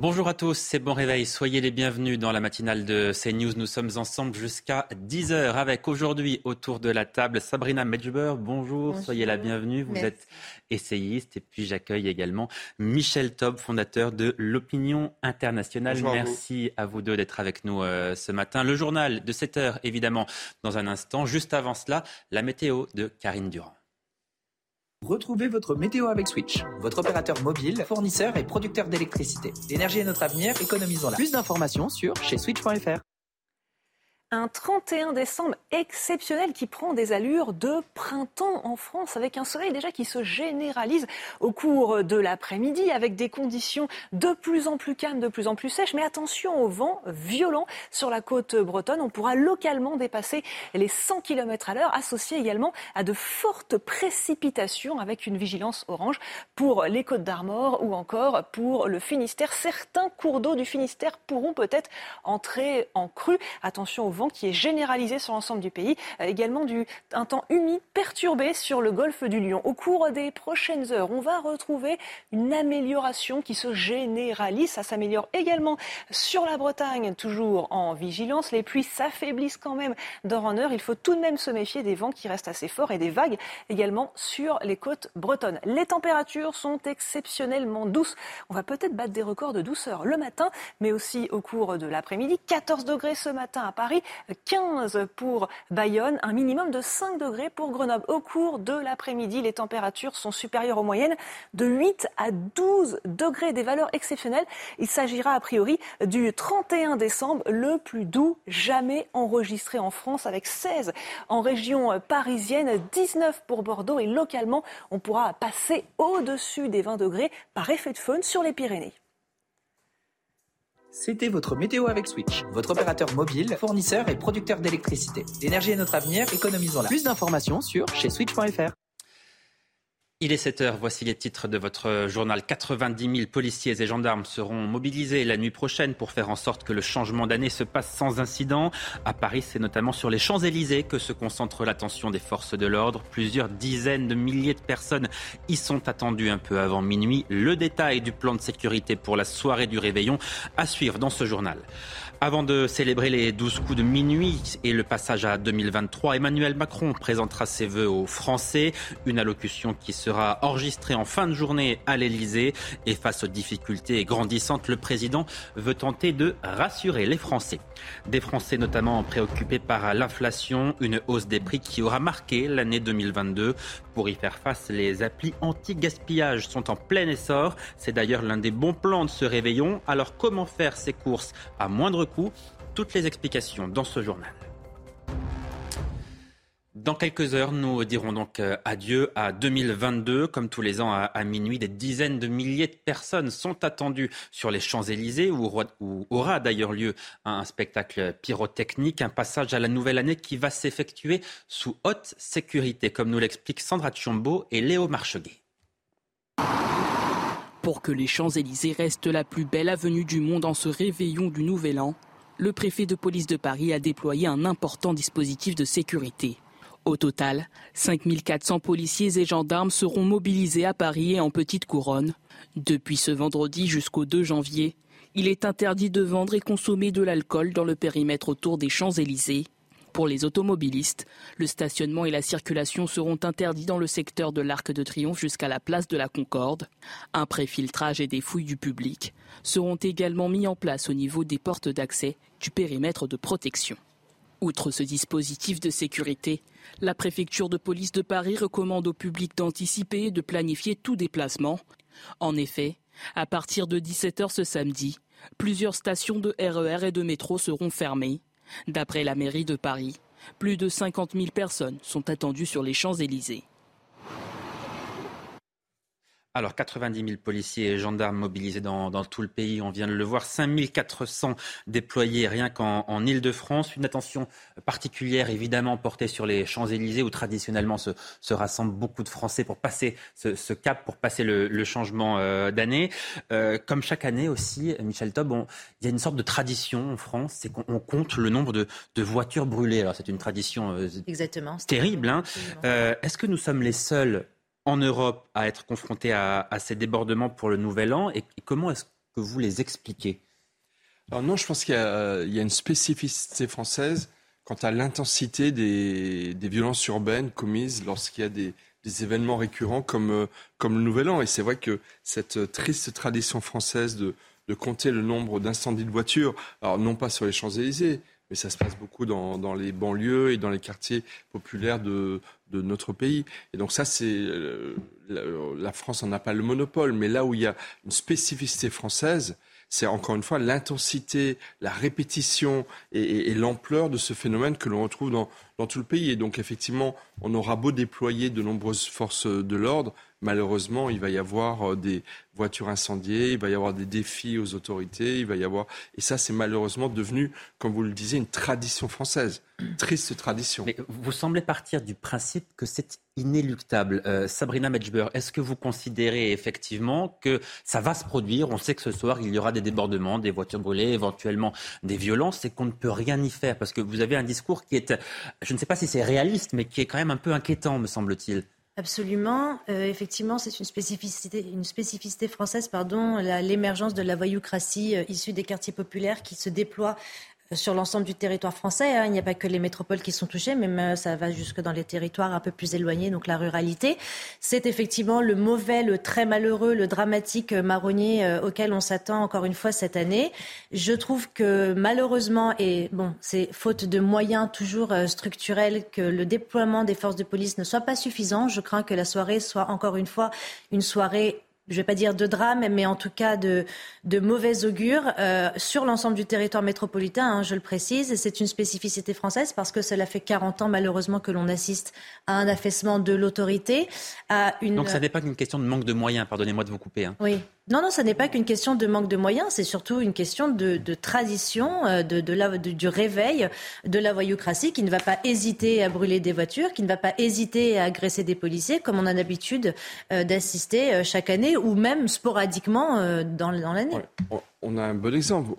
Bonjour à tous, c'est Bon Réveil. Soyez les bienvenus dans la matinale de CNews. Nous sommes ensemble jusqu'à 10h avec aujourd'hui autour de la table Sabrina Medjuber. Bonjour, soyez la bienvenue. Vous êtes essayiste et puis j'accueille également Michel Taub, fondateur de l'Opinion Internationale. Bonjour à vous. Merci à vous deux d'être avec nous euh, ce matin. Le journal de 7h évidemment dans un instant. Juste avant cela, la météo de Karine Durand. Retrouvez votre météo avec Switch, votre opérateur mobile, fournisseur et producteur d'électricité. L'énergie est notre avenir, économisons-la. Plus d'informations sur chez switch.fr. Un 31 décembre exceptionnel qui prend des allures de printemps en France avec un soleil déjà qui se généralise au cours de l'après-midi avec des conditions de plus en plus calmes, de plus en plus sèches. Mais attention au vent violent sur la côte bretonne. On pourra localement dépasser les 100 km à l'heure associés également à de fortes précipitations avec une vigilance orange pour les côtes d'Armor ou encore pour le Finistère. Certains cours d'eau du Finistère pourront peut-être entrer en crue. Attention au vent qui est généralisé sur l'ensemble du pays. Euh, également du, un temps humide perturbé sur le golfe du Lion. Au cours des prochaines heures, on va retrouver une amélioration qui se généralise. Ça s'améliore également sur la Bretagne, toujours en vigilance. Les pluies s'affaiblissent quand même d'heure en heure. Il faut tout de même se méfier des vents qui restent assez forts et des vagues également sur les côtes bretonnes. Les températures sont exceptionnellement douces. On va peut-être battre des records de douceur le matin, mais aussi au cours de l'après-midi. 14 degrés ce matin à Paris, 15 pour Bayonne, un minimum de 5 degrés pour Grenoble. Au cours de l'après-midi, les températures sont supérieures aux moyennes de 8 à 12 degrés, des valeurs exceptionnelles. Il s'agira a priori du 31 décembre, le plus doux jamais enregistré en France, avec 16 en région parisienne, 19 pour Bordeaux et localement, on pourra passer au-dessus des 20 degrés par effet de faune sur les Pyrénées. C'était votre météo avec Switch, votre opérateur mobile, fournisseur et producteur d'électricité. L'énergie est notre avenir, économisons-la. Plus d'informations sur chez switch.fr. Il est 7 heures, voici les titres de votre journal. 90 000 policiers et gendarmes seront mobilisés la nuit prochaine pour faire en sorte que le changement d'année se passe sans incident. À Paris, c'est notamment sur les Champs-Élysées que se concentre l'attention des forces de l'ordre. Plusieurs dizaines de milliers de personnes y sont attendues un peu avant minuit. Le détail du plan de sécurité pour la soirée du réveillon à suivre dans ce journal. Avant de célébrer les 12 coups de minuit et le passage à 2023, Emmanuel Macron présentera ses vœux aux Français. Une allocution qui sera enregistrée en fin de journée à l'Elysée. Et face aux difficultés grandissantes, le président veut tenter de rassurer les Français. Des Français notamment préoccupés par l'inflation, une hausse des prix qui aura marqué l'année 2022. Pour y faire face, les applis anti-gaspillage sont en plein essor. C'est d'ailleurs l'un des bons plans de ce réveillon. Alors comment faire ses courses à moindre coût? Toutes les explications dans ce journal. Dans quelques heures, nous dirons donc euh, adieu à 2022. Comme tous les ans à, minuit, des dizaines de milliers de personnes sont attendues sur les Champs-Élysées où, aura- où aura d'ailleurs lieu un spectacle pyrotechnique, un passage à la nouvelle année qui va s'effectuer sous haute sécurité, comme nous l'expliquent Sandra Tchombo et Léo Marcheguet. Pour que les Champs-Élysées restent la plus belle avenue du monde en ce réveillon du Nouvel An, le préfet de police de Paris a déployé un important dispositif de sécurité. Au total, 5400 policiers et gendarmes seront mobilisés à Paris et en Petite Couronne. Depuis ce vendredi jusqu'au 2 janvier, il est interdit de vendre et consommer de l'alcool dans le périmètre autour des Champs-Élysées. Pour les automobilistes, le stationnement et la circulation seront interdits dans le secteur de l'Arc de Triomphe jusqu'à la place de la Concorde. Un préfiltrage et des fouilles du public seront également mis en place au niveau des portes d'accès du périmètre de protection. Outre ce dispositif de sécurité, la préfecture de police de Paris recommande au public d'anticiper et de planifier tout déplacement. En effet, à partir de 17h ce samedi, plusieurs stations de RER et de métro seront fermées. D'après la mairie de Paris, plus de 50 000 personnes sont attendues sur les Champs-Élysées. Alors 90 000 policiers et gendarmes mobilisés dans, tout le pays, on vient de le voir, 5 400 déployés rien qu'en Ile-de-France. Une attention particulière évidemment portée sur les Champs-Élysées où traditionnellement se, rassemblent beaucoup de Français pour passer ce, cap, pour passer le, changement euh, d'année. Euh, comme chaque année aussi, Michel Taub, il y a une sorte de tradition en France, c'est qu'on compte le nombre de, voitures brûlées. Alors c'est une tradition euh, Exactement, terrible. Hein. Est-ce que nous sommes les seuls en Europe à être confrontés à, ces débordements pour le Nouvel An et, comment est-ce que vous les expliquez? Alors non, je pense qu'il y, a une spécificité française quant à l'intensité des, violences urbaines commises lorsqu'il y a des, événements récurrents comme, euh, comme le Nouvel An. Et c'est vrai que cette triste tradition française de, de compter le nombre d'incendies de voitures, alors non pas sur les Champs-Élysées, mais ça se passe beaucoup dans, dans, les banlieues et dans les quartiers populaires de, de notre pays. Et donc ça, c'est euh, la, France n'en a pas le monopole, mais là où il y a une spécificité française, c'est encore une fois l'intensité, la répétition et, et, l'ampleur de ce phénomène que l'on retrouve dans, dans tout le pays. Et donc effectivement, on aura beau déployer de nombreuses forces de l'ordre, malheureusement, il va y avoir euh, des voitures incendiées, il va y avoir des défis aux autorités, il va y avoir et ça c'est malheureusement devenu, comme vous le disiez, une tradition française, triste tradition. Mais vous semblez partir du principe que c'est inéluctable. Euh, Sabrina Medjber, est-ce que vous considérez effectivement que ça va se produire? On sait que ce soir il y aura des débordements, des voitures brûlées, éventuellement des violences, et qu'on ne peut rien y faire parce que vous avez un discours qui est, je ne sais pas si c'est réaliste, mais qui est quand même un peu inquiétant, me semble-t-il. Absolument. Euh, effectivement, c'est une spécificité, française, pardon, l'émergence de la voyoucratie euh, issue des quartiers populaires qui se déploie sur l'ensemble du territoire français. Hein. Il n'y a pas que les métropoles qui sont touchées, mais ça va jusque dans les territoires un peu plus éloignés, donc la ruralité. C'est effectivement le mauvais, le très malheureux, le dramatique marronnier euh, auquel on s'attend encore une fois cette année. Je trouve que malheureusement, et bon, c'est faute de moyens toujours euh, structurels, que le déploiement des forces de police ne soit pas suffisant. Je crains que la soirée soit encore une fois une soirée je ne vais pas dire de drame, mais en tout cas de, de mauvais augure euh, sur l'ensemble du territoire métropolitain, hein, je le précise. Et c'est une spécificité française parce que cela fait 40 ans, malheureusement, que l'on assiste à un affaissement de l'autorité. Une... Donc ça n'est pas qu'une question de manque de moyens, pardonnez-moi de vous couper. Hein. Oui. Non, non, ce n'est pas qu'une question de manque de moyens, c'est surtout une question de, tradition, euh, de, de du réveil de la voyoucratie qui ne va pas hésiter à brûler des voitures, qui ne va pas hésiter à agresser des policiers, comme on a l'habitude euh, d'assister euh, chaque année ou même sporadiquement dans, dans l'année. On a un bon exemple.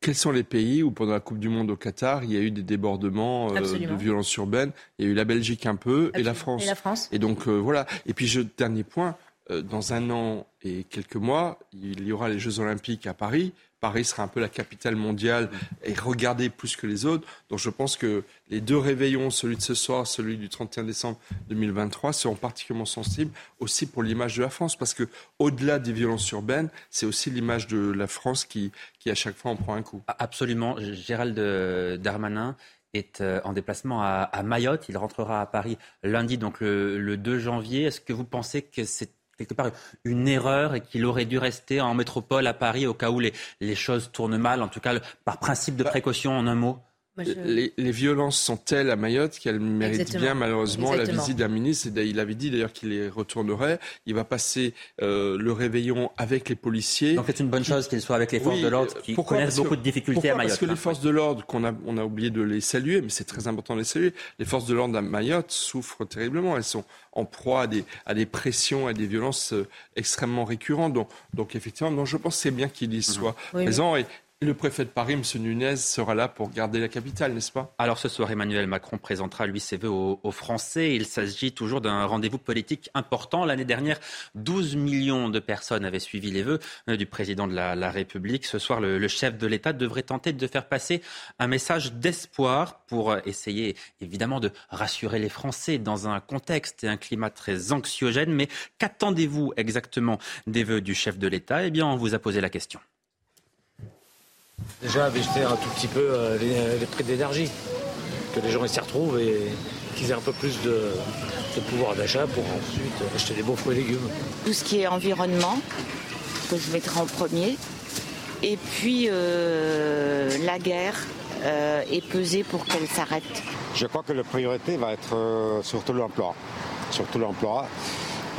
Quels sont les pays où, pendant la Coupe du Monde au Qatar, il y a eu des débordements de violences urbaines? Il y a eu la Belgique un peu et la France. Et la France. Et donc voilà. Et puis je, dernier point, dans un an et quelques mois, il y aura les Jeux Olympiques à Paris. Paris sera un peu la capitale mondiale et regardée plus que les autres. Donc je pense que les deux réveillons, celui de ce soir, celui du 31 décembre 2023, seront particulièrement sensibles aussi pour l'image de la France. Parce que au-delà des violences urbaines, c'est aussi l'image de la France qui, qui, à chaque fois, en prend un coup. Absolument. Gérald euh, Darmanin est euh, en déplacement à, Mayotte. Il rentrera à Paris lundi, donc le, le 2 janvier. Est-ce que vous pensez que c'est quelque part une erreur et qu'il aurait dû rester en métropole à Paris au cas où les, les choses tournent mal, en tout cas par principe de bah, précaution en un mot les, violences sont telles à Mayotte qu'elles méritent bien malheureusement la visite d'un ministre? il avait dit d'ailleurs qu'il les retournerait. Il va passer euh, le réveillon avec les policiers. Donc c'est une bonne chose qu'il soit avec les forces de l'ordre qui connaissent beaucoup de difficultés à Mayotte. Parce que les forces de l'ordre, qu'on a, on a oublié de les saluer, mais c'est très important de les saluer. Les forces de l'ordre à Mayotte souffrent terriblement. Elles sont en proie à des, à des pressions, à des violences euh, extrêmement récurrentes. Donc, donc effectivement, je pense que c'est bien qu'il y mhm. soit présent. Et le préfet de Paris, M. Nunez, sera là pour garder la capitale, n'est-ce pas? Alors ce soir, Emmanuel Macron présentera lui ses voeux aux, Français. Il s'agit toujours d'un rendez-vous politique important. L'année dernière, 12 millions de personnes avaient suivi les vœux euh, du président de la, République. Ce soir, le, chef de l'État devrait tenter de faire passer un message d'espoir pour essayer évidemment de rassurer les Français dans un contexte et un climat très anxiogène. Mais qu'attendez-vous exactement des vœux du chef de l'État? Eh bien, on vous a posé la question. Déjà baisser un tout petit peu euh, les, prix d'énergie, que les gens s'y retrouvent et qu'ils aient un peu plus de, pouvoir d'achat pour ensuite acheter des beaux fruits et légumes. Tout ce qui est environnement, que je mettrai en premier. Et puis euh, la guerre euh, est pesée pour qu'elle s'arrête. Je crois que la priorité va être surtout l'emploi. Surtout l'emploi.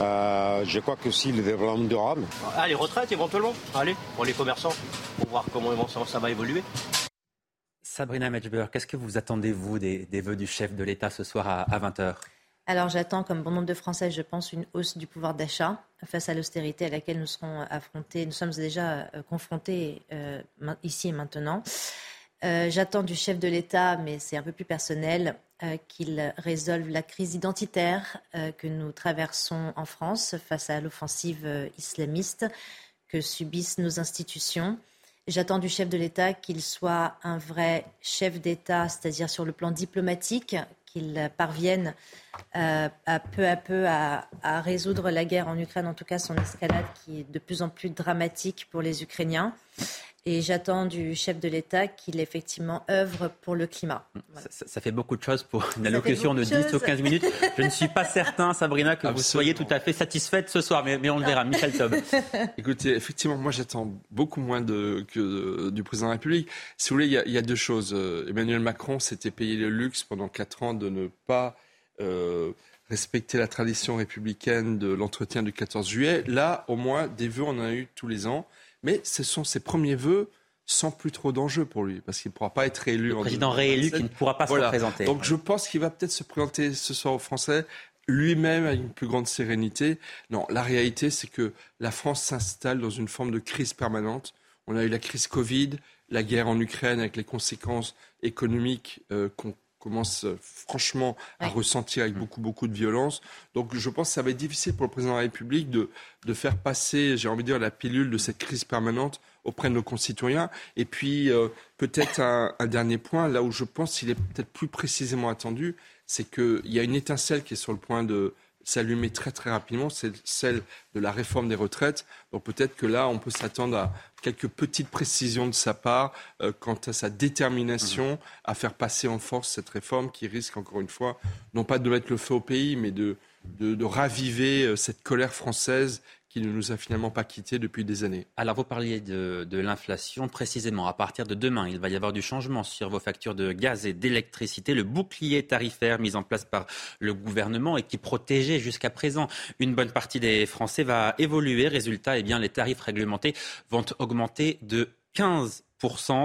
Euh, je crois que si le développement durable. Ah, les retraites éventuellement Allez, pour les commerçants, pour voir comment ça va évoluer. Sabrina Medjber, qu'est-ce que vous attendez, vous, des, vœux du chef de l'État ce soir à, 20h alors j'attends, comme bon nombre de Français, je pense, une hausse du pouvoir d'achat face à l'austérité à laquelle nous serons affrontés. Nous sommes déjà euh, confrontés euh, ici et maintenant. Euh, j'attends du chef de l'État, mais c'est un peu plus personnel, qu'il résolve la crise identitaire que nous traversons en France face à l'offensive islamiste que subissent nos institutions. J'attends du chef de l'État qu'il soit un vrai chef d'État, c'est-à-dire sur le plan diplomatique, qu'il parvienne euh, à peu à peu à, résoudre la guerre en Ukraine, en tout cas son escalade qui est de plus en plus dramatique pour les Ukrainiens. Et j'attends du chef de l'État qu'il effectivement œuvre pour le climat. Ça, fait beaucoup de choses pour une allocution de 10 ou 15 minutes. Je ne suis pas certain, Sabrina, que vous soyez tout à fait satisfaite ce soir, mais, on le verra. Michel Taub. Écoutez, effectivement, moi j'attends beaucoup moins de, que du président de la République. Si vous voulez, il y a, deux choses. Euh, Emmanuel Macron s'était payé le luxe pendant 4 ans de ne pas euh, respecter la tradition républicaine de l'entretien du 14 juillet. Là, au moins, des vœux, on en a eu tous les ans. Mais ce sont ses premiers vœux sans plus trop d'enjeux pour lui, parce qu'il ne pourra pas être réélu. Le président réélu qui ne pourra pas se représenter. Donc je pense qu'il va peut-être se présenter ce soir aux Français lui-même avec une plus grande sérénité. Non, la réalité, c'est que la France s'installe dans une forme de crise permanente. On a eu la crise Covid, la guerre en Ukraine avec les conséquences économiques euh, qu'on commence euh, franchement à ressentir avec beaucoup, beaucoup de violence. Donc je pense que ça va être difficile pour le président de la République de, de faire passer, j'ai envie de dire, la pilule de cette crise permanente auprès de nos concitoyens. Et puis euh, peut-être un, un, dernier point, là où je pense qu'il est peut-être plus précisément attendu, c'est qu'il y a une étincelle qui est sur le point de, s'allumer très très rapidement, c'est celle de la réforme des retraites. Donc peut-être que là, on peut s'attendre à quelques petites précisions de sa part euh, quant à sa détermination à faire passer en force cette réforme qui risque encore une fois, non pas de mettre le feu au pays, mais de, de, de raviver euh, cette colère française qui ne nous a finalement pas quittés depuis des années. Alors vous parliez de, l'inflation précisément. À partir de demain, il va y avoir du changement sur vos factures de gaz et d'électricité. Le bouclier tarifaire mis en place par le gouvernement et qui protégeait jusqu'à présent une bonne partie des Français va évoluer. Résultat, eh bien, les tarifs réglementés vont augmenter de 15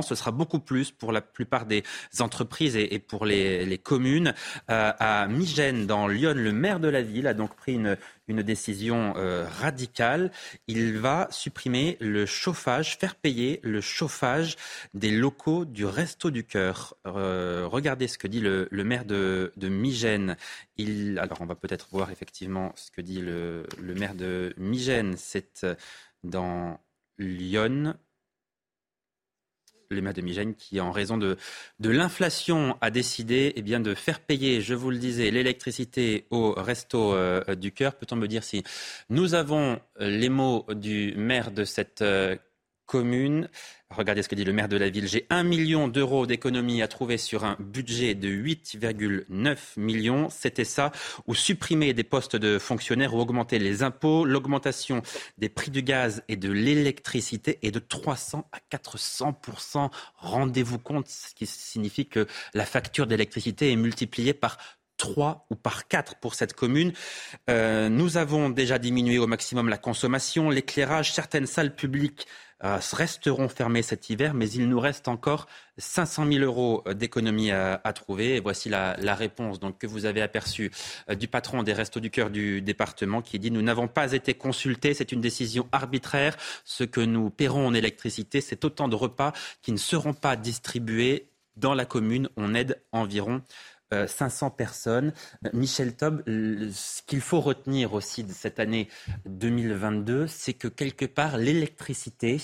ce sera beaucoup plus pour la plupart des entreprises et, pour les, communes. Euh, à Migène, dans Lyon, le maire de la ville a donc pris une, décision euh, radicale. Il va supprimer le chauffage, faire payer le chauffage des locaux du Resto du Cœur. Euh, regardez ce que dit le, maire de, de Migène. Alors, on va peut-être voir effectivement ce que dit le, le maire de Migène. C'est dans Lyon le maire de Migène, qui, en raison de, l'inflation, a décidé eh de faire payer, je vous le disais, l'électricité au resto euh, du cœur. Peut-on me dire si nous avons les mots du maire de cette euh, commune Regardez ce que dit le maire de la ville. J'ai un million d'euros d'économies à trouver sur un budget de 8,9 millions. C'était ça. Ou supprimer des postes de fonctionnaires ou augmenter les impôts. L'augmentation des prix du gaz et de l'électricité est de 300 à 400% Rendez-vous compte, ce qui signifie que la facture d'électricité est multipliée par 3 ou par 4 pour cette commune. Euh, nous avons déjà diminué au maximum la consommation, l'éclairage, certaines salles publiques euh, resteront fermés cet hiver, mais il nous reste encore 500 000 euros d'économies à, trouver. Voici la, réponse que vous avez aperçue euh, du patron des Restos du Cœur du département qui dit Nous n'avons pas été consultés, c'est une décision arbitraire. Ce que nous paierons en électricité, c'est autant de repas qui ne seront pas distribués dans la commune. On aide environ 500 euh, personnes. Michel Taub, ce qu'il faut retenir aussi de cette année 2022, c'est que quelque part, l'électricité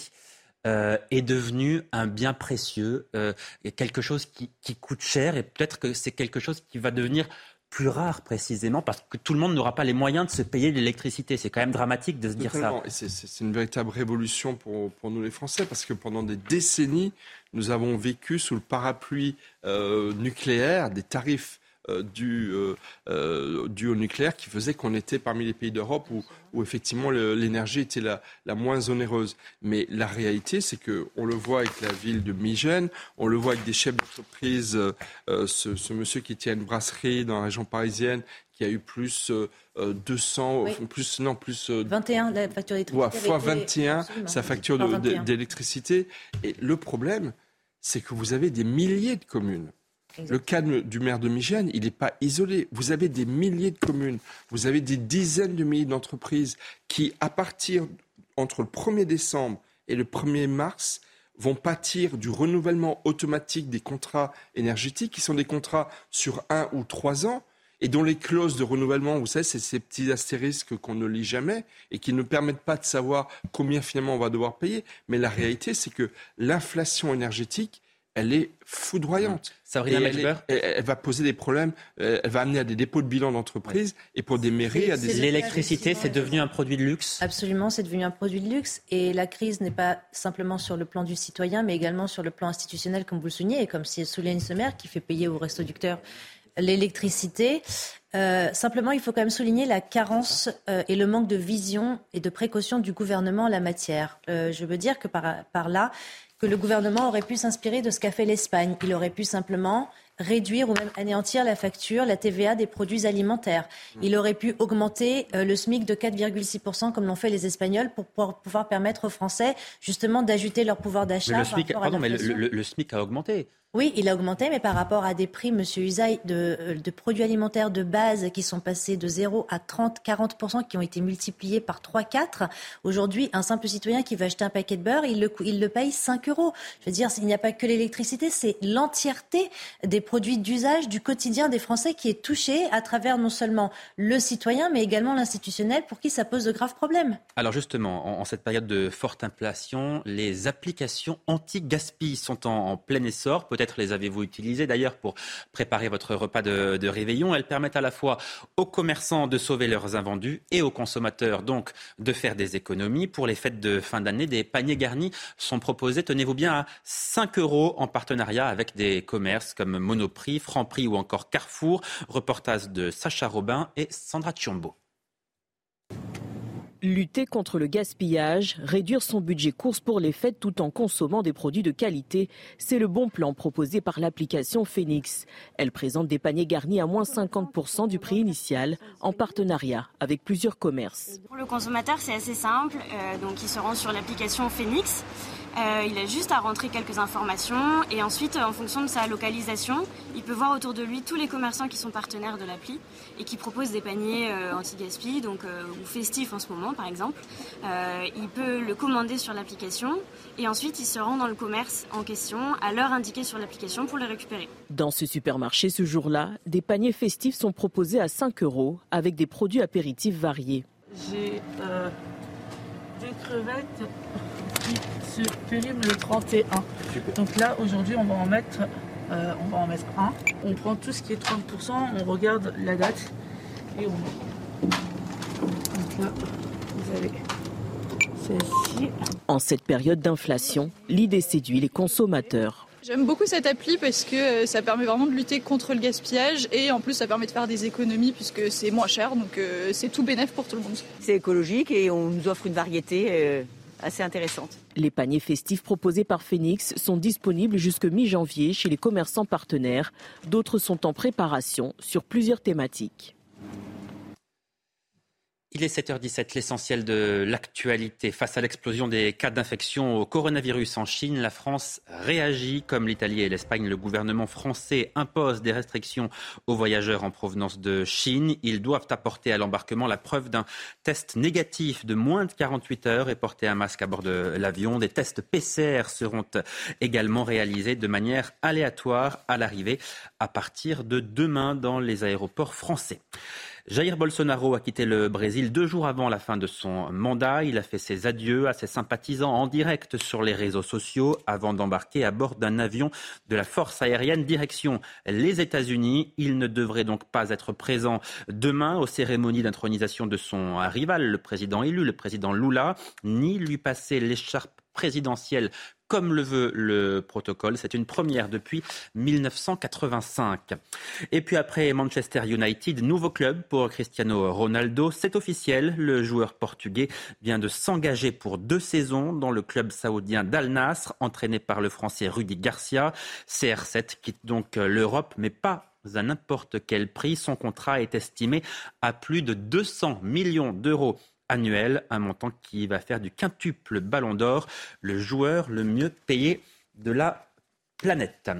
euh, est devenue un bien précieux, euh, quelque chose qui coûte cher, et peut-être que c'est quelque chose qui va devenir plus rare précisément parce que tout le monde n'aura pas les moyens de se payer l'électricité. C'est quand même dramatique de se dire ça. C'est une véritable révolution pour, pour, nous les Français parce que pendant des décennies, nous avons vécu sous le parapluie euh, nucléaire des tarifs dû, dû, au nucléaire qui faisait qu'on était parmi les pays d'Europe où, où, effectivement l'énergie était la, la, moins onéreuse. Mais la réalité, c'est que on le voit avec la ville de Migène, on le voit avec des chefs d'entreprise, ce, ce, monsieur qui tient une brasserie dans la région parisienne, qui a eu plus 200, plus non plus 21 la facture d'électricité. fois 21 sa facture d'électricité. Et le problème, c'est que vous avez des milliers de communes. Le cas du maire de Migène, il n'est pas isolé. Vous avez des milliers de communes, vous avez des dizaines de milliers d'entreprises qui, à partir entre le 1er décembre et le 1er mars, vont pâtir du renouvellement automatique des contrats énergétiques, qui sont des contrats sur un ou trois ans, et dont les clauses de renouvellement, vous savez, c'est ces petits astérisques qu'on ne lit jamais et qui ne permettent pas de savoir combien finalement on va devoir payer. Mais la réalité, c'est que l'inflation énergétique, elle est foudroyante. elle, elle, va poser des problèmes, euh, elle va amener à des dépôts de bilan d'entreprise et pour des mairies à des... L'électricité, c'est devenu un produit de luxe Absolument, c'est devenu un produit de luxe et la crise n'est pas simplement sur le plan du citoyen, mais également sur le plan institutionnel, comme vous le soulignez, et comme souligne ce maire qui fait payer au resto du cœur l'électricité. Euh, simplement, il faut quand même souligner la carence euh, et le manque de vision et de précaution du gouvernement en la matière. Euh, je veux dire que par, par là, que le gouvernement aurait pu s'inspirer de ce qu'a fait l'Espagne. Il aurait pu simplement réduire ou même anéantir la facture, la TVA des produits alimentaires. Il aurait pu augmenter le SMIC de 4,6% comme l'ont fait les Espagnols pour pouvoir, permettre aux Français justement d'ajouter leur pouvoir d'achat. Le, SMIC, pardon, mais le, SMIC a augmenté. Oui, il a augmenté, mais par rapport à des prix, Monsieur Usaï, de, euh, de, produits alimentaires de base qui sont passés de 0 à 30, 40% qui ont été multipliés par 3, 4. Aujourd'hui, un simple citoyen qui veut acheter un paquet de beurre, il le, il le paye 5 euros. Je veux dire, il n'y a pas que l'électricité, c'est l'entièreté des produits d'usage du quotidien des Français qui est touchée à travers non seulement le citoyen, mais également l'institutionnel pour qui ça pose de graves problèmes. Alors justement, en, cette période de forte inflation, les applications anti-gaspi sont en, en plein essor. Peut-être les avez-vous utilisées d'ailleurs pour préparer votre repas de, réveillon. Elles permettent à la fois aux commerçants de sauver leurs invendus et aux consommateurs donc de faire des économies. Pour les fêtes de fin d'année, des paniers garnis sont proposés, tenez-vous bien, à 5 euros en partenariat avec des commerces comme Monoprix, Franprix ou encore Carrefour. Reportage de Sacha Robin et Sandra Chiombo. Lutter contre le gaspillage, réduire son budget course pour les fêtes tout en consommant des produits de qualité, c'est le bon plan proposé par l'application Phoenix. Elle présente des paniers garnis à moins 50% du prix initial en partenariat avec plusieurs commerces. Pour le consommateur, c'est assez simple. Euh, donc, il se rend sur l'application Phoenix. Euh, il a juste à rentrer quelques informations et ensuite, en fonction de sa localisation, il peut voir autour de lui tous les commerçants qui sont partenaires de l'appli et qui proposent des paniers euh, anti-gaspi, donc euh, ou festifs en ce moment par exemple. il peut le commander sur l'application et ensuite il se rend dans le commerce en question à l'heure indiquée sur l'application pour les récupérer. Dans ce supermarché ce jour-là, des paniers festifs sont proposés à 5 euros avec des produits apéritifs variés. J'ai des crevettes se périme le 31. Donc là, aujourd'hui, on va en mettre, euh, on va en mettre un. On prend tout ce qui est 30%, on regarde la date et on met. Donc là, vous avez celle-ci. En cette période d'inflation, l'idée séduit les consommateurs. J'aime beaucoup cette appli parce que euh, ça permet vraiment de lutter contre le gaspillage et en plus ça permet de faire des économies puisque c'est moins cher donc euh, c'est tout bénéf pour tout le monde. C'est écologique et on nous offre une variété Les paniers festifs proposés par Phoenix sont disponibles jusque mi-janvier chez les commerçants partenaires. D'autres sont en préparation sur plusieurs thématiques. Il est 7h17, l'essentiel de l'actualité. Face à l'explosion des cas d'infection au coronavirus en Chine, la France réagit. Comme l'Italie et l'Espagne, le gouvernement français impose des restrictions aux voyageurs en provenance de Chine. Ils doivent apporter à l'embarquement la preuve d'un test négatif de moins de 48 heures et porter un masque à bord de l'avion. Des tests PCR seront également réalisés de manière aléatoire à l'arrivée à partir de demain dans les aéroports français. Jair Bolsonaro a quitté le Brésil deux jours avant la fin de son mandat. Il a fait ses adieux à ses sympathisants en direct sur les réseaux sociaux avant d'embarquer à bord d'un avion de la force aérienne direction les États-Unis. Il ne devrait donc pas être présent demain aux cérémonies d'intronisation de son rival, le président élu, le président Lula, ni lui passer l'écharpe présidentielle comme le veut le protocole. C'est une première depuis 1985. Et puis après Manchester United, nouveau club pour Cristiano Ronaldo. C'est officiel, le joueur portugais vient de s'engager pour deux saisons dans le club saoudien d'Al Nasr, entraîné par le français Rudy Garcia. CR7 quitte donc l'Europe, mais pas à n'importe quel prix. Son contrat est estimé à plus de 200 millions d'euros annuel, un montant qui va faire du quintuple ballon d'or, le joueur le mieux payé de la planète.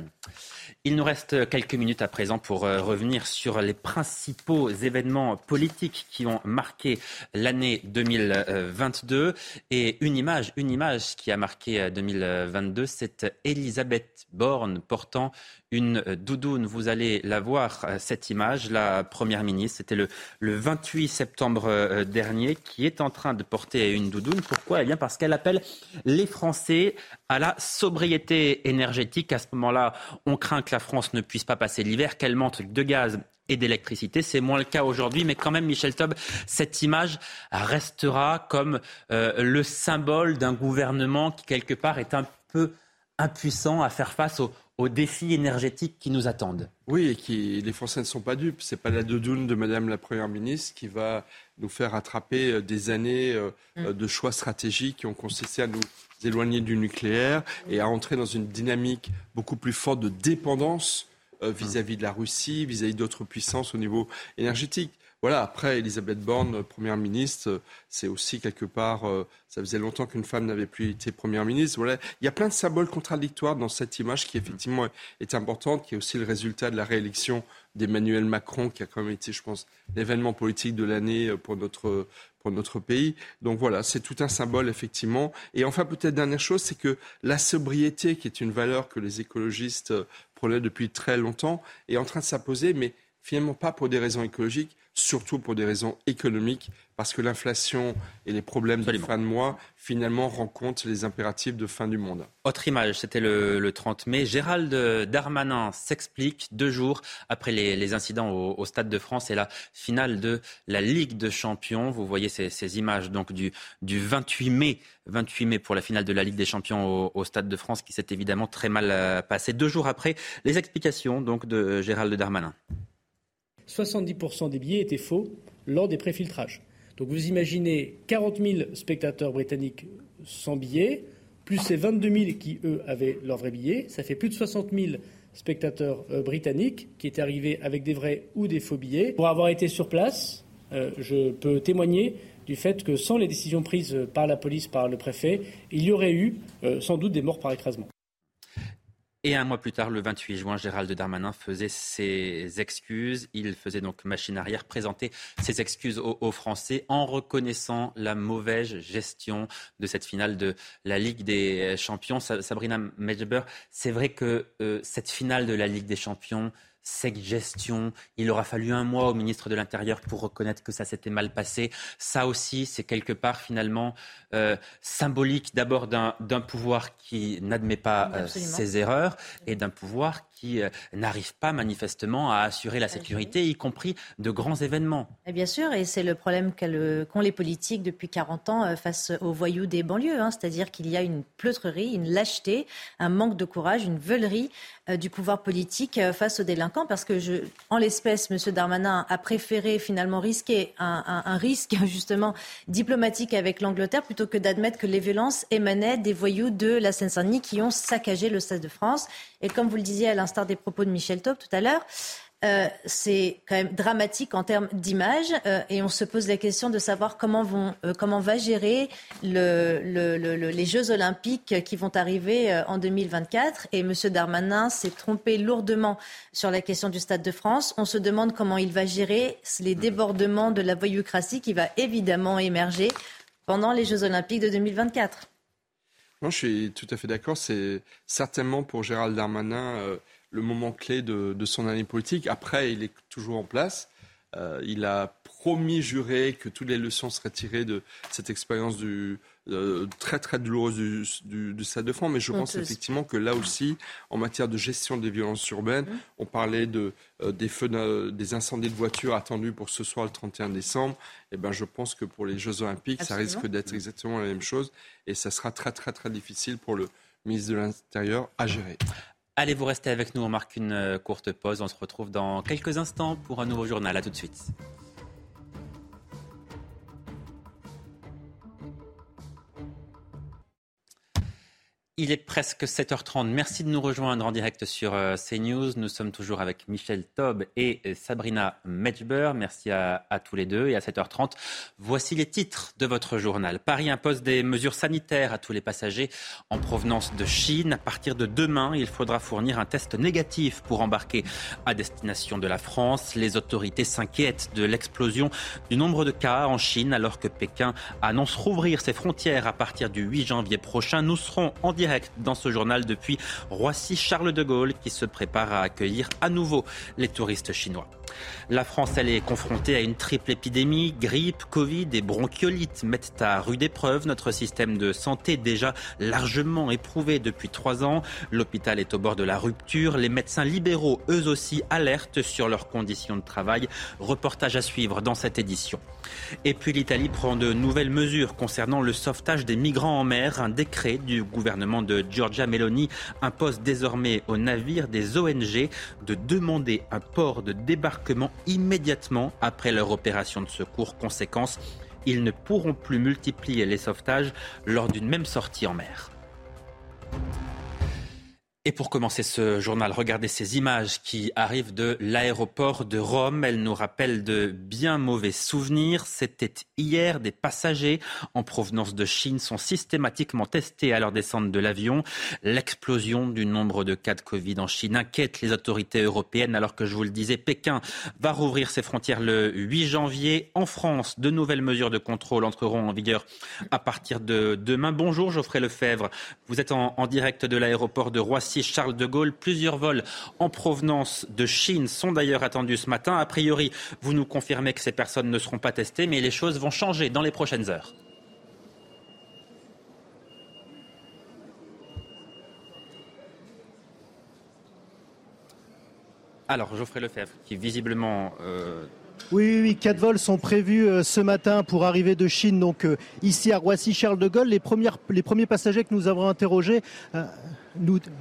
Il nous reste quelques minutes à présent pour euh, revenir sur les principaux événements politiques qui ont marqué l'année 2022. Et une image, une image qui a marqué 2022, euh, c'est Elisabeth Borne portant une doudoune. Vous allez la voir, euh, cette image. La première ministre, c'était le, le 28 septembre dernier, qui est en train de porter une doudoune. Pourquoi? Eh bien, parce qu'elle appelle les Français à la sobriété énergétique. À ce moment-là, on craint que la France ne puisse pas passer l'hiver, qu'elle manque de gaz et d'électricité. C'est moins le cas aujourd'hui, mais quand même, Michel Taub, cette image restera comme euh, le symbole d'un gouvernement qui, quelque part, est un peu impuissant à faire face aux, aux défis énergétiques qui nous attendent. Oui, et qui les Français ne sont pas dupes. C'est pas la doudoune de Madame la Première ministre qui va nous faire attraper euh, des années euh, mm. de choix stratégiques qui ont consisté à nous éloigner du nucléaire et à entrer dans une dynamique beaucoup plus forte de dépendance vis-à-vis de la Russie, vis-à-vis d'autres puissances au niveau énergétique voilà, après, Elisabeth Borne, première ministre, c'est aussi quelque part, euh, ça faisait longtemps qu'une femme n'avait plus été première ministre. Voilà, il y a plein de symboles contradictoires dans cette image qui effectivement est importante, qui est aussi le résultat de la réélection d'Emmanuel Macron, qui a quand même été, je pense, l'événement politique de l'année euh, pour notre, pour notre pays. Donc voilà, c'est tout un symbole, effectivement. Et enfin, peut-être dernière chose, c'est que la sobriété, qui est une valeur que les écologistes euh, prenaient depuis très longtemps, est en train de s'imposer, mais finalement pas pour des raisons écologiques, surtout pour des raisons économiques, parce que l'inflation et les problèmes de fin de mois, finalement, rencontrent les impératifs de fin du monde. Autre image, c'était le, 30 mai. Gérald Darmanin s'explique deux jours après les, incidents au, Stade de France et la finale de la Ligue de Champions. Vous voyez ces, images donc du, du 28 mai 28 mai pour la finale de la Ligue des Champions au, Stade de France, qui s'est évidemment très mal euh, passé. Deux jours après, les explications donc de Gérald Darmanin. 70% des billets étaient faux lors des préfiltrages. Donc vous imaginez 40 000 spectateurs britanniques sans billets, plus ces 22 000 qui, eux, avaient leurs vrais billets. Ça fait plus de 60 000 spectateurs euh, britanniques qui étaient arrivés avec des vrais ou des faux billets. Pour avoir été sur place, euh, je peux témoigner du fait que sans les décisions prises par la police, par le préfet, il y aurait eu euh, sans doute des morts par écrasement. Et un mois plus tard, le 28 juin, Gérald Darmanin faisait ses excuses. Il faisait donc machine arrière, présenter ses excuses aux, Français en reconnaissant la mauvaise gestion de cette finale de la Ligue des Champions. Sabrina Medjeber, c'est vrai que euh, cette finale de la Ligue des Champions, cette gestion. Il aura fallu un mois au ministre de l'Intérieur pour reconnaître que ça s'était mal passé. Ça aussi, c'est quelque part finalement euh, symbolique d'abord d'un pouvoir qui n'admet pas euh, ses erreurs et d'un pouvoir qui euh, n'arrive pas manifestement à assurer la sécurité, y compris de grands événements. Et bien sûr, et c'est le problème qu'ont les politiques depuis 40 ans face aux voyous des banlieues. Hein. C'est-à-dire qu'il y a une pleutrerie, une lâcheté, un manque de courage, une veulerie du pouvoir politique face aux délinquants parce que, je, en l'espèce, M. Darmanin a préféré finalement risquer un, risque justement diplomatique avec l'Angleterre plutôt que d'admettre que les violences émanaient des voyous de la Seine-Saint-Denis qui ont saccagé le Stade de France. Et comme vous le disiez à l'instar des propos de Michel Taub tout à l'heure, euh, c'est quand même dramatique en termes d'image euh, et on se pose la question de savoir comment, vont, euh, comment va gérer les Jeux olympiques qui vont arriver en 2024. Et M. Darmanin s'est trompé lourdement sur la question du Stade de France. On se demande comment il va gérer les débordements de la voyoucratie qui va évidemment émerger pendant les Jeux olympiques de 2024. Moi, je suis tout à fait d'accord. C'est certainement pour Gérald Darmanin le moment clé de, son année politique. Après, il est toujours en place. euh, il a promis, juré que toutes les leçons seraient tirées de cette expérience du, euh, très très douloureuse du, du, du, Stade de France. Mais je pense effectivement que là aussi, en matière de gestion des violences urbaines, mmh. on parlait de, euh, des, feux, des incendies de voitures attendus pour ce soir le 31 décembre. Et eh ben, je pense que pour les Jeux Olympiques, Absolument. ça risque d'être exactement la même chose. Et ça sera très très très difficile pour le ministre de l'Intérieur à gérer. Allez, vous restez avec nous. On marque une euh, courte pause. On se retrouve dans quelques instants pour un nouveau journal. À tout de suite. Il est presque 7h30. Merci de nous rejoindre en direct sur euh, CNews. Nous sommes toujours avec Michel Taub et euh, Sabrina Metchber. Merci à, à, tous les deux. Et à 7h30, voici les titres de votre journal. Paris impose des mesures sanitaires à tous les passagers en provenance de Chine. À partir de demain, il faudra fournir un test négatif pour embarquer à destination de la France. Les autorités s'inquiètent de l'explosion du nombre de cas en Chine alors que Pékin annonce rouvrir ses frontières à partir du 8 janvier prochain. Nous serons en direct dans ce journal depuis Roissy-Charles de Gaulle qui se prépare à accueillir à nouveau les touristes chinois. La France, elle est confrontée à une triple épidémie. Grippe, Covid et bronchiolite mettent à rude épreuve notre système de santé déjà largement éprouvé depuis trois ans. L'hôpital est au bord de la rupture. Les médecins libéraux, eux aussi, alertent sur leurs conditions de travail. Reportage à suivre dans cette édition. Et puis l'Italie prend de nouvelles mesures concernant le sauvetage des migrants en mer. Un décret du gouvernement de Giorgia Meloni impose désormais aux navires des ONG de demander un port de débarquement immédiatement après leur opération de secours. Conséquence, ils ne pourront plus multiplier les sauvetages lors d'une même sortie en mer. Et pour commencer ce journal, regardez ces images qui arrivent de l'aéroport de Rome. Elles nous rappellent de bien mauvais souvenirs. C'était hier. Des passagers en provenance de Chine sont systématiquement testés à leur descente de l'avion. L'explosion du nombre de cas de Covid en Chine inquiète les autorités européennes alors que je vous le disais, Pékin va rouvrir ses frontières le 8 janvier. En France, de nouvelles mesures de contrôle entreront en vigueur à partir de demain. Bonjour Geoffrey Lefebvre. Vous êtes en, direct de l'aéroport de Roissy Charles de Gaulle. Plusieurs vols en provenance de Chine sont d'ailleurs attendus ce matin. A priori, vous nous confirmez que ces personnes ne seront pas testées, mais les choses vont changer dans les prochaines heures. Alors, Geoffrey Lefebvre, qui visiblement euh, oui, oui, quatre vols sont prévus euh, ce matin pour arriver de Chine, donc euh, ici à Roissy-Charles de Gaulle. Les, premiers passagers que nous avons interrogés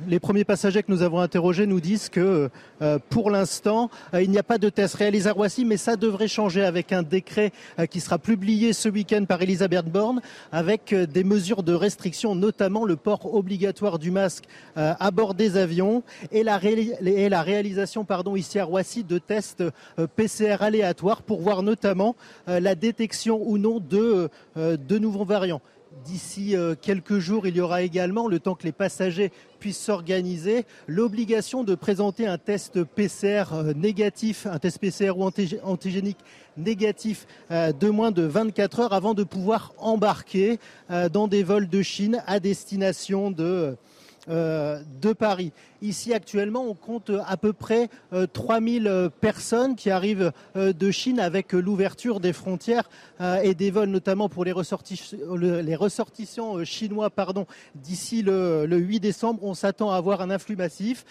les premiers passagers que nous avons interrogés nous disent que euh, pour l'instant, euh, il n'y a pas de test réalisé à Roissy, mais ça devrait changer avec un décret euh, qui sera publié ce week-end par Elisabeth Borne, avec des mesures de restriction, notamment le port obligatoire du masque à bord des avions et la, réalisation pardon, ici à Roissy de tests PCR aléatoires pour voir notamment la détection ou non de nouveaux variants. D'ici euh, quelques jours, il y aura également, le temps que les passagers puissent s'organiser, l'obligation de présenter un test PCR euh, négatif, un test PCR ou antigénique négatif euh, de moins de 24 heures avant de pouvoir embarquer dans des vols de Chine à destination de de Paris. Ici actuellement, on compte à peu près 3000 euh, personnes qui arrivent euh, de Chine avec l'ouverture des frontières et des vols, notamment pour les, ressortissants chinois d'ici le, 8 décembre. On s'attend à avoir un influx massif.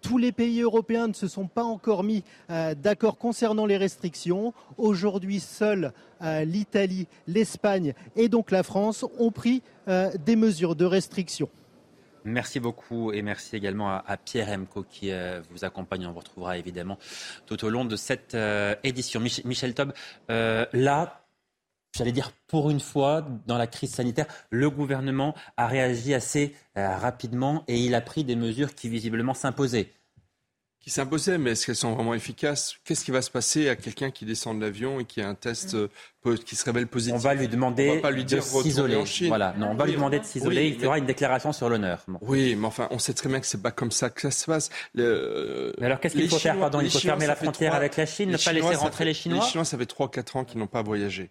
tous les pays européens ne se sont pas encore mis d'accord concernant les restrictions. Aujourd'hui, seuls l'Italie, l'Espagne et donc la France ont pris des mesures de restriction. Merci beaucoup et merci également à, Pierre Emco qui euh, vous accompagne. On vous retrouvera évidemment tout au long de cette euh, édition. Michel, Tob, euh, là, j'allais dire pour une fois, dans la crise sanitaire, le gouvernement a réagi assez rapidement et il a pris des mesures qui visiblement s'imposaient qui s'imposaient, mais est-ce qu'elles sont vraiment efficaces? Qu'est-ce qui va se passer à quelqu'un qui descend de l'avion et qui a un test mm. euh, qui se révèle positif? On va lui demander pas lui de s'isoler. Voilà, non, on va lui demander de s'isoler. il fera une déclaration sur l'honneur. Oui, mais enfin, on sait très bien que c'est pas comme ça que ça se passe. Le... Mais alors, qu'est-ce qu'il faut faire? Pardon, il faut fermer la frontière avec la Chine, ne pas laisser rentrer les Chinois? Les Chinois, ça fait 3-4 ans qu'ils n'ont pas voyagé.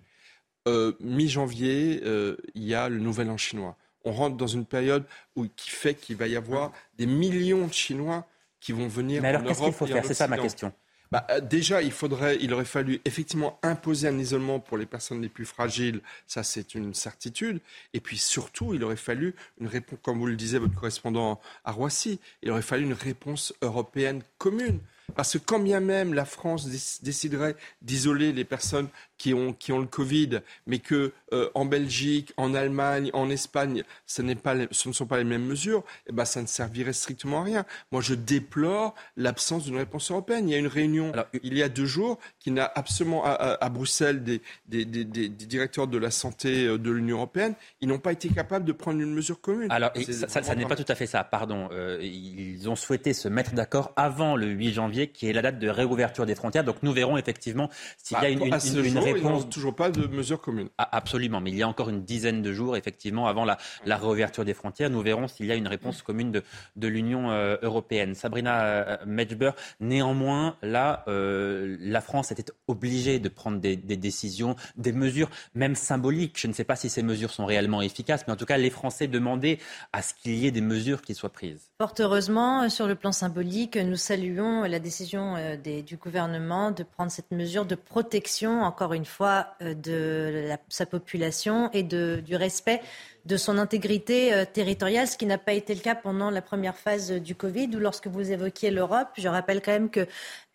Euh, mi-janvier, euh, il y a le Nouvel An chinois. On rentre dans une période où, qui fait qu'il va y avoir des millions de Chinois qui vont venir Mais alors, qu'est-ce qu'il faut faire C'est ça ma question. bah, euh, Déjà, il, faudrait, il aurait fallu effectivement imposer un isolement pour les personnes les plus fragiles. Ça, c'est une certitude. Et puis surtout, il aurait fallu une réponse, comme vous le disiez, votre correspondant à Roissy, il aurait fallu une réponse européenne commune. Parce que quand bien même la France déciderait d'isoler les personnes qui ont, qui ont le Covid, mais que euh, en Belgique, en Allemagne, en Espagne, ce, pas ce ne sont pas les mêmes mesures, eh ben, ça ne servirait strictement à rien. Moi, je déplore l'absence d'une réponse européenne. Il y a une réunion il y a deux jours qui n'a absolument à, Bruxelles des, des, des, des, directeurs de la santé euh, de l'Union européenne, ils n'ont pas été capables de prendre une mesure commune. Alors, ça, ça, n'est pas tout à fait ça, pardon. Euh, ils ont souhaité se mettre d'accord avant le 8 janvier, qui est la date de réouverture des frontières. Donc nous verrons effectivement s'il y a bah, une, une, une, réponse. toujours pas de mesure commune. Ah, absolument, mais il y a encore une dizaine de jours, effectivement, avant la, la réouverture des frontières. Nous verrons s'il y a une réponse commune de, de l'Union euh, européenne. Sabrina euh, Medjber, néanmoins, là, euh, la France était obligée de prendre des, des, décisions, des mesures, même symboliques. Je ne sais pas si ces mesures sont réellement efficaces, mais en tout cas, les Français demandaient à ce qu'il y ait des mesures qui soient prises. Fort heureusement, sur le plan symbolique, nous saluons la décision des, du gouvernement de prendre cette mesure de protection, encore une fois, de sa population et du respect de son intégrité euh, territoriale, ce qui n'a pas été le cas pendant la première phase du Covid ou lorsque vous évoquiez l'Europe. Je rappelle quand même que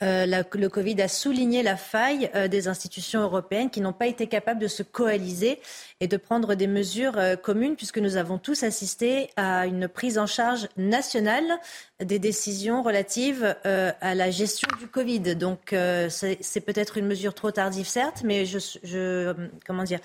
euh, le Covid a souligné la faille euh, des institutions européennes qui n'ont pas été capables de se coaliser et de prendre des mesures communes, puisque nous avons tous assisté à une prise en charge nationale des décisions relatives à la gestion du Covid. Donc c'est peut-être une mesure trop tardive, certes, mais je comment dire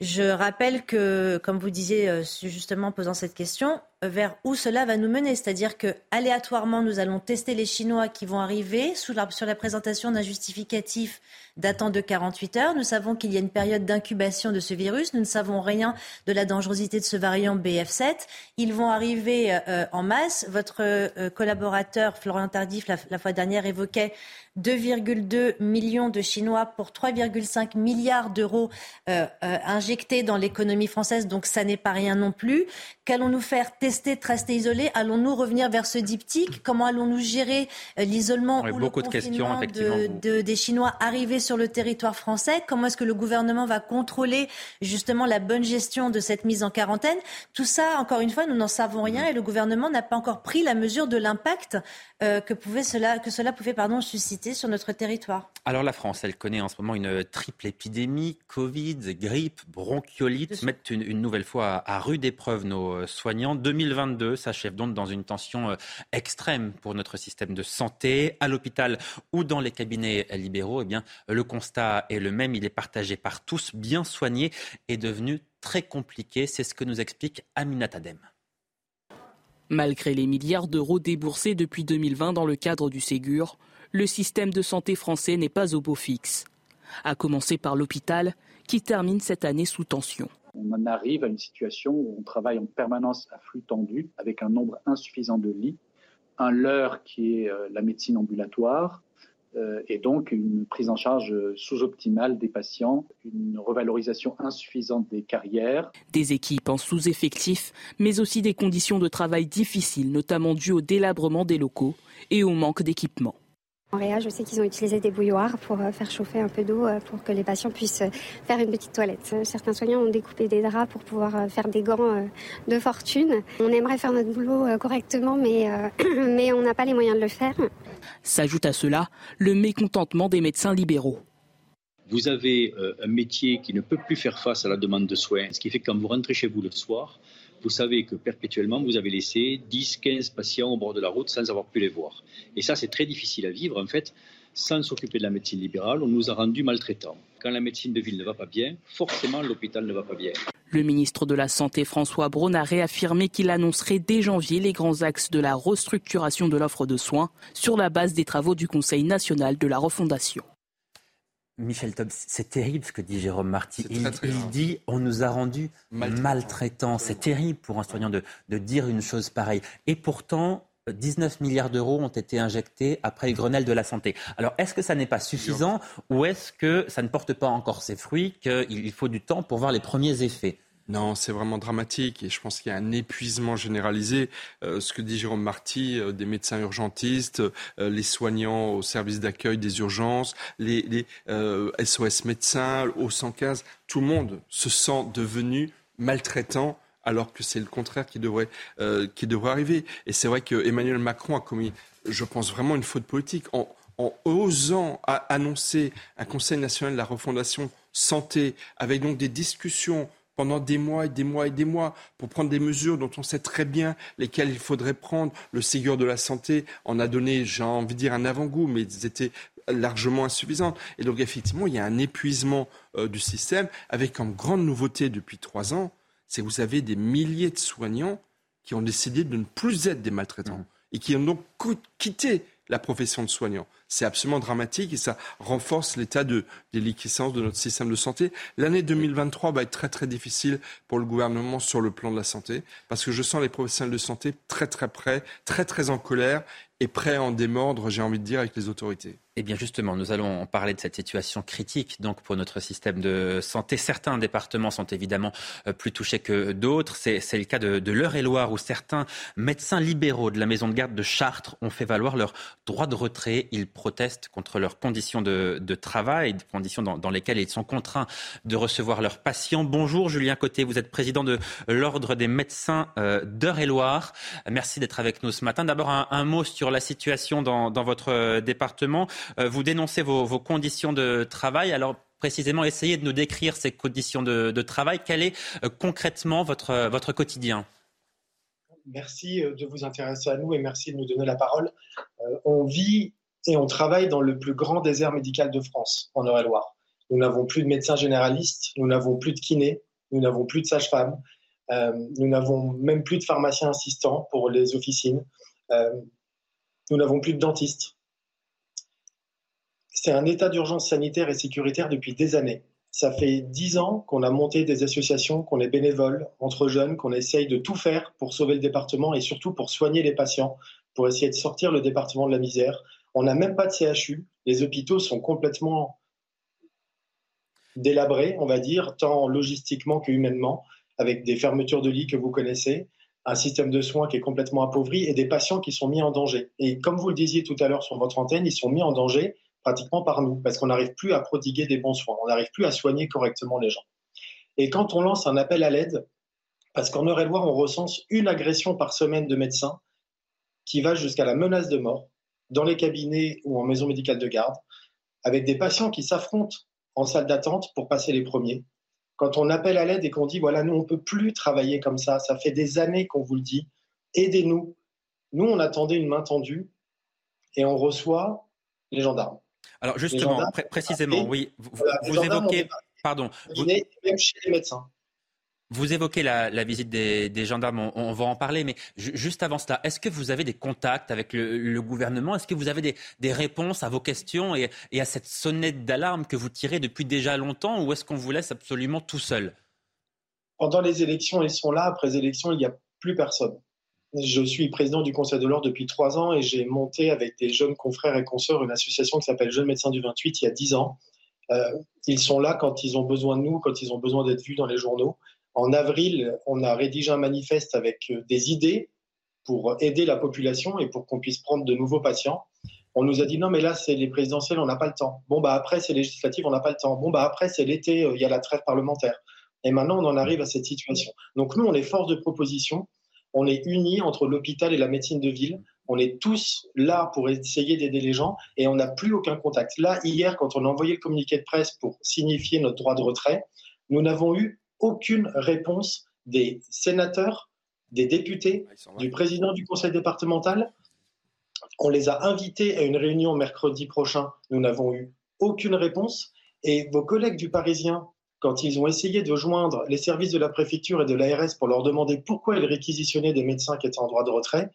je rappelle que, comme vous disiez euh, justement en posant cette question, vers où cela va nous mener. C'est-à-dire que aléatoirement, nous allons tester les Chinois qui vont arriver sur la présentation d'un justificatif datant de 48 heures. Nous savons qu'il y a une période d'incubation de ce virus. Nous ne savons rien de la dangerosité de ce variant BF7. Ils vont arriver euh, en masse. Votre euh, collaborateur Florian Tardif, la fois dernière, évoquait 2,2 millions de Chinois pour 3,5 milliards d'euros euh, euh, injectés dans l'économie française. Donc ça n'est pas rien non plus. Qu'allons-nous faire Tester, rester isolés Allons-nous revenir vers ce diptyque Comment allons-nous gérer euh, l'isolement ou le confinement de, des Chinois arrivés sur le territoire français Comment est-ce que le gouvernement va contrôler justement la bonne gestion de cette mise en quarantaine Tout ça, encore une fois, nous n'en savons rien et le gouvernement n'a pas encore pris la mesure de l'impact que, pouvait cela, que cela pouvait pardon, susciter sur notre territoire Alors la France, elle connaît en ce moment une triple épidémie, Covid, grippe, bronchiolite, mettent une, nouvelle fois à, rude épreuve nos euh, soignants. 2022 s'achève donc dans une tension euh, extrême pour notre système de santé. À l'hôpital ou dans les cabinets libéraux, eh bien, le constat est le même, il est partagé par tous. Bien soigné est devenu très compliqué. C'est ce que nous explique Aminat Adem. Malgré les milliards d'euros déboursés depuis 2020 dans le cadre du Ségur, le système de santé français n'est pas au beau fixe. À commencer par l'hôpital, qui termine cette année sous tension. On en arrive à une situation où on travaille en permanence à flux tendu, avec un nombre insuffisant de lits, un leurre qui est euh, la médecine ambulatoire, et donc une prise en charge sous-optimale des patients, une revalorisation insuffisante des carrières. Des équipes en sous-effectif, mais aussi des conditions de travail difficiles, notamment dues au délabrement des locaux et au manque d'équipements. En Réa, je sais qu'ils ont utilisé des bouilloires pour euh, faire chauffer un peu d'eau euh, pour que les patients puissent euh, faire une petite toilette. Certains soignants ont découpé des draps pour pouvoir faire des gants de fortune. On aimerait faire notre boulot correctement, mais, mais on n'a pas les moyens de le faire. S'ajoute à cela le mécontentement des médecins libéraux. Vous avez un métier qui ne peut plus faire face à la demande de soins, ce qui fait que quand vous rentrez chez vous le soir, vous savez que perpétuellement, vous avez laissé 10, 15 patients au bord de la route sans avoir pu les voir. Et ça, c'est très difficile à vivre, en fait. Sans s'occuper de la médecine libérale, on nous a rendus maltraitants. Quand la médecine de ville ne va pas bien, forcément, l'hôpital ne va pas bien. Le ministre de la Santé, François Braun, a réaffirmé qu'il annoncerait dès janvier les grands axes de la restructuration de l'offre de soins sur la base des travaux du Conseil national de la refondation. Michel Tob, c'est terrible ce que dit Jérôme Marty. Il, dit on nous a rendus maltraitants. C'est terrible pour un soignant de, dire une chose pareille. Et pourtant, 19 milliards d'euros ont été injectés après le Grenelle de la santé. Alors, est-ce que ça n'est pas suffisant ou est-ce que ça ne porte pas encore ses fruits, qu'il faut du temps pour voir les premiers effets? Non, c'est vraiment dramatique et je pense qu'il y a un épuisement généralisé. Euh, ce que dit Jérôme Marty, euh, des médecins urgentistes, euh, les soignants au service d'accueil des urgences, les, les SOS médecins, au 115, tout le monde se sent devenu maltraitant alors que c'est le contraire qui devrait, qui devrait arriver. Et c'est vrai que Emmanuel Macron a commis, je pense, vraiment une faute politique en, en osant annoncer un Conseil national de la refondation santé, avec donc des discussions pendant des mois et des mois et des mois pour prendre des mesures dont on sait très bien lesquelles il faudrait prendre. Le Ségur de la santé en a donné, j'ai envie de dire, un avant-goût, mais ils étaient largement insuffisants. Et donc, effectivement, il y a un épuisement euh, du système avec comme grande nouveauté depuis trois ans, c'est que vous avez des milliers de soignants qui ont décidé de ne plus être des maltraitants mmh. et qui ont donc quitté la profession de soignant. C'est absolument dramatique et ça renforce l'état de déliquescence de notre système de santé. L'année 2023 va être très très difficile pour le gouvernement sur le plan de la santé parce que je sens les professionnels de santé très très près, très très en colère et prêts à en démordre, j'ai envie de dire, avec les autorités. Eh bien justement, nous allons parler de cette situation critique donc pour notre système de santé. Certains départements sont évidemment euh, plus touchés que d'autres. C'est, le cas de, l'Eure-et-Loire où certains médecins libéraux de la maison de garde de Chartres ont fait valoir leur droit de retrait. Protestent contre leurs conditions de, travail, des conditions dans, lesquelles ils sont contraints de recevoir leurs patients. Bonjour Julien Côté, vous êtes président de l'Ordre des médecins euh, d'Eure-et-Loire. Merci d'être avec nous ce matin. D'abord un, mot sur la situation dans, votre euh, département. Euh, vous dénoncez vos, conditions de travail. Alors précisément, essayez de nous décrire ces conditions de, travail. Quel est concrètement votre, votre quotidien? Merci de vous intéresser à nous et merci de nous donner la parole. on vit et on travaille dans le plus grand désert médical de France, en Eure-et-Loire. Nous n'avons plus de médecins généralistes, nous n'avons plus de kinés, nous n'avons plus de sages-femmes, nous n'avons même plus de pharmaciens assistants pour les officines, nous n'avons plus de dentistes, c'est un état d'urgence sanitaire et sécuritaire depuis des années. Ça fait dix ans qu'on a monté des associations, qu'on est bénévoles entre jeunes, qu'on essaye de tout faire pour sauver le département et surtout pour soigner les patients, pour essayer de sortir le département de la misère. On n'a même pas de CHU. Les hôpitaux sont complètement délabrés, on va dire, tant logistiquement que humainement, avec des fermetures de lits que vous connaissez, un système de soins qui est complètement appauvri et des patients qui sont mis en danger. Et comme vous le disiez tout à l'heure sur votre antenne, ils sont mis en danger pratiquement par nous, parce qu'on n'arrive plus à prodiguer des bons soins, on n'arrive plus à soigner correctement les gens. Et quand on lance un appel à l'aide, parce qu'en Eure-et-Loire, on recense une agression par semaine de médecins qui va jusqu'à la menace de mort dans les cabinets ou en maison médicale de garde, avec des patients qui s'affrontent en salle d'attente pour passer les premiers. Quand on appelle à l'aide et qu'on dit, voilà, nous, on ne peut plus travailler comme ça, ça fait des années qu'on vous le dit, aidez-nous. Nous, on attendait une main tendue et on reçoit les gendarmes. Alors justement, précisément, oui, vous, évoquez, pardon, vous, même chez les médecins. Vous évoquez la, visite des, gendarmes, on, va en parler, mais juste avant cela, est-ce que vous avez des contacts avec le, gouvernement? Est-ce que vous avez des, réponses à vos questions et, à cette sonnette d'alarme que vous tirez depuis déjà longtemps ou est-ce qu'on vous laisse absolument tout seul? Pendant les élections, ils sont là. Après les élections, il n'y a plus personne. Je suis président du Conseil de l'Ordre depuis trois ans et j'ai monté avec des jeunes confrères et consoeurs une association qui s'appelle Jeunes médecins du 28 il y a dix ans. Euh, ils sont là quand ils ont besoin de nous, quand ils ont besoin d'être vus dans les journaux. En avril, on a rédigé un manifeste avec euh, des idées pour aider la population et pour qu'on puisse prendre de nouveaux patients. On nous a dit non, mais là, c'est les présidentielles, on n'a pas le temps. Bon, bah après, c'est législatif, on n'a pas le temps. Bon, bah après, c'est l'été, euh, il y a la trêve parlementaire. Et maintenant, on en arrive à cette situation. Donc, nous, on est force de proposition on est unis entre l'hôpital et la médecine de ville. On est tous là pour essayer d'aider les gens et on n'a plus aucun contact. Là, hier, quand on a envoyé le communiqué de presse pour signifier notre droit de retrait, nous n'avons eu aucune réponse des sénateurs, des députés, ah, du président du conseil départemental. On les a invités à une réunion mercredi prochain. Nous n'avons eu aucune réponse. Et vos collègues du Parisien quand ils ont essayé de joindre les services de la préfecture et de l'ARS pour leur demander pourquoi ils réquisitionnaient des médecins qui étaient en droit de retrait,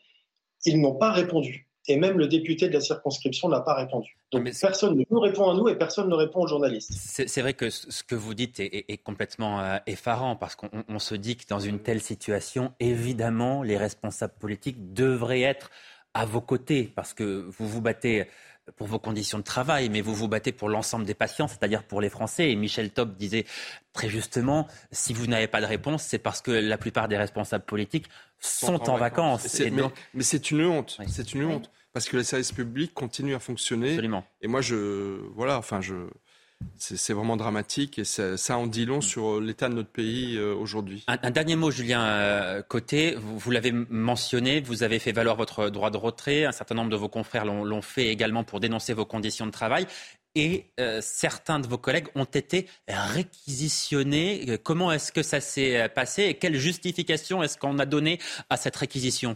ils n'ont pas répondu. Et même le député de la circonscription n'a pas répondu. Donc personne ne nous répond à nous et personne ne répond aux journalistes. C'est vrai que ce que vous dites est, complètement euh, effarant parce qu'on se dit que dans une telle situation, évidemment, les responsables politiques devraient être à vos côtés parce que vous vous battez pour vos conditions de travail, mais vous vous battez pour l'ensemble des patients, c'est-à-dire pour les Français. Et Michel Top disait très justement, si vous n'avez pas de réponse, c'est parce que la plupart des responsables politiques sont, en, vacances. Mais, c'est une honte. C'est une honte parce que les services publics continuent à fonctionner. Absolument. Et moi, je voilà, enfin, je c'est vraiment dramatique et ça, en dit long sur l'état de notre pays euh, aujourd'hui. Un, dernier mot, Julien euh, Côté. Vous, l'avez mentionné, vous avez fait valoir votre droit de retrait. Un certain nombre de vos confrères l'ont fait également pour dénoncer vos conditions de travail. Et euh, certains de vos collègues ont été réquisitionnés. Comment est-ce que ça s'est passé et quelle justification est-ce qu'on a donné à cette réquisition?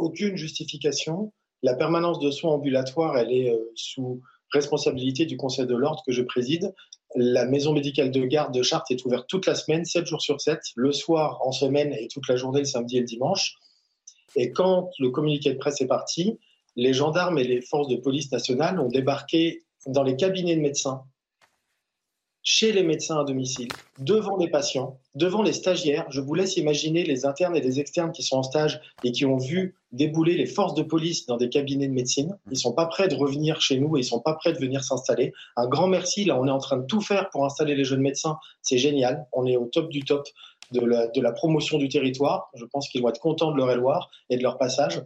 Aucune justification. La permanence de soins ambulatoires, elle est sous responsabilité du Conseil de l'ordre que je préside. La maison médicale de garde de Chartres est ouverte toute la semaine, 7 jours sur 7, le soir, en semaine et toute la journée, le samedi et le dimanche. Et quand le communiqué de presse est parti, les gendarmes et les forces de police nationale ont débarqué dans les cabinets de médecins chez les médecins à domicile, devant les patients, devant les stagiaires. Je vous laisse imaginer les internes et les externes qui sont en stage et qui ont vu débouler les forces de police dans des cabinets de médecine. Ils sont pas prêts de revenir chez nous et ils sont pas prêts de venir s'installer. Un grand merci. Là, on est en train de tout faire pour installer les jeunes médecins. C'est génial. On est au top du top de la, de la promotion du territoire. Je pense qu'ils vont être contents de leur éloir et de leur passage.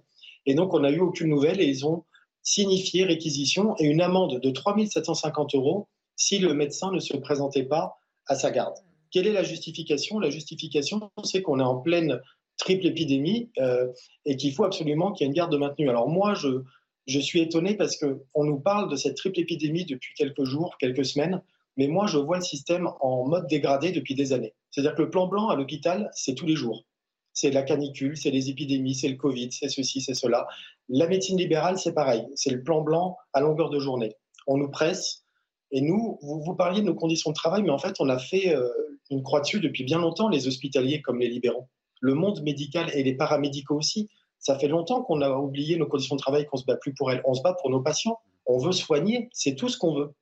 Et donc, on n'a eu aucune nouvelle et ils ont signifié réquisition et une amende de 3750 euros si le médecin ne se présentait pas à sa garde. Quelle est la justification? La justification, c'est qu'on est en pleine triple épidémie euh, et qu'il faut absolument qu'il y ait une garde maintenue. Alors moi, je, je suis étonné parce qu'on nous parle de cette triple épidémie depuis quelques jours, quelques semaines, mais moi, je vois le système en mode dégradé depuis des années. C'est-à-dire que le plan blanc à l'hôpital, c'est tous les jours. C'est la canicule, c'est les épidémies, c'est le Covid, c'est ceci, c'est cela. La médecine libérale, c'est pareil. C'est le plan blanc à longueur de journée. On nous presse, et nous, vous, parliez de nos conditions de travail, mais en fait, on a fait euh, une croix dessus depuis bien longtemps, les hospitaliers comme les libéraux. Le monde médical et les paramédicaux aussi. Ça fait longtemps qu'on a oublié nos conditions de travail, qu'on se bat plus pour elles. On se bat pour nos patients. On veut soigner, c'est tout ce qu'on veut.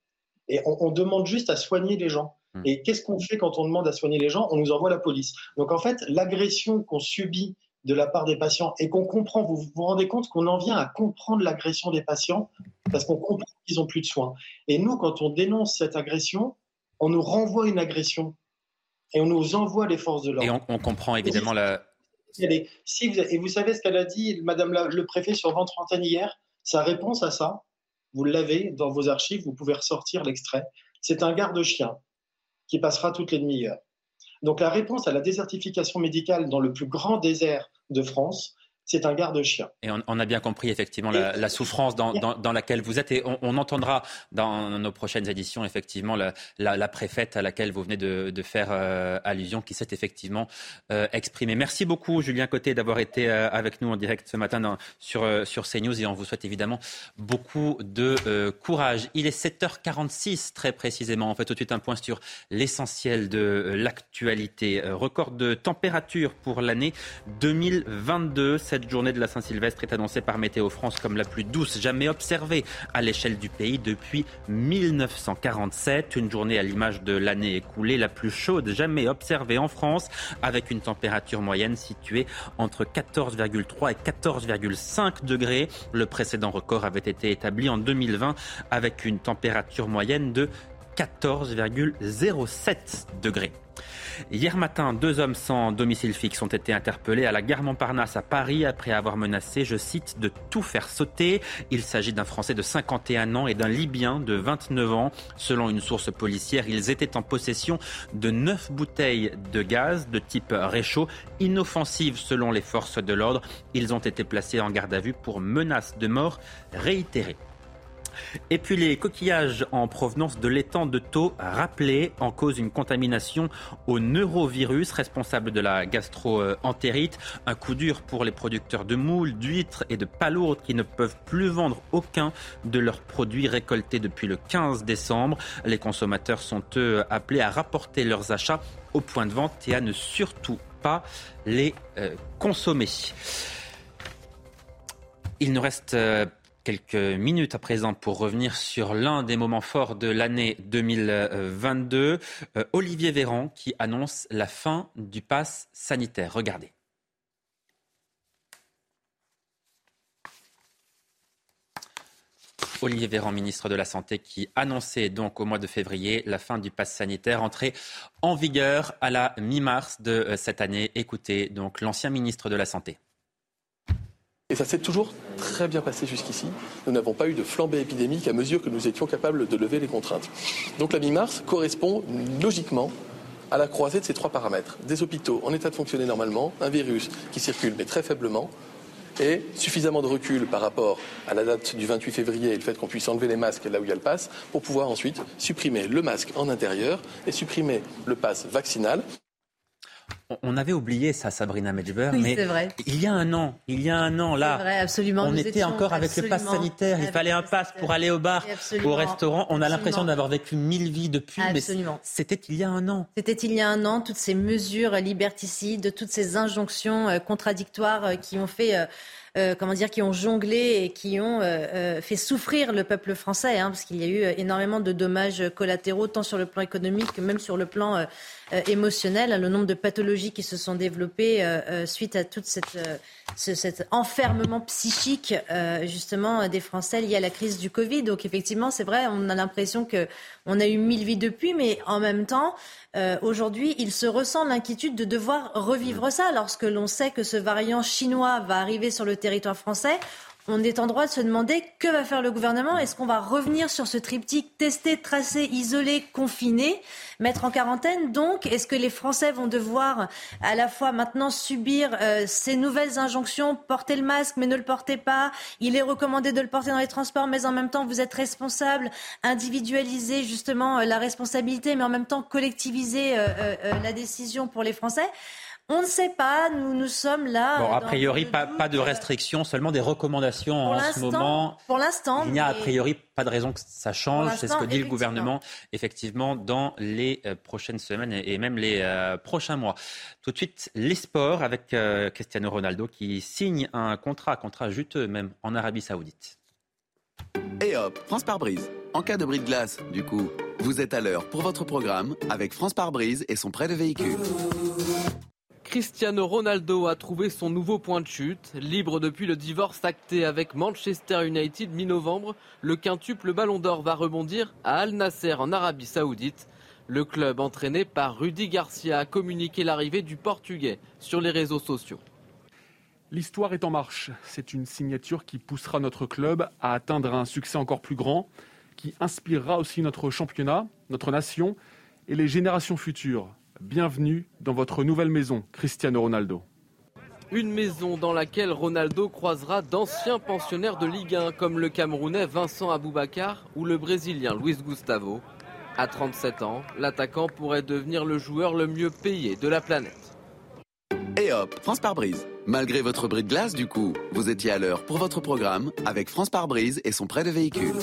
Et on, demande juste à soigner les gens. Hmm. Et qu'est-ce qu'on fait quand on demande à soigner les gens? On nous envoie la police. Donc en fait, l'agression qu'on subit de la part des patients et qu'on comprend, vous vous rendez compte qu'on en vient à comprendre l'agression des patients parce qu'on comprend qu'ils n'ont plus de soins. Et nous, quand on dénonce cette agression, on nous renvoie une agression et on nous envoie les forces de l'ordre. Et on, comprend évidemment la... Si vous, et vous savez ce qu'elle a dit, Madame le préfet sur Ventre Antenne hier Sa réponse à ça, vous l'avez dans vos archives, vous pouvez ressortir l'extrait. C'est un garde-chien qui passera toutes les demi-heures. Donc la réponse à la désertification médicale dans le plus grand désert de France, c'est un garde-chien. Et on, a bien compris effectivement la, souffrance dans, laquelle vous êtes. Et on, entendra dans nos prochaines éditions effectivement la, préfète à laquelle vous venez de, faire euh, allusion, qui s'est effectivement euh, exprimée. Merci beaucoup Julien Côté d'avoir été euh, avec nous en direct ce matin sur, sur CNews et on vous souhaite évidemment beaucoup de courage. Il est 7h46 très précisément. On fait tout de suite un point sur l'essentiel de l'actualité. Record de température pour l'année 2022 cette journée de la Saint-Sylvestre est annoncée par Météo France comme la plus douce jamais observée à l'échelle du pays depuis 1947. Une journée à l'image de l'année écoulée, la plus chaude jamais observée en France, avec une température moyenne située entre 14,3 et 14,5 degrés. Le précédent record avait été établi en 2020 avec une température moyenne de 14,07 degrés. Hier matin, deux hommes sans domicile fixe ont été interpellés à la gare Montparnasse à Paris après avoir menacé, je cite, de tout faire sauter. Il s'agit d'un Français de 51 ans et d'un Libyen de 29 ans. Selon une source policière, ils étaient en possession de neuf bouteilles de gaz de type réchaud, inoffensives selon les forces de l'ordre. Ils ont été placés en garde à vue pour menace de mort réitérée. Et puis les coquillages en provenance de l'étang de Thau rappelés en cause une contamination au neurovirus responsable de la gastro-entérite. Un coup dur pour les producteurs de moules, d'huîtres et de palourdes qui ne peuvent plus vendre aucun de leurs produits récoltés depuis le 15 décembre. Les consommateurs sont eux appelés à rapporter leurs achats au point de vente et à ne surtout pas les euh, consommer. Il nous reste euh, quelques minutes à présent pour revenir sur l'un des moments forts de l'année 2022. Euh, Olivier Véran qui annonce la fin du pass sanitaire. Regardez. Olivier Véran, ministre de la Santé, qui annonçait donc au mois de février la fin du pass sanitaire, entrée en vigueur à la mi-mars de euh, cette année. Écoutez donc l'ancien ministre de la Santé. Et ça s'est toujours très bien passé jusqu'ici. Nous n'avons pas eu de flambée épidémique à mesure que nous étions capables de lever les contraintes. Donc la mi-mars correspond logiquement à la croisée de ces trois paramètres. Des hôpitaux en état de fonctionner normalement, un virus qui circule mais très faiblement, et suffisamment de recul par rapport à la date du 28 février et le fait qu'on puisse enlever les masques là où il y a le pass pour pouvoir ensuite supprimer le masque en intérieur et supprimer le pass vaccinal. On avait oublié ça, Sabrina Medjber, Oui, mais vrai. il y a un an, il y a un an là, C'est vrai, absolument. on Nous était encore avec le pass sanitaire. Il fallait un pass pour aller au bar, au restaurant. On a l'impression d'avoir vécu mille vies depuis, Absolument. mais c'était il y a un an. C'était il y a un an, toutes ces mesures liberticides, toutes ces injonctions euh, contradictoires euh, qui ont fait, euh, comment dire, qui ont jonglé et qui ont euh, fait souffrir le peuple français, hein, parce qu'il y a eu énormément de dommages collatéraux, tant sur le plan économique que même sur le plan euh, euh, émotionnel. Le nombre de pathologies qui se sont développées euh, euh, suite à tout cet enfermement psychique, justement, des Français lié à la crise du Covid. Donc effectivement, c'est vrai, on a l'impression que on a eu mille vies depuis, mais en même temps, aujourd'hui, il se ressent l'inquiétude de devoir revivre ça lorsque l'on sait que ce variant chinois va arriver sur le territoire français. On est en droit de se demander que va faire le gouvernement. Est-ce qu'on va revenir sur ce triptyque tester, tracer, isoler, confiner, mettre en quarantaine Donc, est-ce que les Français vont devoir à la fois maintenant subir euh, ces nouvelles injonctions portez le masque, mais ne le portez pas? Il est recommandé de le porter dans les transports, mais en même temps, vous êtes responsable. Individualiser justement euh, la responsabilité, mais en même temps collectiviser euh, la décision pour les Français. On ne sait pas. Nous, nous sommes là. Bon, a priori, pas, de restrictions, seulement des recommandations Pour en ce moment. pour l'instant, Il n'y a a priori pas de raison que ça change. C'est ce que dit le gouvernement, effectivement, dans les euh, prochaines semaines et et même les euh, prochains mois. Tout de suite, les sports avec euh, Cristiano Ronaldo qui signe un contrat, contrat juteux même, en Arabie Saoudite. Et hop, France par brise. En cas de bris de glace, du coup, vous êtes à l'heure pour votre programme avec France par brise et son prêt de véhicule. Cristiano Ronaldo a trouvé son nouveau point de chute. Libre depuis le divorce acté avec Manchester United mi-novembre, le quintuple Ballon d'Or va rebondir à Al Nasser en Arabie Saoudite. Le club entraîné par Rudy Garcia a communiqué l'arrivée du Portugais sur les réseaux sociaux. L'histoire est en marche. C'est une signature qui poussera notre club à atteindre un succès encore plus grand, qui inspirera aussi notre championnat, notre nation et les générations futures. Bienvenue dans votre nouvelle maison, Cristiano Ronaldo. Une maison dans laquelle Ronaldo croisera d'anciens pensionnaires de Ligue 1 comme le Camerounais Vincent Aboubakar ou le Brésilien Luis Gustavo. À 37 ans, l'attaquant pourrait devenir le joueur le mieux payé de la planète. Et hop, France par brise. Malgré votre bris de glace, du coup, vous étiez à l'heure pour votre programme avec France par brise et son prêt de véhicule.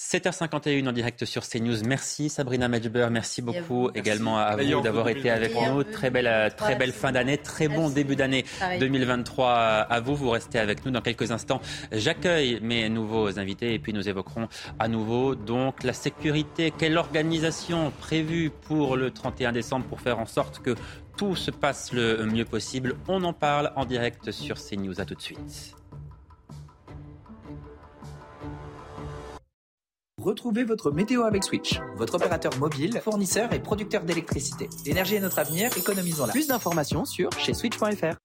7h51 en direct sur CNews. Merci Sabrina Medjber, merci beaucoup également à vous d'avoir été avec 2023. nous. Très belle, euh, très belle fin d'année, très bon début d'année Pareil. 2023 à vous. Vous restez avec nous dans quelques instants. J'accueille mes nouveaux invités et puis nous évoquerons à nouveau donc la sécurité. Quelle organisation prévue pour le 31 décembre pour faire en sorte que tout se passe le mieux possible? On en parle en direct sur CNews. À tout de suite. Retrouvez votre météo avec Switch, votre opérateur mobile, fournisseur et producteur d'électricité. L'énergie est notre avenir, économisons-la. Plus d'informations sur chez switch.fr.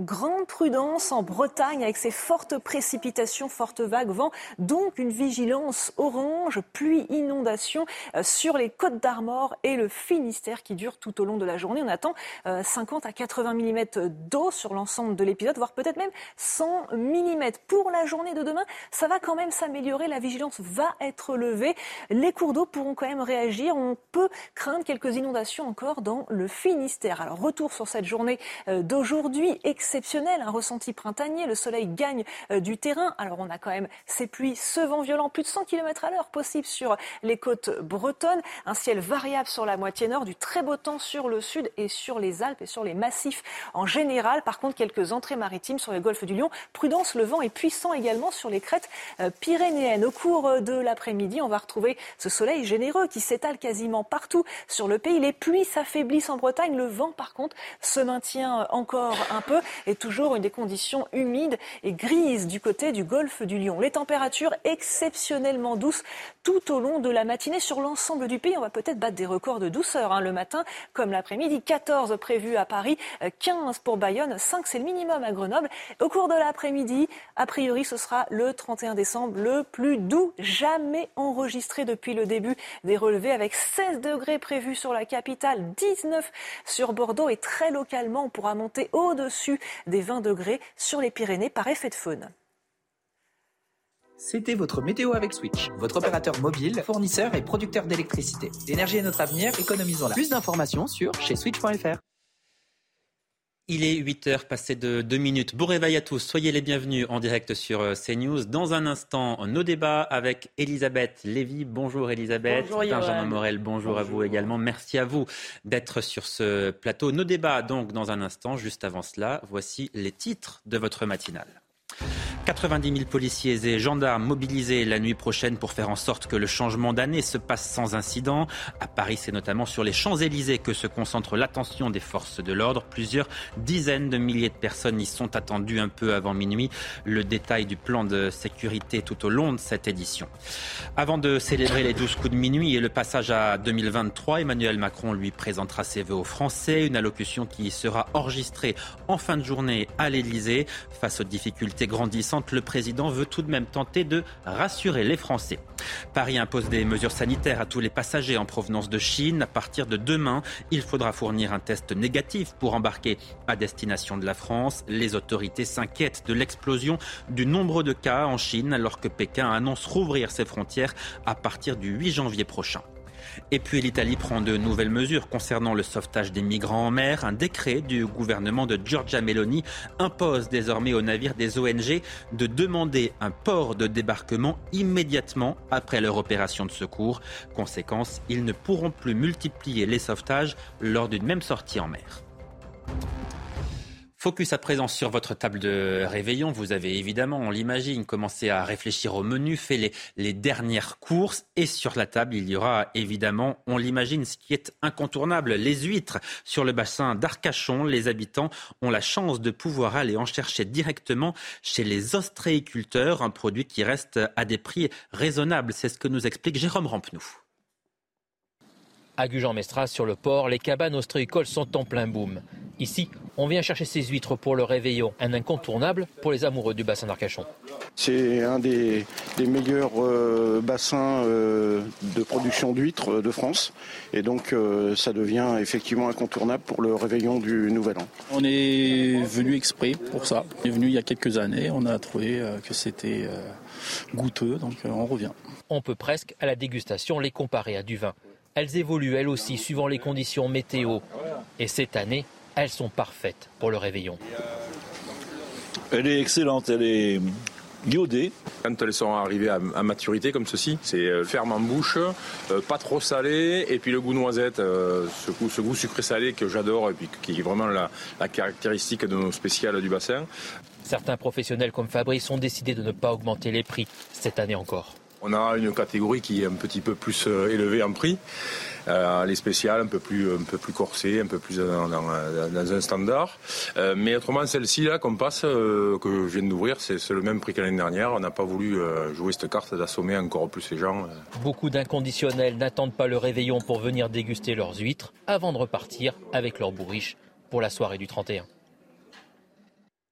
Grande prudence en Bretagne avec ces fortes précipitations, fortes vagues, vent, donc une vigilance orange, pluie, inondation euh, sur les côtes d'Armor et le Finistère qui dure tout au long de la journée. On attend euh, 50 à 80 mm d'eau sur l'ensemble de l'épisode, voire peut-être même 100 mm. Pour la journée de demain, ça va quand même s'améliorer, la vigilance va être levée, les cours d'eau pourront quand même réagir, on peut craindre quelques inondations encore dans le Finistère. Alors retour sur cette journée euh, d'aujourd'hui, exceptionnel, un ressenti printanier, le soleil gagne euh, du terrain. Alors on a quand même ces pluies, ce vent violent, plus de 100 km à l'heure possible sur les côtes bretonnes, un ciel variable sur la moitié nord, du très beau temps sur le sud et sur les Alpes et sur les massifs en général. Par contre, quelques entrées maritimes sur le golfe du Lion. Prudence, le vent est puissant également sur les crêtes euh, pyrénéennes. Au cours de l'après-midi, on va retrouver ce soleil généreux qui s'étale quasiment partout sur le pays. Les pluies s'affaiblissent en Bretagne. Le vent, par contre, se maintient encore un peu. Et toujours une des conditions humides et grises du côté du golfe du Lion. Les températures exceptionnellement douces tout au long de la matinée sur l'ensemble du pays. On va peut-être battre des records de douceur hein, le matin comme l'après-midi. 14 prévus à Paris, 15 pour Bayonne, 5 c'est le minimum à Grenoble. Au cours de l'après-midi, a priori, ce sera le 31 décembre le plus doux jamais enregistré depuis le début des relevés avec 16 degrés prévus sur la capitale, 19 sur Bordeaux et très localement, on pourra monter au-dessus des 20 degrés sur les Pyrénées par effet de faune. C'était votre météo avec Switch, votre opérateur mobile, fournisseur et producteur d'électricité. L'énergie est notre avenir, économisons-la. Plus d'informations sur chez switch.fr. Il est 8 heures passées de 2 minutes. Bon réveil à tous. Soyez les bienvenus en direct sur euh, CNews. Dans un instant, nos débats avec Elisabeth Lévy. Bonjour Elisabeth. Bonjour Benjamin Morel, bonjour, à vous également. Merci à vous d'être sur ce plateau. Nos débats donc dans un instant. Juste avant cela, voici les titres de votre matinale. 90 000 policiers et gendarmes mobilisés la nuit prochaine pour faire en sorte que le changement d'année se passe sans incident. À Paris, c'est notamment sur les Champs-Élysées que se concentre l'attention des forces de l'ordre. Plusieurs dizaines de milliers de personnes y sont attendues un peu avant minuit. Le détail du plan de sécurité tout au long de cette édition. Avant de célébrer les 12 coups de minuit et le passage à 2023, Emmanuel Macron lui présentera ses vœux aux Français, une allocution qui sera enregistrée en fin de journée à l'Élysée. Face aux difficultés grandissantes, le président veut tout de même tenter de rassurer les Français. Paris impose des mesures sanitaires à tous les passagers en provenance de Chine. À partir de demain, il faudra fournir un test négatif pour embarquer à destination de la France. Les autorités s'inquiètent de l'explosion du nombre de cas en Chine alors que Pékin annonce rouvrir ses frontières à partir du 8 janvier prochain. Et puis l'Italie prend de nouvelles mesures concernant le sauvetage des migrants en mer. Un décret du gouvernement de Giorgia Meloni impose désormais aux navires des ONG de demander un port de débarquement immédiatement après leur opération de secours. Conséquence, ils ne pourront plus multiplier les sauvetages lors d'une même sortie en mer. Focus à présent sur votre table de réveillon. Vous avez évidemment, on l'imagine, commencé à réfléchir au menu, fait les, dernières courses. Et sur la table, il y aura évidemment, on l'imagine, ce qui est incontournable, les huîtres. Sur le bassin d'Arcachon, les habitants ont la chance de pouvoir aller en chercher directement chez les ostréiculteurs, un produit qui reste à des prix raisonnables. C'est ce que nous explique Jérôme Rampenou. À Gujan-Mestras, sur le port, les cabanes ostréicoles sont en plein boom. Ici, on vient chercher ces huîtres pour le réveillon, un incontournable pour les amoureux du bassin d'Arcachon. C'est un des, des meilleurs euh, bassins euh, de production d'huîtres euh, de France et donc euh, ça devient effectivement incontournable pour le réveillon du Nouvel An. On est venu exprès pour ça. On est venu il y a quelques années, on a trouvé euh, que c'était euh, goûteux, donc on revient. On peut presque à la dégustation les comparer à du vin. Elles évoluent elles aussi suivant les conditions météo. Et cette année, elles sont parfaites pour le réveillon. Elle est excellente, elle est iodée. Quand elles sont arrivées à, maturité comme ceci, c'est euh, ferme en bouche, euh, pas trop salé, et puis le goût noisette, euh, ce, goût, ce goût sucré-salé que j'adore et puis qui est vraiment la, la caractéristique de nos spéciales du bassin. Certains professionnels comme Fabrice ont décidé de ne pas augmenter les prix cette année encore. On a une catégorie qui est un petit peu plus élevée en prix. Euh, les spéciales un peu plus un peu plus corsées, un peu plus dans, un standard. Euh, mais autrement, celle-ci là qu'on passe, euh, que je viens d'ouvrir, c'est le même prix que l'année dernière. On n'a pas voulu jouer cette carte d'assommer encore plus les gens. Beaucoup d'inconditionnels n'attendent pas le réveillon pour venir déguster leurs huîtres avant de repartir avec leur bourriche pour la soirée du 31.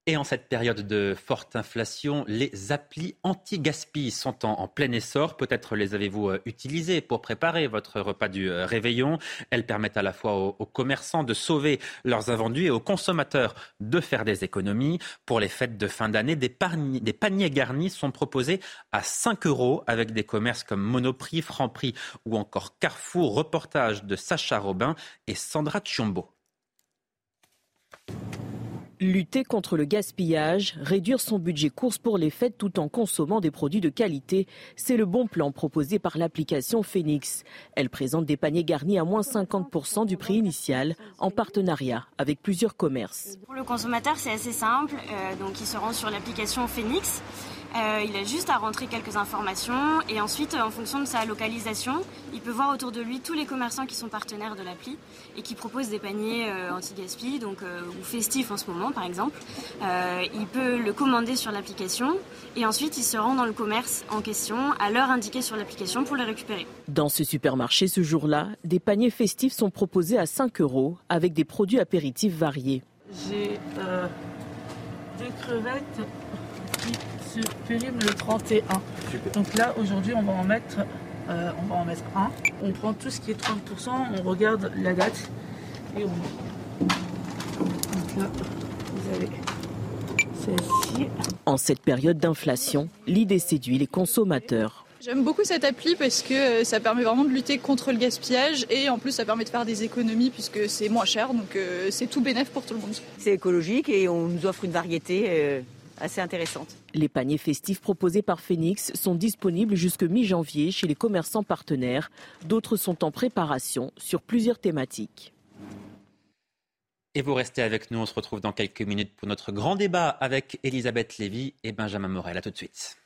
Et en cette période de forte inflation, les applis anti-gaspi sont en, plein essor. Peut-être les avez-vous euh, utilisées pour préparer votre repas du euh, réveillon. Elles permettent à la fois aux, commerçants de sauver leurs invendus et aux consommateurs de faire des économies. Pour les fêtes de fin d'année, des, des, paniers garnis sont proposés à 5 euros avec des commerces comme Monoprix, Franprix ou encore Carrefour. Reportage de Sacha Robin et Sandra Chiombo. Lutter contre le gaspillage, réduire son budget course pour les fêtes tout en consommant des produits de qualité, c'est le bon plan proposé par l'application Phoenix. Elle présente des paniers garnis à moins 50% du prix initial en partenariat avec plusieurs commerces. Pour le consommateur, c'est assez simple. Euh, donc, il se rend sur l'application Phoenix. Euh, il a juste à rentrer quelques informations et ensuite, en fonction de sa localisation, il peut voir autour de lui tous les commerçants qui sont partenaires de l'appli et qui proposent des paniers euh, anti-gaspi, donc euh, ou festifs en ce moment par exemple. il peut le commander sur l'application et ensuite il se rend dans le commerce en question à l'heure indiquée sur l'application pour les récupérer. Dans ce supermarché ce jour-là, des paniers festifs sont proposés à 5 euros avec des produits apéritifs variés. J'ai des crevettes périme le 31. Donc là, aujourd'hui, on va en mettre euh, on va en mettre un. On prend tout ce qui est 30%, on regarde la date et on. Donc là, vous avez celle-ci. En cette période d'inflation, l'idée séduit les consommateurs. J'aime beaucoup cette appli parce que euh, ça permet vraiment de lutter contre le gaspillage et en plus ça permet de faire des économies puisque c'est moins cher donc euh, c'est tout bénéf pour tout le monde. C'est écologique et on nous offre une variété assez intéressante. Les paniers festifs proposés par Phoenix sont disponibles jusque mi-janvier chez les commerçants partenaires. D'autres sont en préparation sur plusieurs thématiques. Et vous restez avec nous, on se retrouve dans quelques minutes pour notre grand débat avec Elisabeth Lévy et Benjamin Morel. A tout de suite.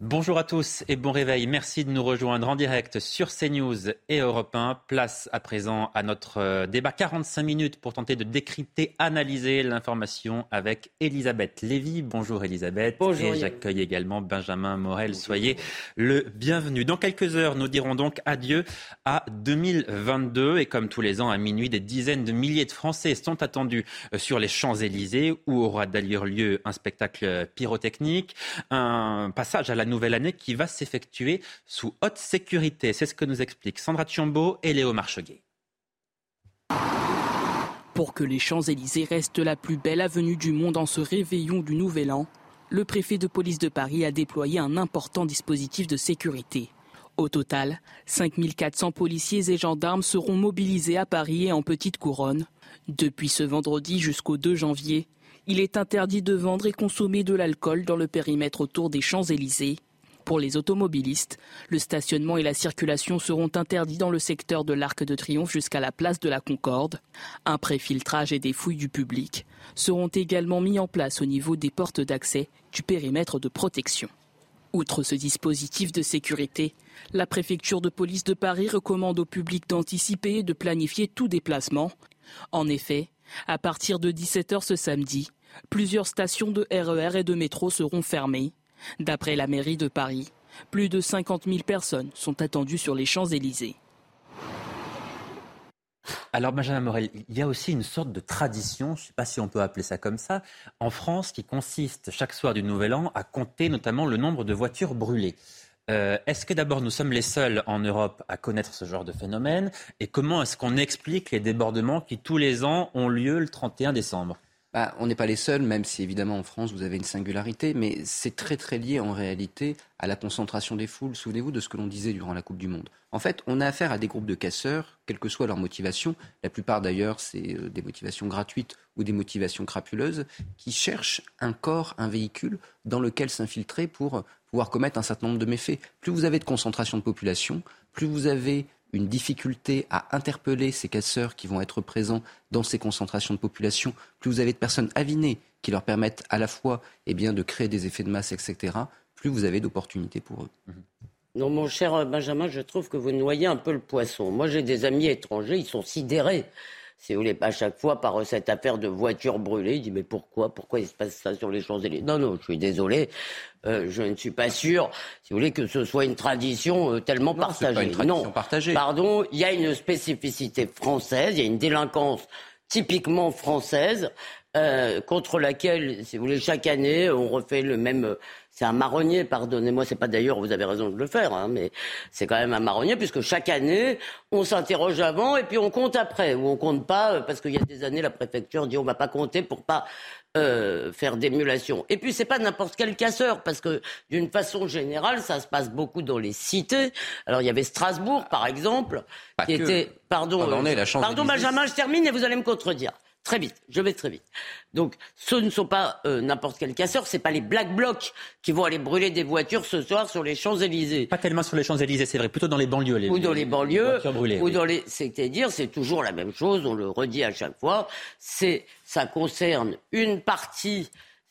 Bonjour à tous et bon réveil. Merci de nous rejoindre en direct sur CNews et Europe 1. Place à présent à notre euh, débat 45 minutes pour tenter de décrypter, analyser l'information avec Elisabeth Lévy. Bonjour Elisabeth. Bonjour. Et j'accueille également Benjamin Morel. Soyez le bienvenu. Dans quelques heures, nous dirons donc adieu à 2022 et comme tous les ans à minuit, des dizaines de milliers de Français sont attendus euh, sur les Champs-Élysées où aura d'ailleurs lieu un spectacle pyrotechnique, un passage à la nouvelle année qui va s'effectuer sous haute sécurité. C'est ce que nous expliquent Sandra Chiombo et Léo Marcheguet. Pour que les Champs-Élysées restent la plus belle avenue du monde en ce réveillon du Nouvel An, le préfet de police de Paris a déployé un important dispositif de sécurité. Au total, 5400 policiers et gendarmes seront mobilisés à Paris et en petite couronne. Depuis ce vendredi jusqu'au 2 janvier, il est interdit de vendre et consommer de l'alcool dans le périmètre autour des Champs-Élysées. Pour les automobilistes, le stationnement et la circulation seront interdits dans le secteur de l'Arc de Triomphe jusqu'à la place de la Concorde. Un préfiltrage et des fouilles du public seront également mis en place au niveau des portes d'accès du périmètre de protection. Outre ce dispositif de sécurité, la préfecture de police de Paris recommande au public d'anticiper et de planifier tout déplacement. En effet, à partir de 17h ce samedi, plusieurs stations de RER e et de métro seront fermées. D'après la mairie de Paris, plus de 50 000 personnes sont attendues sur les Champs-Élysées. Alors Benjamin Morel, il y a aussi une sorte de tradition, je ne sais pas si on peut appeler ça comme ça, en France qui consiste chaque soir du Nouvel An à compter notamment le nombre de voitures brûlées. Euh, est-ce que d'abord nous sommes les seuls en Europe à connaître ce genre de phénomène Et comment est-ce qu'on explique les débordements qui tous les ans ont lieu le 31 décembre? Bah, on n'est pas les seuls, même si évidemment en France vous avez une singularité, mais c'est très très lié en réalité à la concentration des foules. Souvenez-vous de ce que l'on disait durant la Coupe du Monde. En fait, on a affaire à des groupes de casseurs, quelle que soit leur motivation. La plupart d'ailleurs, c'est euh, des motivations gratuites ou des motivations crapuleuses, qui cherchent un corps, un véhicule dans lequel s'infiltrer pour pouvoir commettre un certain nombre de méfaits. Plus vous avez de concentration de population, plus vous avez une difficulté à interpeller ces casseurs qui vont être présents dans ces concentrations de population, plus vous avez de personnes avinées qui leur permettent à la fois eh bien, de créer des effets de masse, etc., plus vous avez d'opportunités pour eux. Mhm. Non, mon cher Benjamin, je trouve que vous noyez un peu le poisson. Moi, j'ai des amis étrangers, ils sont sidérés si vous voulez, à chaque fois par cette affaire de voiture brûlée. Il dit mais pourquoi Pourquoi il se passe ça sur les Champs-Élysées? Non, non, je suis désolé. Euh, je ne suis pas sûr, si vous voulez, que ce soit une tradition euh, tellement partagée. Pas une tradition partagée. Pardon, il y a une spécificité française, il y a une délinquance typiquement française. Euh, contre laquelle, si vous voulez, chaque année, on refait le même c'est un marronnier, pardonnez-moi, c'est pas d'ailleurs, vous avez raison de le faire, hein, mais c'est quand même un marronnier, puisque chaque année, on s'interroge avant et puis on compte après, ou on compte pas, euh, parce qu'il y a des années, la préfecture dit on va pas compter pour pas euh, faire d'émulation. Et puis c'est pas n'importe quel casseur, parce que d'une façon générale, ça se passe beaucoup dans les cités. Alors il y avait Strasbourg, par exemple, qui était, pardon, la pardon Benjamin, je termine et vous allez me contredire. Très vite, je vais très vite. Donc, ce ne sont pas euh, n'importe quel casseur, c'est pas les black blocs qui vont aller brûler des voitures ce soir sur les Champs-Élysées. Pas tellement sur les Champs-Élysées, c'est vrai, plutôt dans les banlieues. Les, ou dans les banlieues, brûlées, ou dans les. C'est-à-dire, c'est toujours la même chose. On le redit à chaque fois. C'est, ça concerne une partie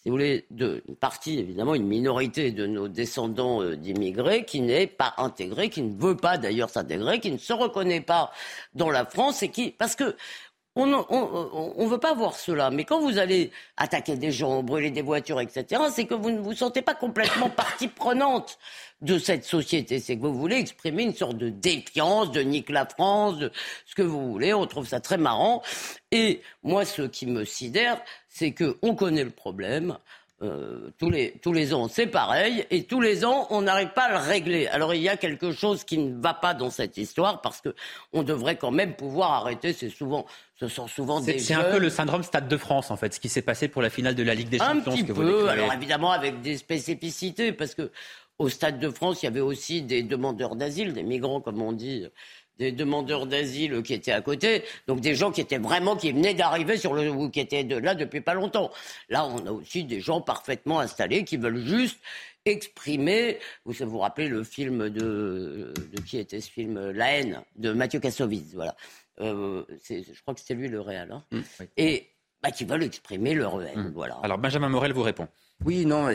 si vous voulez, de, une partie, évidemment, une minorité de nos descendants euh, d'immigrés qui n'est pas intégrée, qui ne veut pas d'ailleurs s'intégrer, qui ne se reconnaît pas dans la France et qui, parce que on ne veut pas voir cela. Mais quand vous allez attaquer des gens, brûler des voitures, etc., c'est que vous ne vous sentez pas complètement partie prenante de cette société. C'est que vous voulez exprimer une sorte de défiance, de nique la France, de ce que vous voulez. On trouve ça très marrant. Et moi, ce qui me sidère, c'est qu'on connaît le problème. Euh, tous, les, tous les ans, c'est pareil, et tous les ans, on n'arrive pas à le régler. Alors il y a quelque chose qui ne va pas dans cette histoire, parce que on devrait quand même pouvoir arrêter. C'est souvent, ce sont souvent des. C'est un peu le syndrome Stade de France, en fait, ce qui s'est passé pour la finale de la Ligue des Champions. Un petit peu. Alors évidemment avec des spécificités, parce que au Stade de France, il y avait aussi des demandeurs d'asile, des migrants, comme on dit, des demandeurs d'asile qui étaient à côté, donc des gens qui étaient vraiment, qui venaient d'arriver sur le, ou qui étaient de là depuis pas longtemps. Là, on a aussi des gens parfaitement installés qui veulent juste exprimer, vous vous rappelez le film de, de qui était ce film La haine de Mathieu Kassovitz, voilà. Euh, je crois que c'était lui le réel. Hein. Mmh, Et bah, qui veulent exprimer leur haine, mmh. voilà. Alors Benjamin Morel vous répond. Oui, non.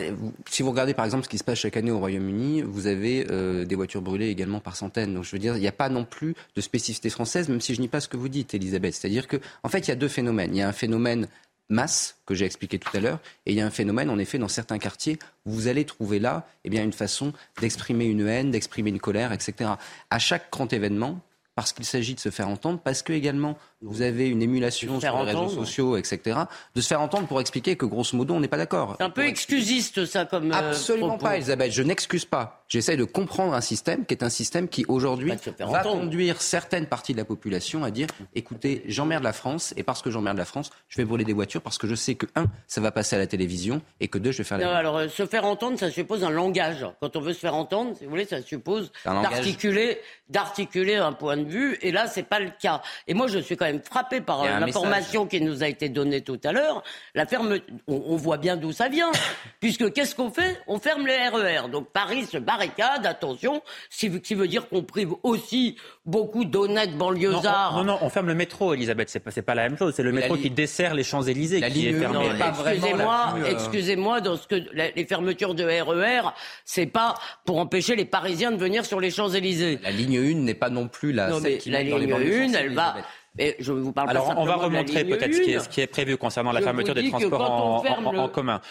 Si vous regardez par exemple ce qui se passe chaque année au Royaume-Uni, vous avez euh, des voitures brûlées également par centaines. Donc je veux dire, il n'y a pas non plus de spécificité française, même si je nie pas ce que vous dites, Elisabeth. C'est-à-dire que, en fait, il y a deux phénomènes. Il y a un phénomène masse que j'ai expliqué tout à l'heure, et il y a un phénomène, en effet, dans certains quartiers, où vous allez trouver là, eh bien, une façon d'exprimer une haine, d'exprimer une colère, etc. À chaque grand événement, parce qu'il s'agit de se faire entendre, parce que également vous avez une émulation sur les réseaux sociaux, etc., de se faire entendre pour expliquer que grosso modo on n'est pas d'accord. C'est un peu excusiste ça comme. Euh, Absolument pas, Elisabeth. Je n'excuse pas. J'essaie de comprendre un système qui est un système qui aujourd'hui va conduire certaines parties de la population à dire écoutez, j'emmerde la France et parce que j'emmerde la France, je vais brûler des voitures parce que je sais que un, ça va passer à la télévision et que deux, je vais faire. Non, alors euh, se faire entendre, ça suppose un langage. Quand on veut se faire entendre, si vous voulez, ça suppose d'articuler, d'articuler un point de vue. Et là, c'est pas le cas. Et moi, je suis quand même frappé par euh, l'information qui nous a été donnée tout à l'heure. La ferme, on, voit bien d'où ça vient, puisque qu'est-ce qu'on fait? On ferme les RER. E Donc Paris se barricade. Attention, ce qui veut dire qu'on prive aussi beaucoup d'honnêtes banlieusards. Non, non, on ferme le métro, Elisabeth. C'est pas, pas la même chose. C'est le métro qui dessert les Champs Élysées qui est fermé. Excusez-moi, euh, excusez-moi, dans ce que les fermetures de RER, e c'est pas pour empêcher les Parisiens de venir sur les Champs Élysées. La ligne 1 n'est pas non plus la. Non, mais la ligne 1, elle va je vous parle Alors, on va remontrer peut-être ce, qui est prévu concernant la fermeture des transports en, commun.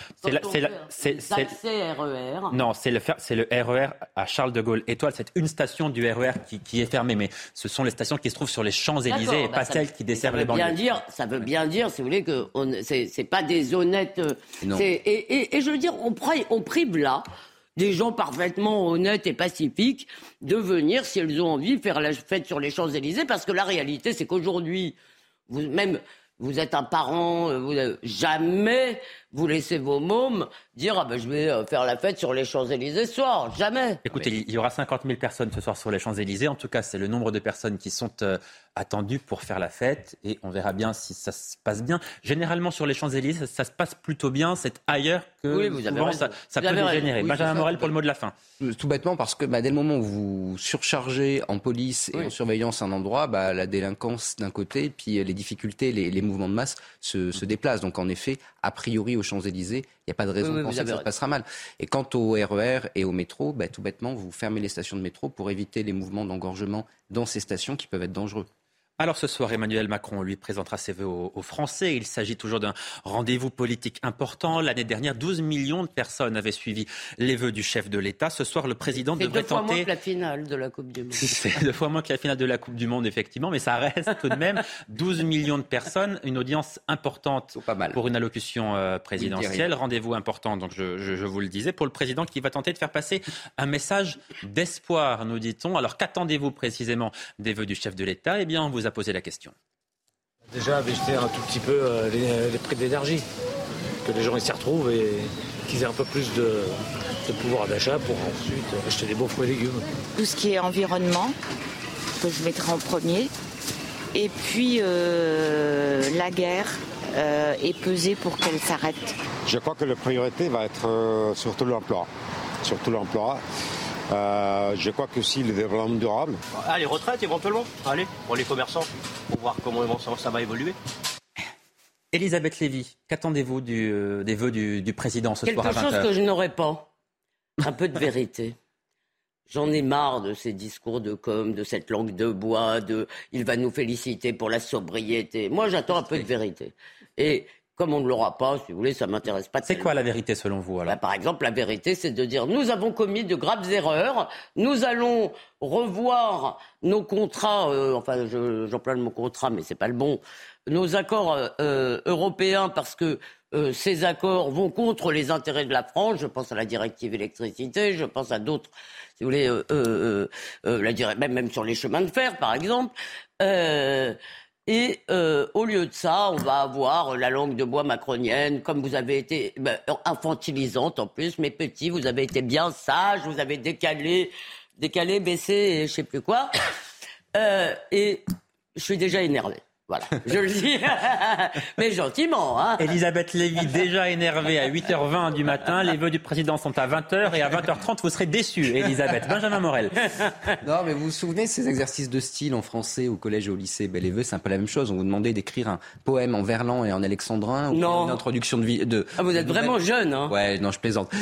C'est RER. Non, c'est le, le RER à Charles de Gaulle Étoile. C'est une station du RER qui, est fermée, mais ce sont les stations qui se trouvent sur les Champs-Élysées et bah pas celles qui desservent les banlieues. Dire, ça veut bien dire, si vous voulez, que c'est pas des honnêtes. Et, et, je veux dire, on, on prive là des gens parfaitement honnêtes et pacifiques de venir, si elles ont envie, faire la fête sur les Champs-Élysées, parce que la réalité, c'est qu'aujourd'hui, vous, même vous êtes un parent, euh, vous, jamais vous laissez vos mômes dire ah ben je vais euh, faire la fête sur les Champs-Élysées ce soir. Jamais. Écoutez, il y aura 50 000 personnes ce soir sur les Champs-Élysées. En tout cas, c'est le nombre de personnes qui sont euh, attendues pour faire la fête et on verra bien si ça se passe bien. Généralement, sur les Champs-Élysées, ça, se passe plutôt bien. C'est ailleurs que souvent ça, peut dégénérer. Benjamin Morel pour le mot de la fin. Tout bêtement parce que bah, dès le moment où vous surchargez en police et en surveillance un endroit, bah, la délinquance d'un côté, puis les difficultés, les, mouvements de masse se, se déplacent. Donc en effet, a priori aux Champs-Élysées, il n'y a pas de raison de penser que ça passera mal. Et quant au RER e et au métro, bah, tout bêtement, vous fermez les stations de métro pour éviter les mouvements d'engorgement dans ces stations qui peuvent être dangereux. Alors ce soir, Emmanuel Macron lui présentera ses vœux aux, Français. Il s'agit toujours d'un rendez-vous politique important. L'année dernière, 12 millions de personnes avaient suivi les vœux du chef de l'État. Ce soir, le président devrait tenter... C'est deux fois moins que la finale de la Coupe du Monde. C'est deux fois moins que la finale de la Coupe du Monde, effectivement, mais ça reste tout de même 12 millions de personnes, une audience importante pour une allocution euh, présidentielle. Rendez-vous important, donc je, je vous le disais, pour le président qui va tenter de faire passer un message d'espoir, nous dit-on. Alors qu'attendez-vous précisément des vœux du chef de l'État? Eh bien, on vous a poser la question. Déjà, baisser un tout petit peu euh, les, prix de l'énergie, que les gens s'y retrouvent et qu'ils aient un peu plus de, pouvoir d'achat pour ensuite acheter des beaux fruits et légumes. Tout ce qui est environnement, que je mettrai en premier. Et puis euh, la guerre euh, est pesée pour qu'elle s'arrête. Je crois que la priorité va être surtout l'emploi. Surtout l'emploi. Euh, je crois que si le développement durable. Ah, les retraites éventuellement Allez, pour les commerçants, pour voir comment ça, va évoluer. Elisabeth Lévy, qu'attendez-vous des vœux du, président ce soir à 20h Quelque chose que je n'aurais pas. Un peu de vérité. J'en ai marre de ces discours de com, de cette langue de bois, de il va nous féliciter pour la sobriété. Moi, j'attends un peu de vérité. Et comme on ne l'aura pas, si vous voulez, ça m'intéresse pas. C'est quoi la vérité selon vous alors bah, Par exemple, la vérité, c'est de dire nous avons commis de graves erreurs, nous allons revoir nos contrats, euh, enfin j'emploie le mot contrat, mais c'est pas le bon, nos accords euh, euh, européens parce que ces accords vont contre les intérêts de la France. Je pense à la directive électricité, je pense à d'autres si vous voulez, euh, euh, euh, la, même, même sur les chemins de fer, par exemple. Et au lieu de ça, on va avoir la langue de bois macronienne, comme vous avez été ben, infantilisante en plus, mes petits, vous avez été bien sages, vous avez décalé, décalé, baissé, et je sais plus quoi. et je suis déjà énervé. Voilà, je le dis, mais gentiment. Hein. Elisabeth Lévy, déjà énervée à 8h20 du matin. Les vœux du président sont à 20h et à 20h30, vous serez déçue, Elisabeth. Benjamin Morel. Non, mais vous vous souvenez ces exercices de style en français au collège et au lycée? Ben, Les vœux, c'est un peu la même chose. On vous demandait d'écrire un poème en verlan et en alexandrin ou non. une introduction de vie. De, ah, vous êtes vraiment jeune, hein Ouais, non, je plaisante.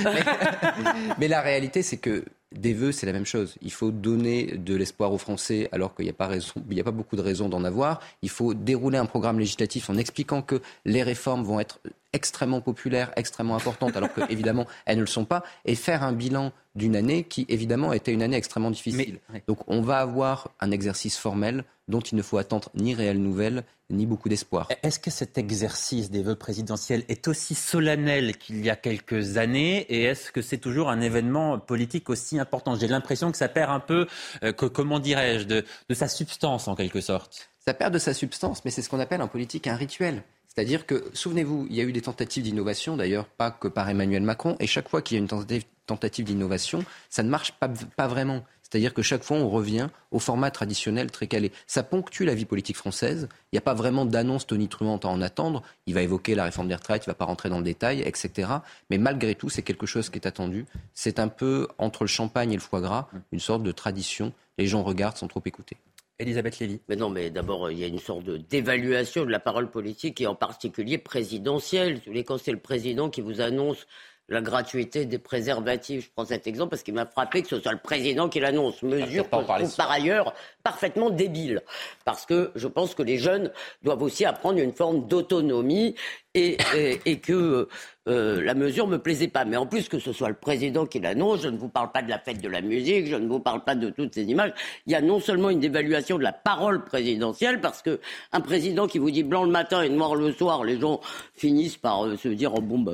mais la réalité, c'est que des vœux, c'est la même chose. Il faut donner de l'espoir aux Français alors qu'il n'y a, pas a pas beaucoup de raisons d'en avoir. Il faut dérouler un programme législatif en expliquant que les réformes vont être extrêmement populaires, extrêmement importantes, alors qu'évidemment, elles ne le sont pas, et faire un bilan d'une année qui, évidemment, était une année extrêmement difficile. Donc, on va avoir un exercice formel dont il ne faut attendre ni réelles nouvelles, ni beaucoup d'espoir. Est-ce que cet exercice des vœux présidentiels est aussi solennel qu'il y a quelques années et est-ce que c'est toujours un événement politique aussi important? J'ai l'impression que ça perd un peu, euh, comment dirais-je, de, de sa substance en quelque sorte. Ça perd de sa substance, mais c'est ce qu'on appelle en politique un rituel. C'est-à-dire que, souvenez-vous, il y a eu des tentatives d'innovation, d'ailleurs pas que par Emmanuel Macron, et chaque fois qu'il y a une tentative d'innovation, ça ne marche pas, vraiment. C'est-à-dire que chaque fois, on revient au format traditionnel très calé. Ça ponctue la vie politique française. Il n'y a pas vraiment d'annonce tonitruante à en attendre. Il va évoquer la réforme des retraites, il ne va pas rentrer dans le détail, etc. Mais malgré tout, c'est quelque chose qui est attendu. C'est un peu entre le champagne et le foie gras, une sorte de tradition. Les gens regardent sans trop écouter. Elisabeth Lévy. Mais non, mais d'abord, il y a une sorte d'évaluation de la parole politique et en particulier présidentielle. Quand c'est le président qui vous annonce la gratuité des préservatifs. Je prends cet exemple parce qu'il m'a frappé que ce soit le président qui l'annonce. Mesure je trouve par ailleurs parfaitement débile. Parce que je pense que les jeunes doivent aussi apprendre une forme d'autonomie et, et, que euh, la mesure me plaisait pas. Mais en plus que ce soit le président qui l'annonce, je ne vous parle pas de la fête de la musique, je ne vous parle pas de toutes ces images. Il y a non seulement une dévaluation de la parole présidentielle, parce que un président qui vous dit blanc le matin et noir le soir, les gens finissent par euh, se dire oh bon bah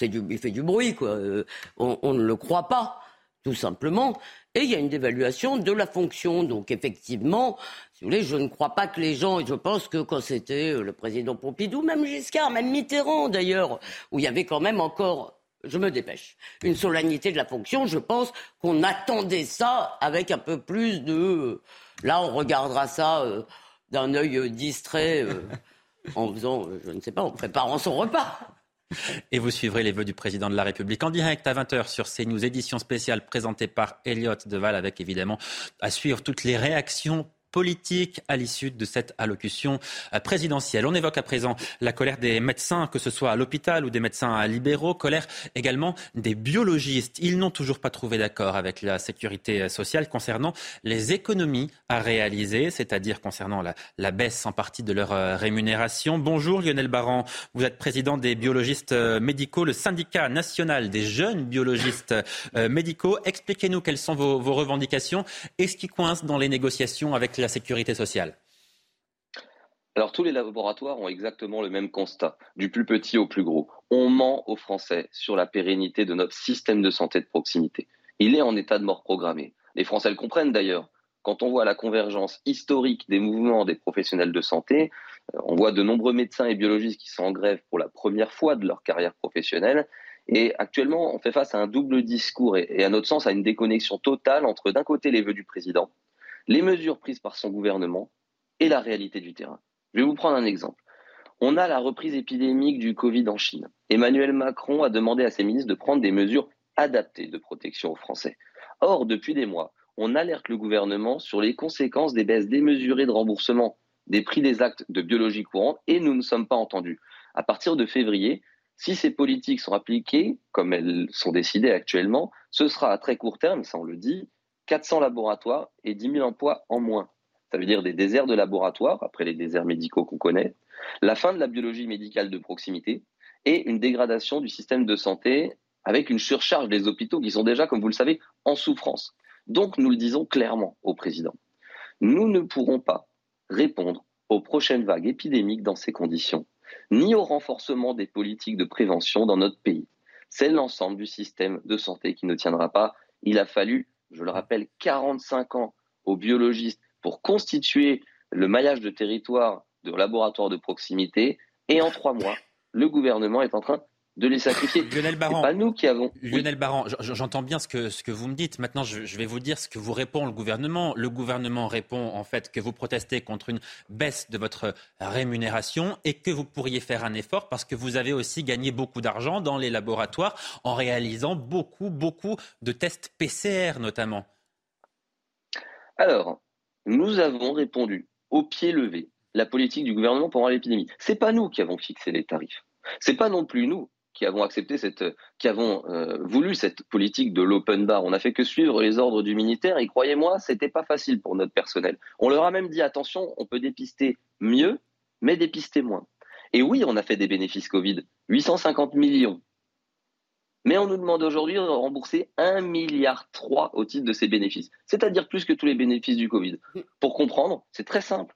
il fait du bruit, quoi. Euh, on, ne le croit pas, tout simplement. Et il y a une dévaluation de la fonction. Donc effectivement, si vous voulez, je ne crois pas que les gens, et je pense que quand c'était euh, le président Pompidou, même Giscard, même Mitterrand d'ailleurs, où il y avait quand même encore je me dépêche. Une solennité de la fonction, je pense qu'on attendait ça avec un peu plus de. Là, on regardera ça euh, d'un œil distrait en faisant, je ne sais pas, en préparant son repas. Et vous suivrez les vœux du président de la République en direct à 20h sur CNews, édition spéciale présentée par Elliot Deval, avec évidemment à suivre toutes les réactions politique à l'issue de cette allocution euh, présidentielle. On évoque à présent la colère des médecins, que ce soit à l'hôpital ou des médecins libéraux, colère également des biologistes. Ils n'ont toujours pas trouvé d'accord avec la sécurité sociale concernant les économies à réaliser, c'est-à-dire concernant la, baisse en partie de leur euh, rémunération. Bonjour Lionel Baran, vous êtes président des biologistes euh, médicaux, le syndicat national des jeunes biologistes médicaux. Expliquez-nous quelles sont vos, vos revendications et ce qui coince dans les négociations avec la la sécurité sociale alors tous les laboratoires ont exactement le même constat, du plus petit au plus gros. On ment aux Français sur la pérennité de notre système de santé de proximité. Il est en état de mort programmée. Les Français le comprennent d'ailleurs. Quand on voit la convergence historique des mouvements des professionnels de santé, euh, on voit de nombreux médecins et biologistes qui sont en grève pour la première fois de leur carrière professionnelle. Et actuellement, on fait face à un double discours et, à notre sens à une déconnexion totale entre d'un côté les vœux du président les mesures prises par son gouvernement et la réalité du terrain. Je vais vous prendre un exemple. On a la reprise épidémique du Covid en Chine. Emmanuel Macron a demandé à ses ministres de prendre des mesures adaptées de protection aux Français. Or, depuis des mois, on alerte le gouvernement sur les conséquences des baisses démesurées de remboursement des prix des actes de biologie courante et nous ne sommes pas entendus. À partir de février, si ces politiques sont appliquées comme elles sont décidées actuellement, ce sera à très court terme, ça on le dit, 400 laboratoires et 10 000 emplois en moins. Ça veut dire des déserts de laboratoires, après les déserts médicaux qu'on connaît, la fin de la biologie médicale de proximité et une dégradation du système de santé avec une surcharge des hôpitaux qui sont déjà, comme vous le savez, en souffrance. Donc nous le disons clairement au président. Nous ne pourrons pas répondre aux prochaines vagues épidémiques dans ces conditions, ni au renforcement des politiques de prévention dans notre pays. C'est l'ensemble du système de santé qui ne tiendra pas. Il a fallu, je le rappelle, 45 ans aux biologistes pour constituer le maillage de territoire de laboratoires de proximité. Et en trois mois, le gouvernement est en train de les sacrifier. Lionel Baran, pas nous qui avons. Lionel Baran, j'entends bien ce que, ce que vous me dites. Maintenant, je, vais vous dire ce que vous répond le gouvernement. Le gouvernement répond en fait que vous protestez contre une baisse de votre rémunération et que vous pourriez faire un effort parce que vous avez aussi gagné beaucoup d'argent dans les laboratoires en réalisant beaucoup, beaucoup de tests PCR notamment. Alors, nous avons répondu au pied levé la politique du gouvernement pendant l'épidémie. C'est pas nous qui avons fixé les tarifs. C'est pas non plus nous qui avons accepté cette, qui avons euh, voulu cette politique de l'open bar. On n'a fait que suivre les ordres du militaire et croyez-moi, c'était pas facile pour notre personnel. On leur a même dit attention, on peut dépister mieux, mais dépister moins. Et oui, on a fait des bénéfices Covid, 850 millions. Mais on nous demande aujourd'hui de rembourser 1,3 milliard au titre de ces bénéfices, c'est-à-dire plus que tous les bénéfices du Covid. Pour comprendre, c'est très simple.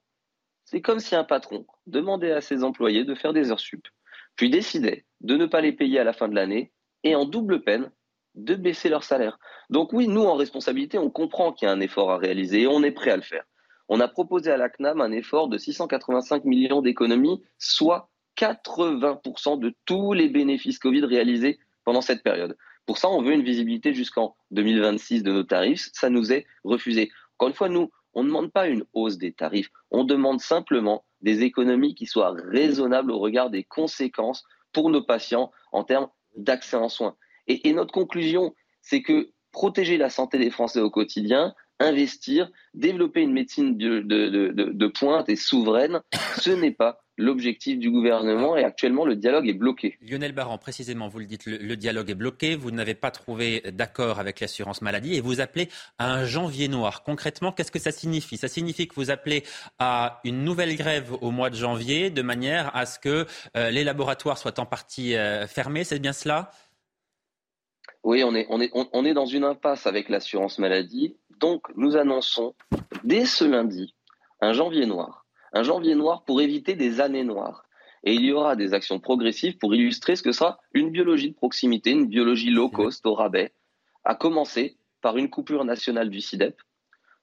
C'est comme si un patron demandait à ses employés de faire des heures sup, puis décidait de ne pas les payer à la fin de l'année et en double peine de baisser leur salaire. Donc oui, nous, en responsabilité, on comprend qu'il y a un effort à réaliser et on est prêt à le faire. On a proposé à la CNAM un effort de 685 millions d'économies, soit 80% de tous les bénéfices Covid réalisés pendant cette période. Pour ça, on veut une visibilité jusqu'en 2026 de nos tarifs. Ça nous est refusé. Encore une fois, nous, on ne demande pas une hausse des tarifs. On demande simplement des économies qui soient raisonnables au regard des conséquences pour nos patients en termes d'accès en soins. Et, notre conclusion, c'est que protéger la santé des Français au quotidien, investir, développer une médecine de, pointe et souveraine, ce n'est pas l'objectif du gouvernement et actuellement le dialogue est bloqué. Lionel Barran, précisément, vous le dites, le, dialogue est bloqué, vous n'avez pas trouvé d'accord avec l'assurance maladie et vous appelez à un janvier noir. Concrètement, qu'est-ce que ça signifie? Ça signifie que vous appelez à une nouvelle grève au mois de janvier de manière à ce que euh, les laboratoires soient en partie euh, fermés, c'est bien cela? Oui, on est, on, est, on est dans une impasse avec l'assurance maladie. Donc, nous annonçons dès ce lundi un janvier noir. Un janvier noir pour éviter des années noires. Et il y aura des actions progressives pour illustrer ce que sera une biologie de proximité, une biologie low cost au rabais, à commencer par une coupure nationale du CIDEP,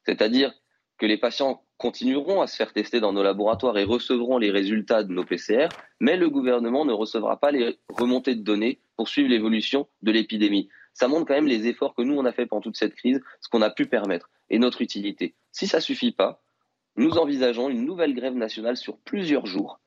c'est-à-dire que les patients continueront à se faire tester dans nos laboratoires et recevront les résultats de nos PCR, mais le gouvernement ne recevra pas les remontées de données pour suivre l'évolution de l'épidémie. Ça montre quand même les efforts que nous, on a fait pendant toute cette crise, ce qu'on a pu permettre et notre utilité. Si ça suffit pas, nous envisageons une nouvelle grève nationale sur plusieurs jours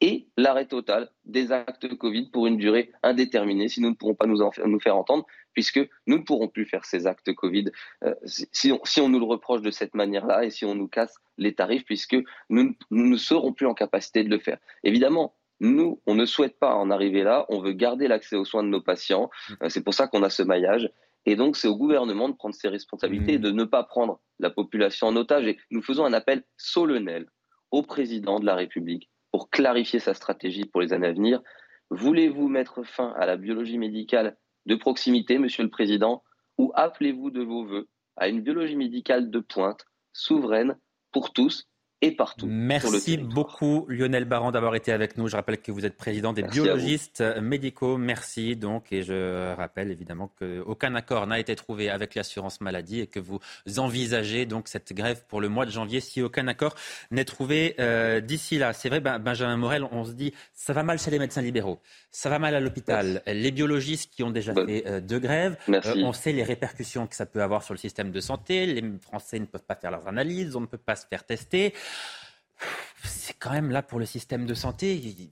et l'arrêt total des actes Covid pour une durée indéterminée si nous ne pourrons pas nous, faire entendre, puisque nous ne pourrons plus faire ces actes Covid euh, si, on, nous le reproche de cette manière-là et si on nous casse les tarifs, puisque nous, ne serons plus en capacité de le faire. Évidemment, nous, on ne souhaite pas en arriver là, on veut garder l'accès aux soins de nos patients, euh, c'est pour ça qu'on a ce maillage. Et donc, c'est au gouvernement de prendre ses responsabilités et mmh. de ne pas prendre la population en otage. Et nous faisons un appel solennel au président de la République pour clarifier sa stratégie pour les années à venir. Voulez-vous mettre fin à la biologie médicale de proximité, Monsieur le Président, ou appelez-vous de vos voeux à une biologie médicale de pointe, souveraine, pour tous et partout. Merci beaucoup Lionel Baran d'avoir été avec nous. Je rappelle que vous êtes président des biologistes médicaux. Merci donc et je rappelle évidemment qu'aucun accord n'a été trouvé avec l'assurance maladie et que vous envisagez donc cette grève pour le mois de janvier si aucun accord n'est trouvé euh, d'ici là. C'est vrai ben, Benjamin Morel, on se dit ça va mal chez les médecins libéraux, ça va mal à l'hôpital. Les biologistes qui ont déjà fait euh, deux grèves, euh, on sait les répercussions que ça peut avoir sur le système de santé. Les Français ne peuvent pas faire leurs analyses, on ne peut pas se faire tester c'est quand même là pour le système de santé.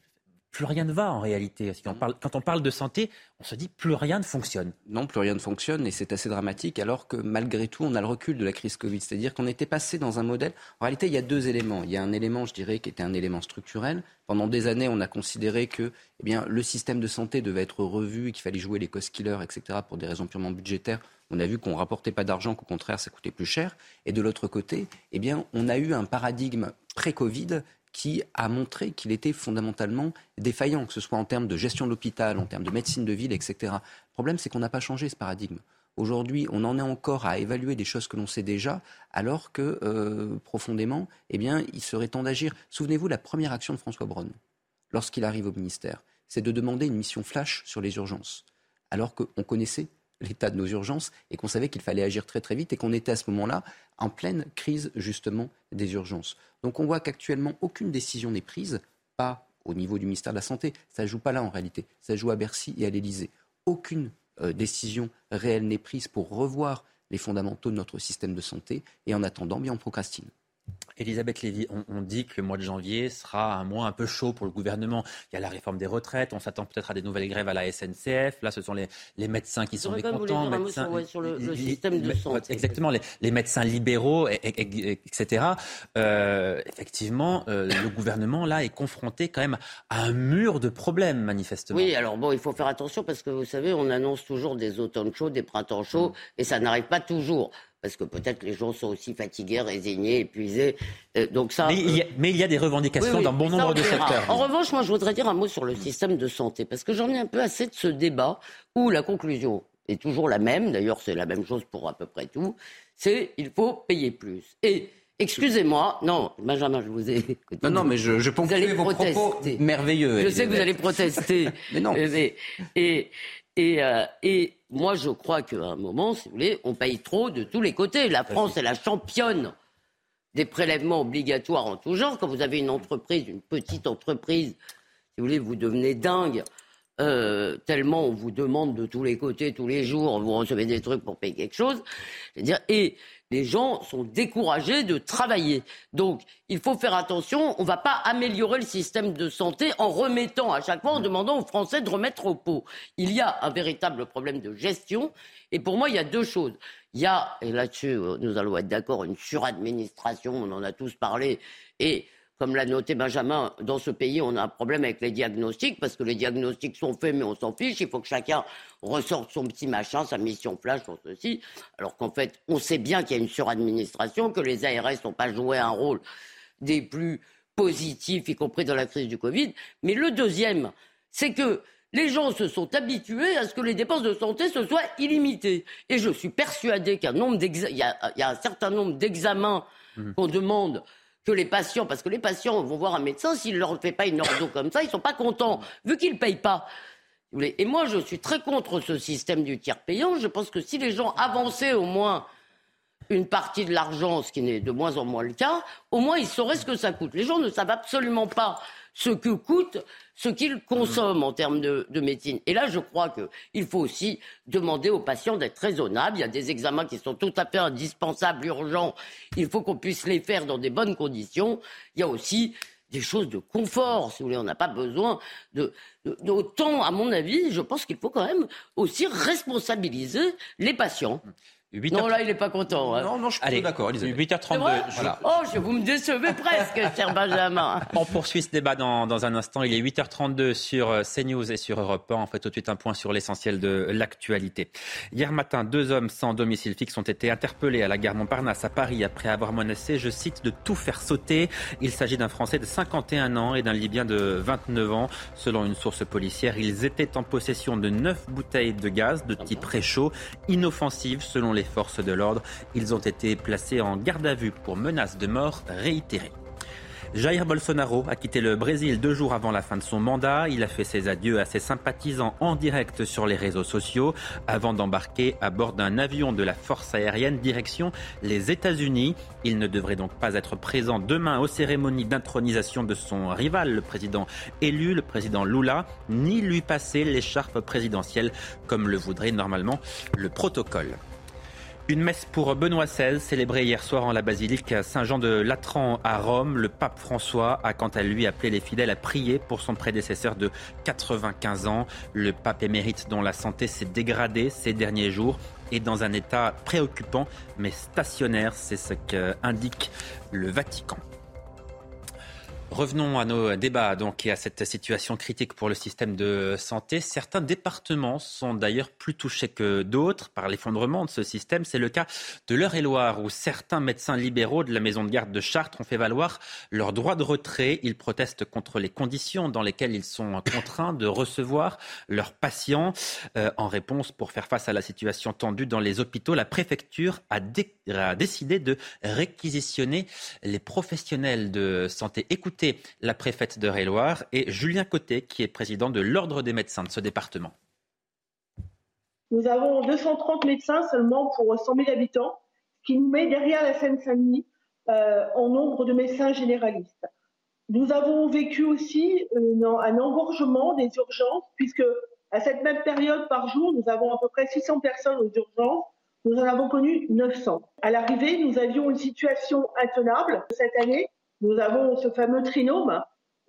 Plus rien ne va en réalité. Quand on parle, quand on parle de santé, on se dit plus rien ne fonctionne. Non, plus rien ne fonctionne et c'est assez dramatique alors que malgré tout, on a le recul de la crise Covid. C'est-à-dire qu'on était passé dans un modèle. En réalité, il y a deux éléments. Il y a un élément, je dirais, qui était un élément structurel. Pendant des années, on a considéré que eh bien, le système de santé devait être revu, qu'il fallait jouer les cost killers, etc., pour des raisons purement budgétaires. On a vu qu'on rapportait pas d'argent, qu'au contraire, ça coûtait plus cher. Et de l'autre côté, eh bien, on a eu un paradigme pré-Covid qui a montré qu'il était fondamentalement défaillant, que ce soit en termes de gestion de l'hôpital, en termes de médecine de ville, etc. Le problème, c'est qu'on n'a pas changé ce paradigme. Aujourd'hui, on en est encore à évaluer des choses que l'on sait déjà, alors que euh, profondément, eh bien, il serait temps d'agir. Souvenez-vous, la première action de François Braun, lorsqu'il arrive au ministère, c'est de demander une mission flash sur les urgences, alors qu'on connaissait l'état de nos urgences et qu'on savait qu'il fallait agir très très vite et qu'on était à ce moment-là en pleine crise justement des urgences. Donc on voit qu'actuellement aucune décision n'est prise, pas au niveau du ministère de la Santé, ça ne joue pas là en réalité, ça joue à Bercy et à l'Élysée. Aucune euh, décision réelle n'est prise pour revoir les fondamentaux de notre système de santé et en attendant, bien on procrastine. Elisabeth Lévy, on, dit que le mois de janvier sera un mois un peu chaud pour le gouvernement. Il y a la réforme des retraites, on s'attend peut-être à des nouvelles grèves à la SNCF. Là, ce sont les, médecins qui sont mécontents. Médecins, sur, le, système de santé. Exactement, les, médecins libéraux, etc. Euh, effectivement, euh, le gouvernement, là, est confronté quand même à un mur de problèmes, manifestement. Oui, alors bon, il faut faire attention parce que vous savez, on annonce toujours des automnes chauds, des printemps chauds, mm. et ça n'arrive pas toujours parce que peut-être les gens sont aussi fatigués, résignés, épuisés. Euh, donc ça, mais, il y a, des revendications dans bon nombre de secteurs. En revanche, moi, je voudrais dire un mot sur le système de santé, parce que j'en ai un peu assez de ce débat où la conclusion est toujours la même. D'ailleurs, c'est la même chose pour à peu près tout. C'est il faut payer plus. Et Excusez-moi, non, Benjamin, je vous ai. Non, non, mais je, je vous allez vos protester. merveilleux. Je sais que vous allez protester. mais non. et, et, euh, et moi, je crois qu'à un moment, si vous voulez, on paye trop de tous les côtés. La France est la championne des prélèvements obligatoires en tout genre. Quand vous avez une entreprise, une petite entreprise, si vous voulez, vous devenez dingue. Euh, tellement on vous demande de tous les côtés, tous les jours, vous recevez des trucs pour payer quelque chose. dire et les gens sont découragés de travailler. Donc, il faut faire attention. On ne va pas améliorer le système de santé en remettant à chaque fois, en demandant aux Français de remettre au pot. Il y a un véritable problème de gestion. Et pour moi, il y a deux choses. Il y a, et là-dessus, euh, nous allons être d'accord, une suradministration. On en a tous parlé. Et comme l'a noté Benjamin, dans ce pays, on a un problème avec les diagnostics, parce que les diagnostics sont faits, mais on s'en fiche. Il faut que chacun ressorte son petit machin, sa mission flash, sur ceci. Alors qu'en fait, on sait bien qu'il y a une suradministration, que les ARS n'ont pas joué un rôle des plus positifs, y compris dans la crise du Covid. Mais le deuxième, c'est que les gens se sont habitués à ce que les dépenses de santé se soient illimitées. Et je suis persuadé qu'il y, a un certain nombre d'examens mmh. qu'on demande que les patients, parce que les patients vont voir un médecin, s'il ne leur fait pas une ordo comme ça, ils ne sont pas contents, vu qu'ils ne payent pas. Et moi, je suis très contre ce système du tiers payant. Je pense que si les gens avançaient au moins une partie de l'argent, ce qui n'est de moins en moins le cas, au moins ils sauraient ce que ça coûte. Les gens ne savent absolument pas ce que coûte ce qu'ils consomment en termes de, médecine. Et là, je crois qu'il faut aussi demander aux patients d'être raisonnables. Il y a des examens qui sont tout à fait indispensables, urgents. Il faut qu'on puisse les faire dans des bonnes conditions. Il y a aussi des choses de confort, si vous voulez. On n'a pas besoin de, d'autant, à mon avis, je pense qu'il faut quand même aussi responsabiliser les patients. Non, là, il n'est pas content. Hein. Non, non, je suis d'accord, 8h32. Oh, je, vous me décevez presque, cher Benjamin. On poursuit ce débat dans, dans, un instant. Il est 8h32 sur euh, CNews et sur Europe 1. On fait tout de suite un point sur l'essentiel de l'actualité. Hier matin, deux hommes sans domicile fixe ont été interpellés à la gare Montparnasse à Paris après avoir menacé, je cite, de tout faire sauter. Il s'agit d'un Français de 51 ans et d'un Libyen de 29 ans. Selon une source policière, ils étaient en possession de neuf bouteilles de gaz de type réchaud, inoffensives selon les forces de l'ordre. Ils ont été placés en garde à vue pour menaces de mort réitérées. Jair Bolsonaro a quitté le Brésil deux jours avant la fin de son mandat. Il a fait ses adieux à ses sympathisants en direct sur les réseaux sociaux avant d'embarquer à bord d'un avion de la force aérienne direction les États-Unis. Il ne devrait donc pas être présent demain aux cérémonies d'intronisation de son rival, le président élu, le président Lula, ni lui passer l'écharpe présidentielle comme le voudrait normalement le protocole. Une messe pour Benoît XVI, célébrée hier soir en la basilique Saint-Jean de Latran à Rome. Le pape François a quant à lui appelé les fidèles à prier pour son prédécesseur de 95 ans. Le pape émérite dont la santé s'est dégradée ces derniers jours et dans un état préoccupant mais stationnaire, c'est ce qu'indique le Vatican. Revenons à nos débats donc et à cette situation critique pour le système de santé. Certains départements sont d'ailleurs plus touchés que d'autres par l'effondrement de ce système. C'est le cas de l'Eure-et-Loire où certains médecins libéraux de la maison de garde de Chartres ont fait valoir leur droit de retrait. Ils protestent contre les conditions dans lesquelles ils sont contraints de recevoir leurs patients. Euh, en réponse, pour faire face à la situation tendue dans les hôpitaux, la préfecture a, décidé de réquisitionner les professionnels de santé. La préfète de Réloire et Julien Côté, qui est président de l'Ordre des médecins de ce département. Nous avons 230 médecins seulement pour 100 000 habitants, ce qui nous met derrière la Seine-Saint-Denis euh, en nombre de médecins généralistes. Nous avons vécu aussi un engorgement des urgences, puisque à cette même période par jour, nous avons à peu près 600 personnes aux urgences. Nous en avons connu 900. À l'arrivée, nous avions une situation intenable cette année nous avons ce fameux trinôme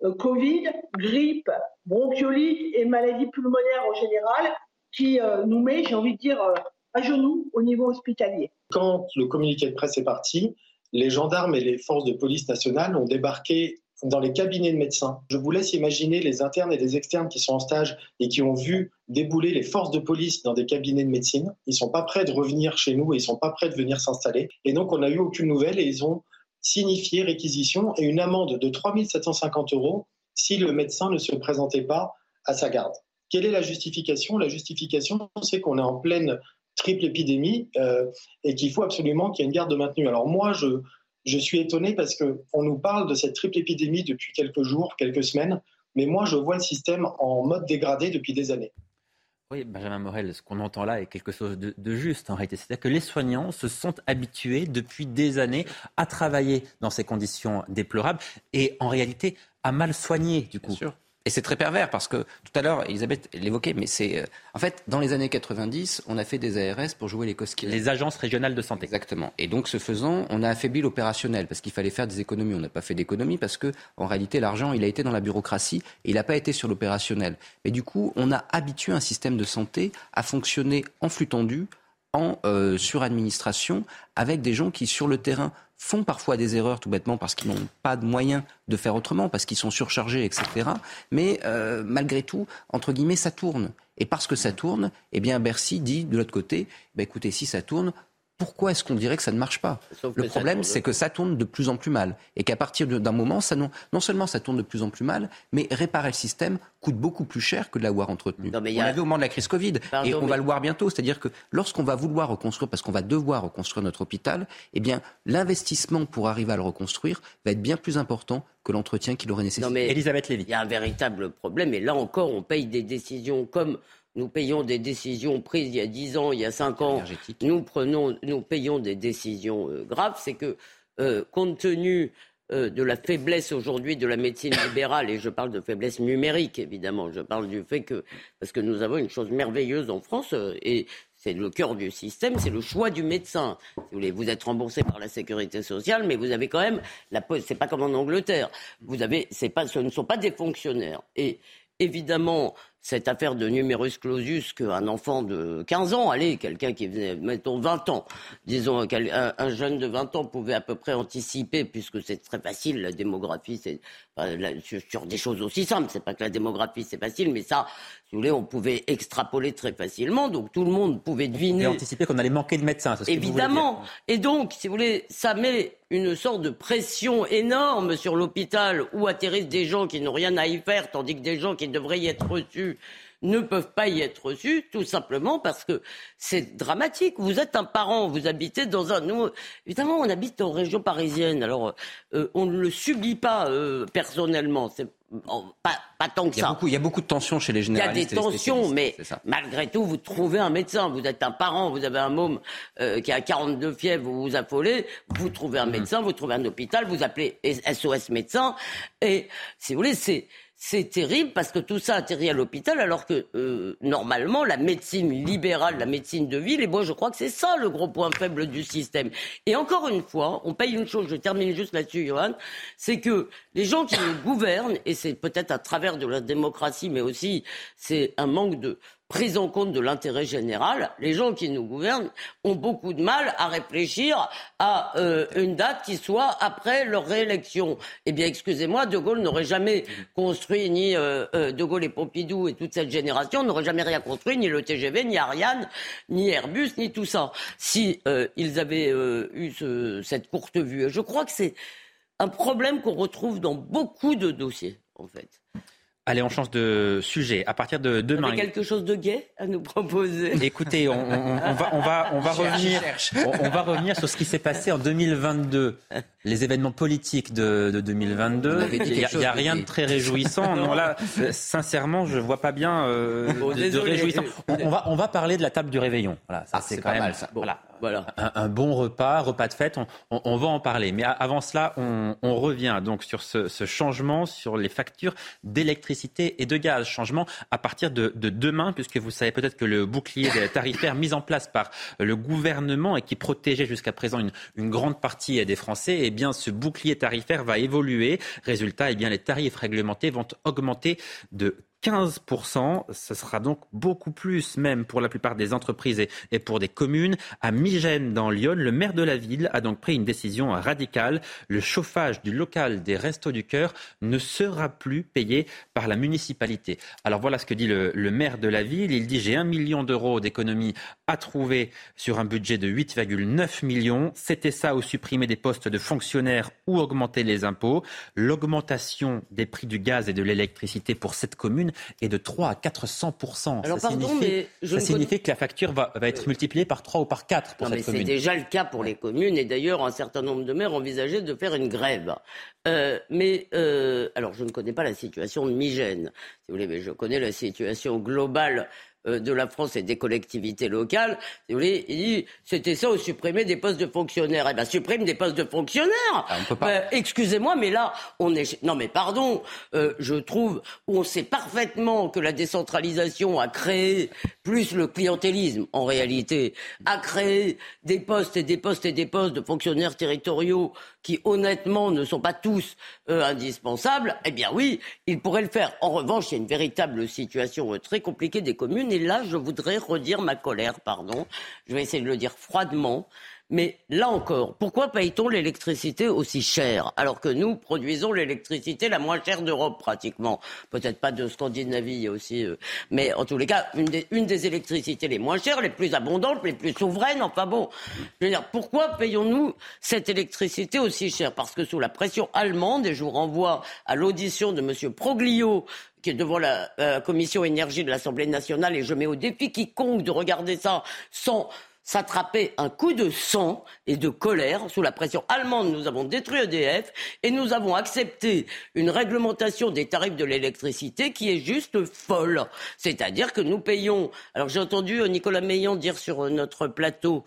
euh, Covid, grippe, bronchiolite et maladie pulmonaire en général qui euh, nous met, j'ai envie de dire, euh, à genoux au niveau hospitalier. Quand le communiqué de presse est parti, les gendarmes et les forces de police nationales ont débarqué dans les cabinets de médecins. Je vous laisse imaginer les internes et les externes qui sont en stage et qui ont vu débouler les forces de police dans des cabinets de médecine. Ils sont pas prêts de revenir chez nous et ils sont pas prêts de venir s'installer. Et donc, on n'a eu aucune nouvelle et ils ont signifier réquisition et une amende de 3 750 euros si le médecin ne se présentait pas à sa garde. Quelle est la justification? La justification, c'est qu'on est en pleine triple épidémie euh, et qu'il faut absolument qu'il y ait une garde maintenue. Alors moi, je, je suis étonné parce qu'on nous parle de cette triple épidémie depuis quelques jours, quelques semaines, mais moi, je vois le système en mode dégradé depuis des années. Oui, Benjamin Morel, ce qu'on entend là est quelque chose de, juste en réalité. C'est-à-dire que les soignants se sont habitués depuis des années à travailler dans ces conditions déplorables et en réalité à mal soigner du coup. Et c'est très pervers parce que tout à l'heure, Elisabeth l'évoquait, mais c'est. Euh, en fait, dans les années 90, on a fait des ARS pour jouer les cosquilles. Les agences régionales de santé. Exactement. Et donc, ce faisant, on a affaibli l'opérationnel parce qu'il fallait faire des économies. On n'a pas fait d'économies parce que, en réalité, l'argent, il a été dans la bureaucratie et il n'a pas été sur l'opérationnel. Mais du coup, on a habitué un système de santé à fonctionner en flux tendu, en euh, suradministration, avec des gens qui, sur le terrain, font parfois des erreurs tout bêtement parce qu'ils n'ont pas de moyens de faire autrement, parce qu'ils sont surchargés, etc. Mais euh, malgré tout, entre guillemets, ça tourne. Et parce que ça tourne, eh bien Bercy dit de l'autre côté, bah, écoutez, si ça tourne, pourquoi est-ce qu'on dirait que ça ne marche pas Le problème, c'est que ça tourne de plus en plus mal. Et qu'à partir d'un moment, ça non, non, seulement ça tourne de plus en plus mal, mais réparer le système coûte beaucoup plus cher que de l'avoir entretenu. on l'a vu au moment de la crise Covid. et on va le voir bientôt. C'est-à-dire que lorsqu'on va vouloir reconstruire, parce qu'on va devoir reconstruire notre hôpital, eh bien, l'investissement pour arriver à le reconstruire va être bien plus important que l'entretien qu'il aurait nécessaire. Elisabeth Lévy. Il y a un véritable problème. Et là encore, on paye des décisions comme nous payons des décisions prises il y a 10 ans, il y a 5 ans. Nous, prenons, nous payons des décisions euh, graves. C'est que, euh, compte tenu euh, de la faiblesse aujourd'hui de la médecine libérale, et je parle de faiblesse numérique évidemment, je parle du fait que, parce que nous avons une chose merveilleuse en France, et c'est le cœur du système, c'est le choix du médecin. vous voulez, vous êtes remboursé par la sécurité sociale, mais vous avez quand même la c'est pas comme en Angleterre. Vous avez, c'est pas, ce ne sont pas des fonctionnaires. Et évidemment, cette affaire de numerus clausus qu'un enfant de 15 ans, allez, quelqu'un qui venait, mettons 20 ans, disons un, jeune de 20 ans pouvait à peu près anticiper, puisque c'est très facile, la démographie, c'est sur, des choses aussi simples, c'est pas que la démographie c'est facile, mais ça, si vous voulez, on pouvait extrapoler très facilement, donc tout le monde pouvait deviner. Et anticiper qu'on allait manquer de médecins, ce Évidemment. Que Et donc, si vous voulez, ça met une sorte de pression énorme sur l'hôpital où atterrissent des gens qui n'ont rien à y faire, tandis que des gens qui devraient y être reçus ne peuvent pas y être reçus, tout simplement parce que c'est dramatique. Vous êtes un parent, vous habitez dans un... Nous, évidemment, on habite en région parisienne, alors euh, on ne le subit pas euh, personnellement. C'est pas, pas, tant que il ça. Beaucoup, il y a beaucoup de tensions chez les généralistes. Il y a des tensions, mais malgré tout, vous trouvez un médecin. Vous êtes un parent, vous avez un môme euh, qui a 42 fièvres, vous vous affolez, vous trouvez un mm-hmm. médecin, vous trouvez un hôpital, vous appelez SOS médecin. Et si vous voulez, c'est c'est terrible parce que tout ça atterrit à l'hôpital alors que euh, normalement la médecine libérale, la médecine de ville, et moi je crois que c'est ça le gros point faible du système. Et encore une fois, on paye une chose, je termine juste là-dessus Johan, c'est que les gens qui nous gouvernent, et c'est peut-être à travers de la démocratie, mais aussi c'est un manque de prise en compte de l'intérêt général, les gens qui nous gouvernent ont beaucoup de mal à réfléchir à euh, une date qui soit après leur réélection. Eh bien, excusez-moi, De Gaulle n'aurait jamais construit, ni euh, euh, De Gaulle et Pompidou et toute cette génération n'aurait jamais rien construit, ni le TGV, ni Ariane, ni Airbus, ni tout ça, si ils avaient eu cette courte vue. je crois que c'est un problème qu'on retrouve dans beaucoup de dossiers, en fait. Allez, on change de sujet. À partir de demain. Vous avez quelque chose de gai à nous proposer Écoutez, on, va, on va, on va revenir, on, va revenir sur ce qui s'est passé en 2022. Les événements politiques de, de 2022. Il n'y a, rien de très réjouissant. non, là, sincèrement, je vois pas bien euh, de, réjouissant. On, va, on va parler de la table du réveillon. Voilà, ah, c'est quand même. Mal, ça. Voilà. Voilà. Un, bon repas, repas de fête, on, va en parler. Mais avant cela, on, revient donc sur ce, changement sur les factures d'électricité et de gaz. Changement à partir de, demain, puisque vous savez peut-être que le bouclier tarifaire mis en place par le gouvernement et qui protégeait jusqu'à présent une, une, grande partie des Français, eh bien ce bouclier tarifaire va évoluer. Résultat, eh bien les tarifs réglementés vont augmenter de 15%. Ce sera donc beaucoup plus, même pour la plupart des entreprises et, pour des communes. À Migène, dans Lyon, le maire de la ville a donc pris une décision radicale. Le chauffage du local des Restos du Cœur ne sera plus payé par la municipalité. Alors voilà ce que dit le, maire de la ville. Il dit j'ai un million d'euros d'économies à trouver sur un budget de 8,9 millions. C'était ça ou supprimer des postes de fonctionnaires ou augmenter les impôts. L'augmentation des prix du gaz et de l'électricité pour cette commune est de 3 à 400 Alors, ça signifie, ça signifie que la facture va, va, être multipliée par 3 ou par 4 pour cette commune. C'est déjà le cas pour les communes et d'ailleurs un certain nombre de maires envisageaient de faire une grève. Euh, mais euh, alors je ne connais pas la situation de Migène, si vous voulez, mais je connais la situation globale de la France et des collectivités locales, si vous voulez, il dit c'était ça ou supprimer des postes de fonctionnaires. Eh bien, supprime des postes de fonctionnaires. Ah, euh, excusez-moi, mais là, on est. Non, mais pardon, euh, je trouve on sait parfaitement que la décentralisation a créé plus le clientélisme en réalité, a créé des postes et des postes et des postes de fonctionnaires territoriaux qui honnêtement ne sont pas tous indispensables. Eh bien oui, il pourrait le faire. En revanche, il y a une véritable situation très compliquée des communes et là, je voudrais redire ma colère, pardon. Je vais essayer de le dire froidement. Mais là encore, pourquoi paye-t-on l'électricité aussi cher alors que nous produisons l'électricité la moins chère d'Europe pratiquement? Peut-être pas de Scandinavie aussi, euh, mais en tous les cas, une des, une des, électricités les moins chères, les plus abondantes, les plus souveraines. Enfin bon, je veux dire, pourquoi payons-nous cette électricité aussi chère? Parce que sous la pression allemande, et je vous renvoie à l'audition de M. Proglio qui est devant la euh, commission énergie de l'Assemblée nationale et je mets au défi quiconque de regarder ça sans s'attraper un coup de sang et de colère. Sous la pression allemande, nous avons détruit EDF et nous avons accepté une réglementation des tarifs de l'électricité qui est juste folle. C'est-à-dire que nous payons. Alors j'ai entendu euh, Nicolas Meillan dire sur euh, notre plateau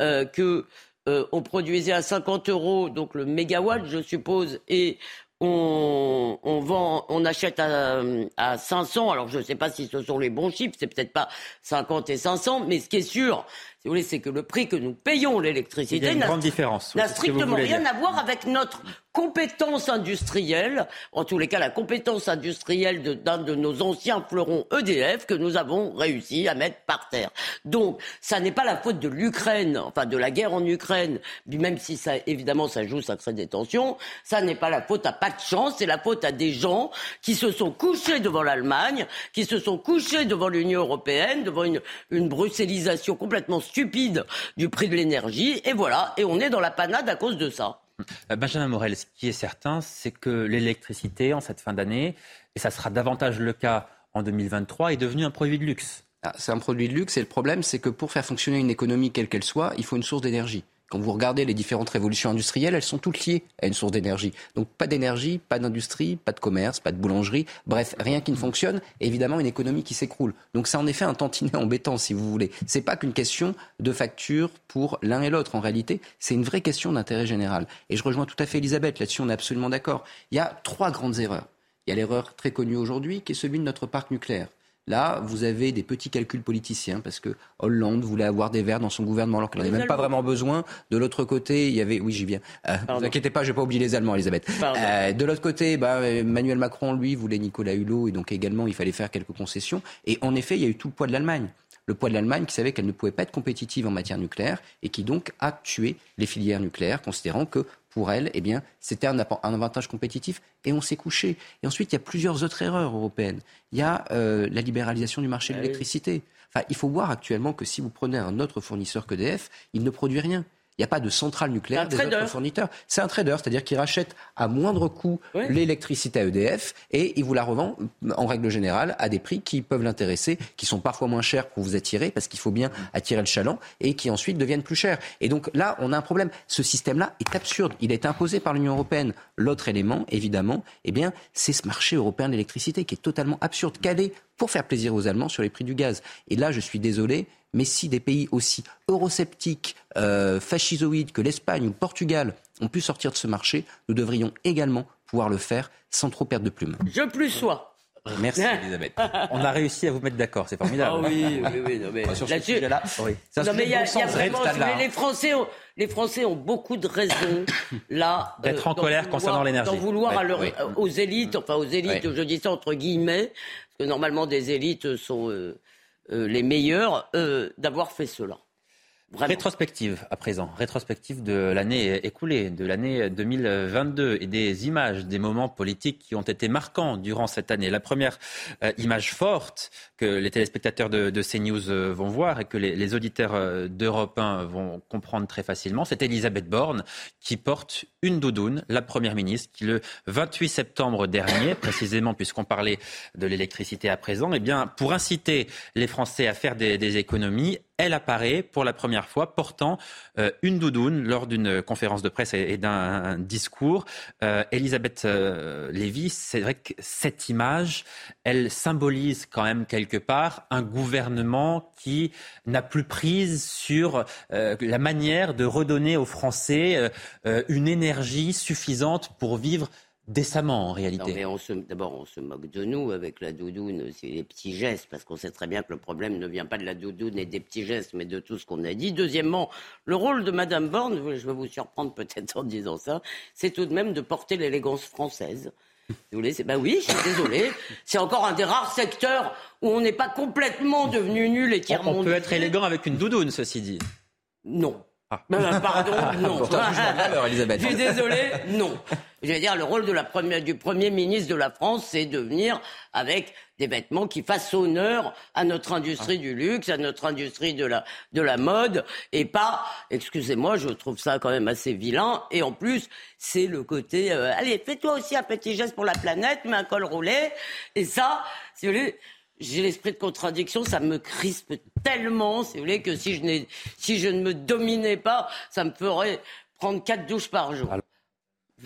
euh, que on produisait à 50 euros, donc le mégawatt, je suppose, et on, on, vend, on achète à, à 500. Alors je ne sais pas si ce sont les bons chiffres, c'est peut-être pas 50 et 500, mais ce qui est sûr, si vous voulez, c'est que le prix que nous payons l'électricité n'a strictement rien à voir avec notre compétence industrielle, en tous les cas la compétence industrielle d'un de, nos anciens fleurons EDF que nous avons réussi à mettre par terre. Donc, ça n'est pas la faute de l'Ukraine, enfin de la guerre en Ukraine, même si ça, évidemment, ça joue, ça crée des tensions. Ça n'est pas la faute à pas de chance, c'est la faute à des gens qui se sont couchés devant l'Allemagne, qui se sont couchés devant l'Union européenne, devant une, une bruxellisation complètement stupide du prix de l'énergie, et voilà, et on est dans la panade à cause de ça. Euh, Benjamin Morel, ce qui est certain, c'est que l'électricité, en cette fin d'année, et ça sera davantage le cas en 2023, est devenue un produit de luxe. Ah, c'est un produit de luxe et le problème, c'est que pour faire fonctionner une économie quelle qu'elle soit, il faut une source d'énergie. Quand vous regardez les différentes révolutions industrielles, elles sont toutes liées à une source d'énergie. Donc pas d'énergie, pas d'industrie, pas de commerce, pas de boulangerie, bref, rien qui ne fonctionne, évidemment une économie qui s'écroule. Donc c'est en effet un tantinet embêtant, si vous voulez. C'est pas qu'une question de facture pour l'un et l'autre. En réalité, c'est une vraie question d'intérêt général. Et je rejoins tout à fait Elisabeth, là-dessus on est absolument d'accord. Il y a trois grandes erreurs. Il y a l'erreur très connue aujourd'hui qui est celui de notre parc nucléaire. Là, vous avez des petits calculs politiciens parce que Hollande voulait avoir des verts dans son gouvernement alors qu'il n'en avait même pas vraiment besoin. De l'autre côté, il y avait, oui, j'y viens. Euh, ne vous inquiétez pas, je vais pas oublier les Allemands, Elisabeth. Euh, de l'autre côté, bah, Emmanuel Macron, lui, voulait Nicolas Hulot et donc également, il fallait faire quelques concessions. Et en effet, il y a eu tout le poids de l'Allemagne le poids de l'Allemagne qui savait qu'elle ne pouvait pas être compétitive en matière nucléaire et qui donc a tué les filières nucléaires, considérant que pour elle, eh bien, c'était un, avantage compétitif et on s'est couché. Et ensuite, il y a plusieurs autres erreurs européennes. Il y a euh, la libéralisation du marché de ah l'électricité. Enfin, il faut voir actuellement que si vous prenez un autre fournisseur qu'EDF, il ne produit rien. Il n'y a pas de centrale nucléaire des autres fournisseurs. C'est un trader, c'est-à-dire qu'il rachète à moindre coût l'électricité à EDF et il vous la revend en règle générale à des prix qui peuvent l'intéresser, qui sont parfois moins chers pour vous attirer parce qu'il faut bien attirer le chaland et qui ensuite deviennent plus chers. Et donc là, on a un problème. Ce système-là est absurde. Il est imposé par l'Union européenne. L'autre élément, évidemment, eh bien, c'est ce marché européen de l'électricité qui est totalement absurde, calé pour faire plaisir aux Allemands sur les prix du gaz. Et là, je suis désolé, mais si des pays aussi eurosceptiques, euh, fascisoïdes que l'Espagne ou le Portugal ont pu sortir de ce marché, nous devrions également pouvoir le faire sans trop perdre de plumes. Je plus sois. Merci Elisabeth. On a réussi à vous mettre d'accord, c'est formidable. Ah oui, oui, oui. Non, mais sur ce sujet-là, oui. Non, mais il y a, y a vraiment, les Français, ont, les Français ont beaucoup de raisons là d'être en euh, colère concernant l'énergie, d'en vouloir à leur, aux élites, enfin aux élites, je dis ça entre guillemets, parce que normalement des élites sont euh, les meilleurs euh, d'avoir fait cela. Rétrospective à présent, rétrospective de l'année écoulée, de l'année 2022 et des images, des moments politiques qui ont été marquants durant cette année. La première euh, image forte que les téléspectateurs de, CNews euh, vont voir et que les, auditeurs euh, d'Europe 1 vont comprendre très facilement, c'est Elisabeth Borne qui porte une doudoune, la première ministre, qui le 28 septembre dernier, précisément puisqu'on parlait de l'électricité à présent, eh bien, pour inciter les Français à faire des, des économies, elle apparaît pour la première fois portant euh, une doudoune lors d'une conférence de presse et, d'un discours. Elisabeth euh, Lévy, c'est vrai que cette image, elle symbolise quand même quelque part un gouvernement qui n'a plus prise sur la manière de redonner aux Français une énergie suffisante pour vivre décemment en réalité. D'abord, on se moque de nous avec la doudoune, c'est les petits gestes, parce qu'on sait très bien que le problème ne vient pas de la doudoune et des petits gestes, mais de tout ce qu'on a dit. Deuxièmement, le rôle de Madame Borne, je vais vous surprendre peut-être en disant ça, c'est tout de même de porter l'élégance française. Vous voulez, bah oui, je suis désolé. C'est encore un des rares secteurs où on n'est pas complètement devenu nul et qui On peut être élégant avec une doudoune, ceci dit. Non. Ah. Ben, pardon, non. Elisabeth. Je suis désolé, non. Je veux dire, le rôle de la première, du Premier ministre de la France, c'est de venir avec des vêtements qui fassent honneur à notre industrie du luxe, à notre industrie de la, de la mode, et pas, excusez-moi, je trouve ça quand même assez vilain. Et en plus, c'est le côté, euh, allez, fais-toi aussi un petit geste pour la planète, mets un col roulé. Et ça, si vous voulez, j'ai l'esprit de contradiction, ça me crispe tellement, si vous voulez, que si je, si je ne me dominais pas, ça me ferait prendre quatre douches par jour.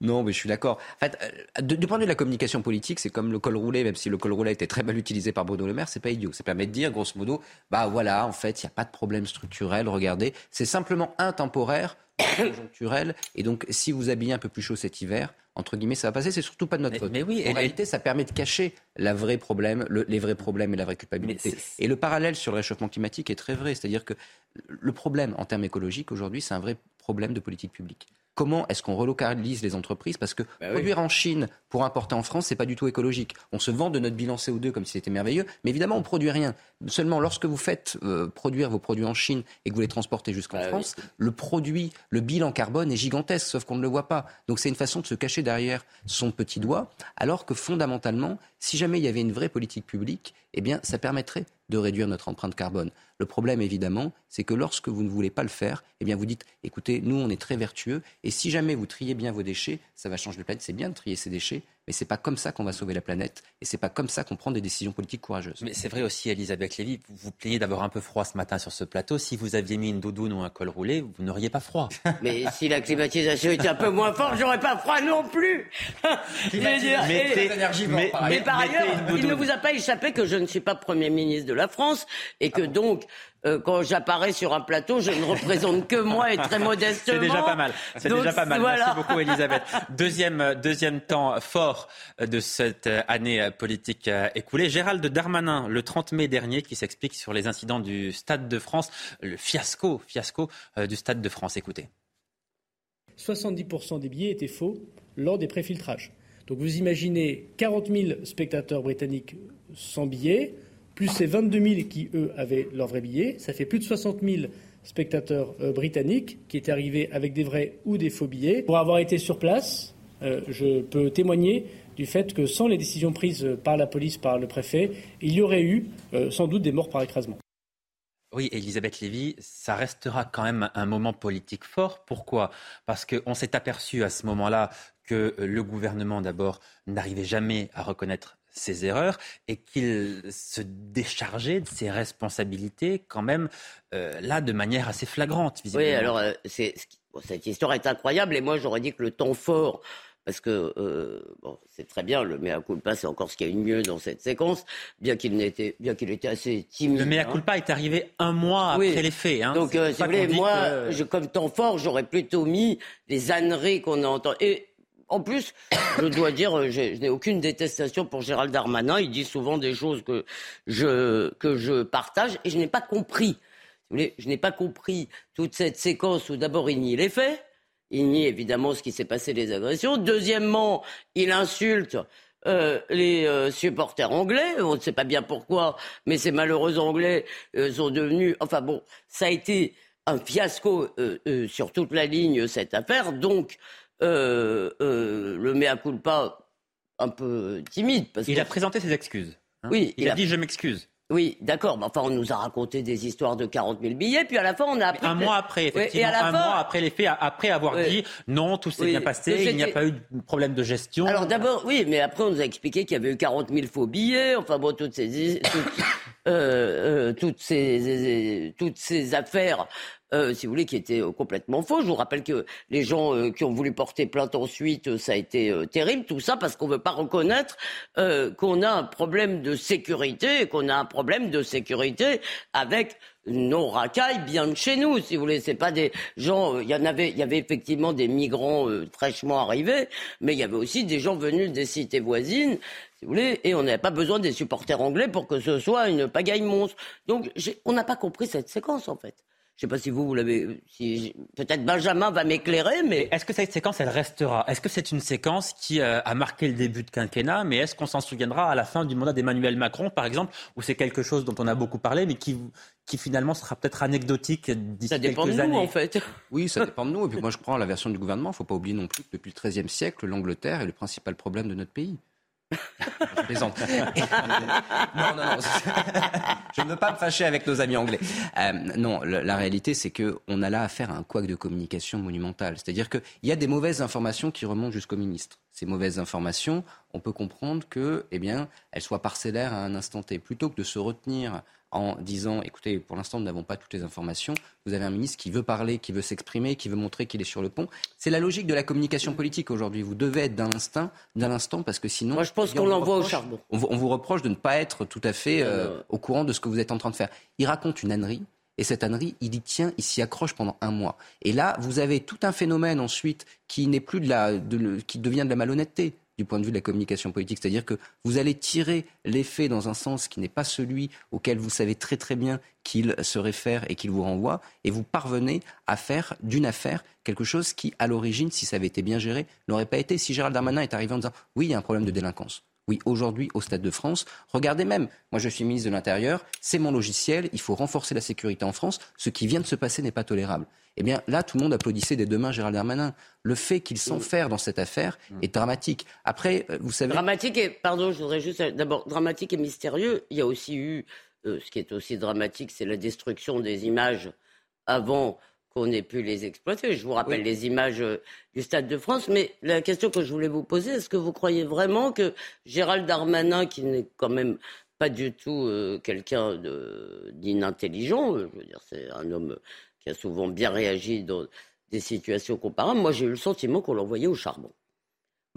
Non, mais je suis d'accord. En fait, euh, du point de vue de la communication politique, c'est comme le col roulé, même si le col roulé a été très mal utilisé par Bruno Le Maire, c'est pas idiot. Ça permet de dire, grosso modo, bah voilà, en fait, il n'y a pas de problème structurel, regardez, c'est simplement intemporaire, conjoncturel, et donc si vous habillez un peu plus chaud cet hiver, entre guillemets, ça va passer. C'est surtout pas de notre faute. Mais oui, en réalité, ça permet de cacher la vraie problème, les vrais problèmes et la vraie culpabilité. Et le parallèle sur le réchauffement climatique est très vrai. C'est-à-dire que le problème en termes écologiques aujourd'hui, c'est un vrai problème de politique publique comment est-ce qu'on relocalise les entreprises Parce que bah produire en Chine pour importer en France, c'est pas du tout écologique. On se vend de notre bilan CO2 comme si c'était merveilleux, mais évidemment, on produit rien. Seulement, lorsque vous faites euh, produire vos produits en Chine et que vous les transportez jusqu'en bah France, le produit, le bilan carbone est gigantesque, sauf qu'on ne le voit pas. Donc, c'est une façon de se cacher derrière son petit doigt, alors que fondamentalement, si jamais il y avait une vraie politique publique, eh bien, ça permettrait de réduire notre empreinte carbone. Le problème, évidemment, c'est que lorsque vous ne voulez pas le faire, eh bien, vous dites, écoutez, nous, on est très vertueux, et si jamais vous triez bien vos déchets, ça va changer la planète. C'est bien de trier ses déchets, mais c'est pas comme ça qu'on va sauver la planète et c'est pas comme ça qu'on prend des décisions politiques courageuses. Mais c'est vrai aussi, Elisabeth Lévy, vous vous plaignez d'avoir un peu froid ce matin sur ce plateau. Si vous aviez mis une doudoune ou un col roulé, vous n'auriez pas froid. Mais si la climatisation était un peu moins forte, j'aurais pas froid non plus. mais, par ailleurs, il ne vous a pas échappé que je ne suis pas Premier ministre de la France et que donc euh, quand j'apparais sur un plateau, je ne représente que moi et très modestement. C'est déjà pas mal. C'est déjà pas mal. Merci beaucoup, Elisabeth. Deuxième, deuxième temps fort de cette année politique écoulée. Gérald Darmanin, le 30 mai dernier, qui s'explique sur les incidents du Stade de France, le fiasco, fiasco du Stade de France. Écoutez. 70% des billets étaient faux lors des préfiltrages. Donc vous imaginez 40 000 spectateurs britanniques sans billets, plus ces 22 000 qui, eux, avaient leur vrai billet. Ça fait plus de 60 000 spectateurs euh, britanniques qui étaient arrivés avec des vrais ou des faux billets. Pour avoir été sur place, euh, je peux témoigner du fait que sans les décisions prises par la police, par le préfet, il y aurait eu euh, sans doute des morts par écrasement. Oui, Elisabeth Lévy, ça restera quand même un moment politique fort. Pourquoi? Parce qu'on s'est aperçu à ce moment-là que le gouvernement, d'abord, n'arrivait jamais à reconnaître ses erreurs et qu'il se déchargeait de ses responsabilités quand même euh, là de manière assez flagrante. Visiblement. Oui, alors euh, cette histoire est incroyable et moi j'aurais dit que le temps fort parce que euh, bon, c'est très bien, le mea culpa, c'est encore ce qu'il y a eu de mieux dans cette séquence, bien qu'il n'était, bien qu'il était assez timide. Le mea hein. culpa est arrivé un mois après les faits. Hein. Donc, euh, si vous voulez, moi, je, comme temps fort, j'aurais plutôt mis les âneries qu'on a entendues. Et en plus, je dois dire, euh, je, n'ai aucune détestation pour Gérald Darmanin. Il dit souvent des choses que je, que je partage et je n'ai pas compris. Je n'ai pas compris toute cette séquence où d'abord il nie les faits il nie évidemment ce qui s'est passé, les agressions. Deuxièmement, il insulte euh, les euh, supporters anglais. On ne sait pas bien pourquoi, mais ces malheureux anglais sont devenus. Enfin bon, ça a été un fiasco sur toute la ligne cette affaire. Donc le mea culpa un peu timide. Parce il a présenté ses excuses. Hein. oui, il, a dit je m'excuse. Oui, d'accord. Mais enfin, on nous a raconté des histoires de 40 000 billets, puis à la fin, on a appris. Un mois après, effectivement. un mois après les faits, après avoir dit non, tout s'est bien passé, il n'y a pas eu de problème de gestion. Alors d'abord, oui, mais après, on nous a expliqué qu'il y avait eu 40 000 faux billets. Enfin bon, toutes ces, toutes, euh, euh, toutes ces, toutes ces affaires euh, si vous voulez, qui était euh, complètement faux. Je vous rappelle que les gens euh, qui ont voulu porter plainte ensuite, ça a été terrible, tout ça parce qu'on ne veut pas reconnaître qu'on a un problème de sécurité, qu'on a un problème de sécurité avec nos racailles bien de chez nous, si vous voulez. C'est pas des gens. Il y en avait, il y avait effectivement des migrants fraîchement arrivés, mais il y avait aussi des gens venus des cités voisines si vous voulez, et on n'avait pas besoin des supporters anglais pour que ce soit une pagaille monstre. Donc, on n'a pas compris cette séquence, en fait. Je ne sais pas si vous, vous l'avez. Si, Peut-être Benjamin va m'éclairer, mais. Est-ce que cette séquence, elle restera? Est-ce que c'est une séquence qui euh, a marqué le début de quinquennat, mais est-ce qu'on s'en souviendra à la fin du mandat d'Emmanuel Macron, par exemple, où c'est quelque chose dont on a beaucoup parlé, mais qui, qui finalement sera peut-être anecdotique d'ici quelques années Ça dépend de nous, en fait. Oui, ça dépend de nous. Et puis moi, je prends la version du gouvernement. Il ne faut pas oublier non plus que depuis le XIIIe siècle, l'Angleterre est le principal problème de notre pays. Je plaisante. non, non, non. je ne veux pas me fâcher avec nos amis anglais. Euh, non, la réalité, c'est qu'on a là affaire à un couac de communication monumental. C'est-à-dire qu'il y a des mauvaises informations qui remontent jusqu'au ministre. Ces mauvaises informations, on peut comprendre que, eh bien, elles soient parcellaires à un instant T. Plutôt que de se retenir en disant écoutez, pour l'instant, nous n'avons pas toutes les informations. Vous avez un ministre qui veut parler, qui veut s'exprimer, qui veut montrer qu'il est sur le pont. C'est la logique de la communication politique aujourd'hui. Vous devez être d'un instinct, d'un instant, parce que sinon. Moi, je pense qu'on l'envoie au charbon. On vous, reproche de ne pas être tout à fait euh, au courant de ce que vous êtes en train de faire. Il raconte une ânerie. Et cette ânerie, il y tient, il s'y accroche pendant un mois. Et là, vous avez tout un phénomène ensuite qui n'est plus de la, qui devient de la malhonnêteté du point de vue de la communication politique. C'est-à-dire que vous allez tirer les faits dans un sens qui n'est pas celui auquel vous savez très très bien qu'il se réfère et qu'il vous renvoie, et vous parvenez à faire d'une affaire quelque chose qui, à l'origine, si ça avait été bien géré, n'aurait pas été. Si Gérald Darmanin est arrivé en disant oui, il y a un problème de délinquance. Oui, aujourd'hui, au Stade de France, regardez même, moi je suis ministre de l'Intérieur, c'est mon logiciel, il faut renforcer la sécurité en France, ce qui vient de se passer n'est pas tolérable. Eh bien, là, tout le monde applaudissait des deux mains Gérald Darmanin. Le fait qu'il s'enferme dans cette affaire est dramatique. Après, euh, vous savez. Dramatique et, pardon, je voudrais juste. D'abord, dramatique et mystérieux. Il y a aussi eu. Euh, ce qui est aussi dramatique, c'est la destruction des images avant qu'on ait pu les exploiter. Je vous rappelle les images euh, du Stade de France. Mais la question que je voulais vous poser, est-ce que vous croyez vraiment que Gérald Darmanin, qui n'est quand même pas du tout quelqu'un d'inintelligent, je veux dire, c'est un homme qui a souvent bien réagi dans des situations comparables, moi j'ai eu le sentiment qu'on l'envoyait au charbon.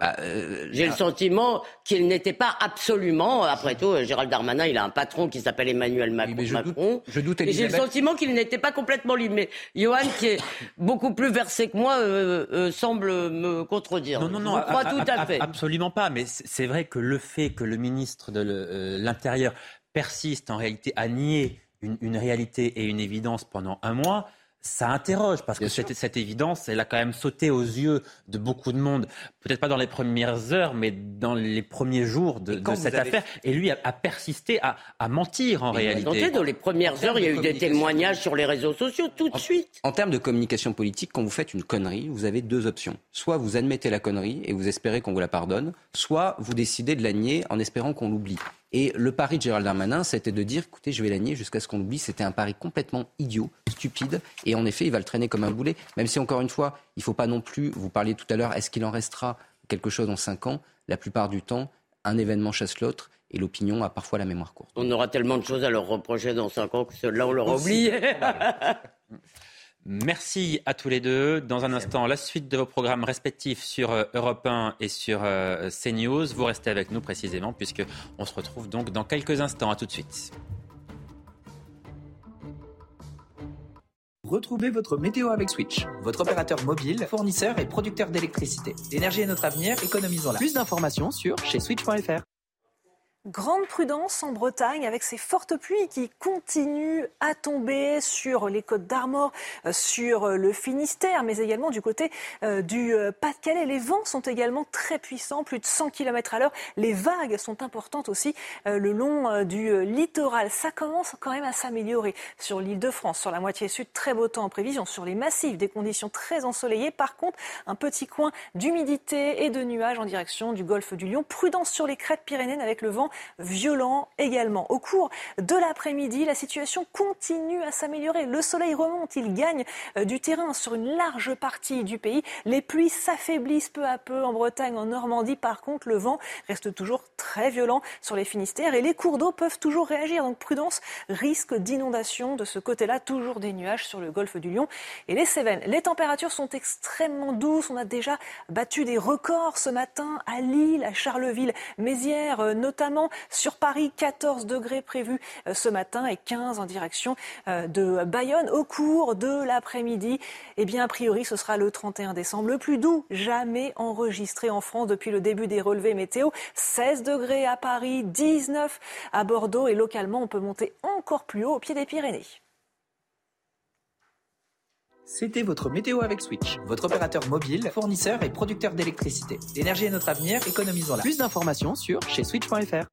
Bah, euh, J'ai le sentiment qu'il n'était pas absolument, après tout, Gérald Darmanin, il a un patron qui s'appelle Emmanuel Macron. je, doute, je doute, J'ai le sentiment qu'il n'était pas complètement libre. Mais Johan, qui est beaucoup plus versé que moi, euh, euh, semble me contredire. Non, non, non, je crois tout à fait. Absolument pas. Mais c'est vrai que le fait que le ministre de l'Intérieur persiste en réalité à nier une, une réalité et une évidence pendant un mois, ça interroge parce que cette, cette, évidence, elle a quand même sauté aux yeux de beaucoup de monde. Peut-être pas dans les premières heures, mais dans les premiers jours de, de cette affaire. Et lui a, a persisté à, à, mentir en réalité. dans les premières heures, il y a eu des témoignages sur les réseaux sociaux tout de suite. En termes de communication politique, quand vous faites une connerie, vous avez deux options. Soit vous admettez la connerie et vous espérez qu'on vous la pardonne, soit vous décidez de la nier en espérant qu'on l'oublie. Et le pari de Gérald Darmanin, c'était de dire, écoutez, je vais la nier jusqu'à ce qu'on oublie. C'était un pari complètement idiot, stupide. Et en effet, il va le traîner comme un boulet. Même si, encore une fois, il ne faut pas non plus, vous parliez tout à l'heure, est-ce qu'il en restera quelque chose en cinq ans? La plupart du temps, un événement chasse l'autre. Et l'opinion a parfois la mémoire courte. On aura tellement de choses à leur reprocher dans cinq ans que ceux-là, on leur oublie. Merci à tous les deux. Dans un instant, la suite de vos programmes respectifs sur euh, Europe 1 et sur euh, CNews. Vous restez avec nous précisément puisque on se retrouve donc dans quelques instants. À tout de suite. Retrouvez votre météo avec Switch, votre opérateur mobile, fournisseur et producteur d'électricité. L'énergie est notre avenir, économisons-la. Plus d'informations sur chez switch.fr. Grande prudence en Bretagne avec ces fortes pluies qui continuent à tomber sur les côtes d'Armor, euh, sur le Finistère, mais également du côté euh, du euh, Pas-de-Calais. Les vents sont également très puissants, plus de 100 km à l'heure. Les vagues sont importantes aussi le long du littoral. Ça commence quand même à s'améliorer sur l'île de France, sur la moitié sud. Très beau temps en prévision. Sur les massifs, des conditions très ensoleillées. Par contre, un petit coin d'humidité et de nuages en direction du golfe du Lion. Prudence sur les crêtes pyrénéennes avec le vent violent également. Au cours de l'après-midi, la situation continue à s'améliorer. Le soleil remonte, il gagne euh, du terrain sur une large partie du pays. Les pluies s'affaiblissent peu à peu en Bretagne, en Normandie. Par contre, le vent reste toujours très violent sur les Finistères et les cours d'eau peuvent toujours réagir. Donc prudence, risque d'inondation de ce côté-là. Toujours des nuages sur le golfe du Lion et les Cévennes. Les températures sont extrêmement douces. On a déjà battu des records ce matin à Lille, à Charleville, Mézières euh, Sur Paris, 14 degrés prévus euh, ce matin et 15 en direction euh, de Bayonne. Au cours de l'après-midi, eh bien, a priori, ce sera le 31 décembre, le plus doux jamais enregistré en France depuis le début des relevés météo. 16 degrés à Paris, 19 à Bordeaux et localement, on peut monter encore plus haut au pied des Pyrénées. C'était votre météo avec Switch, votre opérateur mobile, fournisseur et producteur d'électricité. L'énergie est notre avenir, économisons-la. Plus d'informations sur chez switch.fr.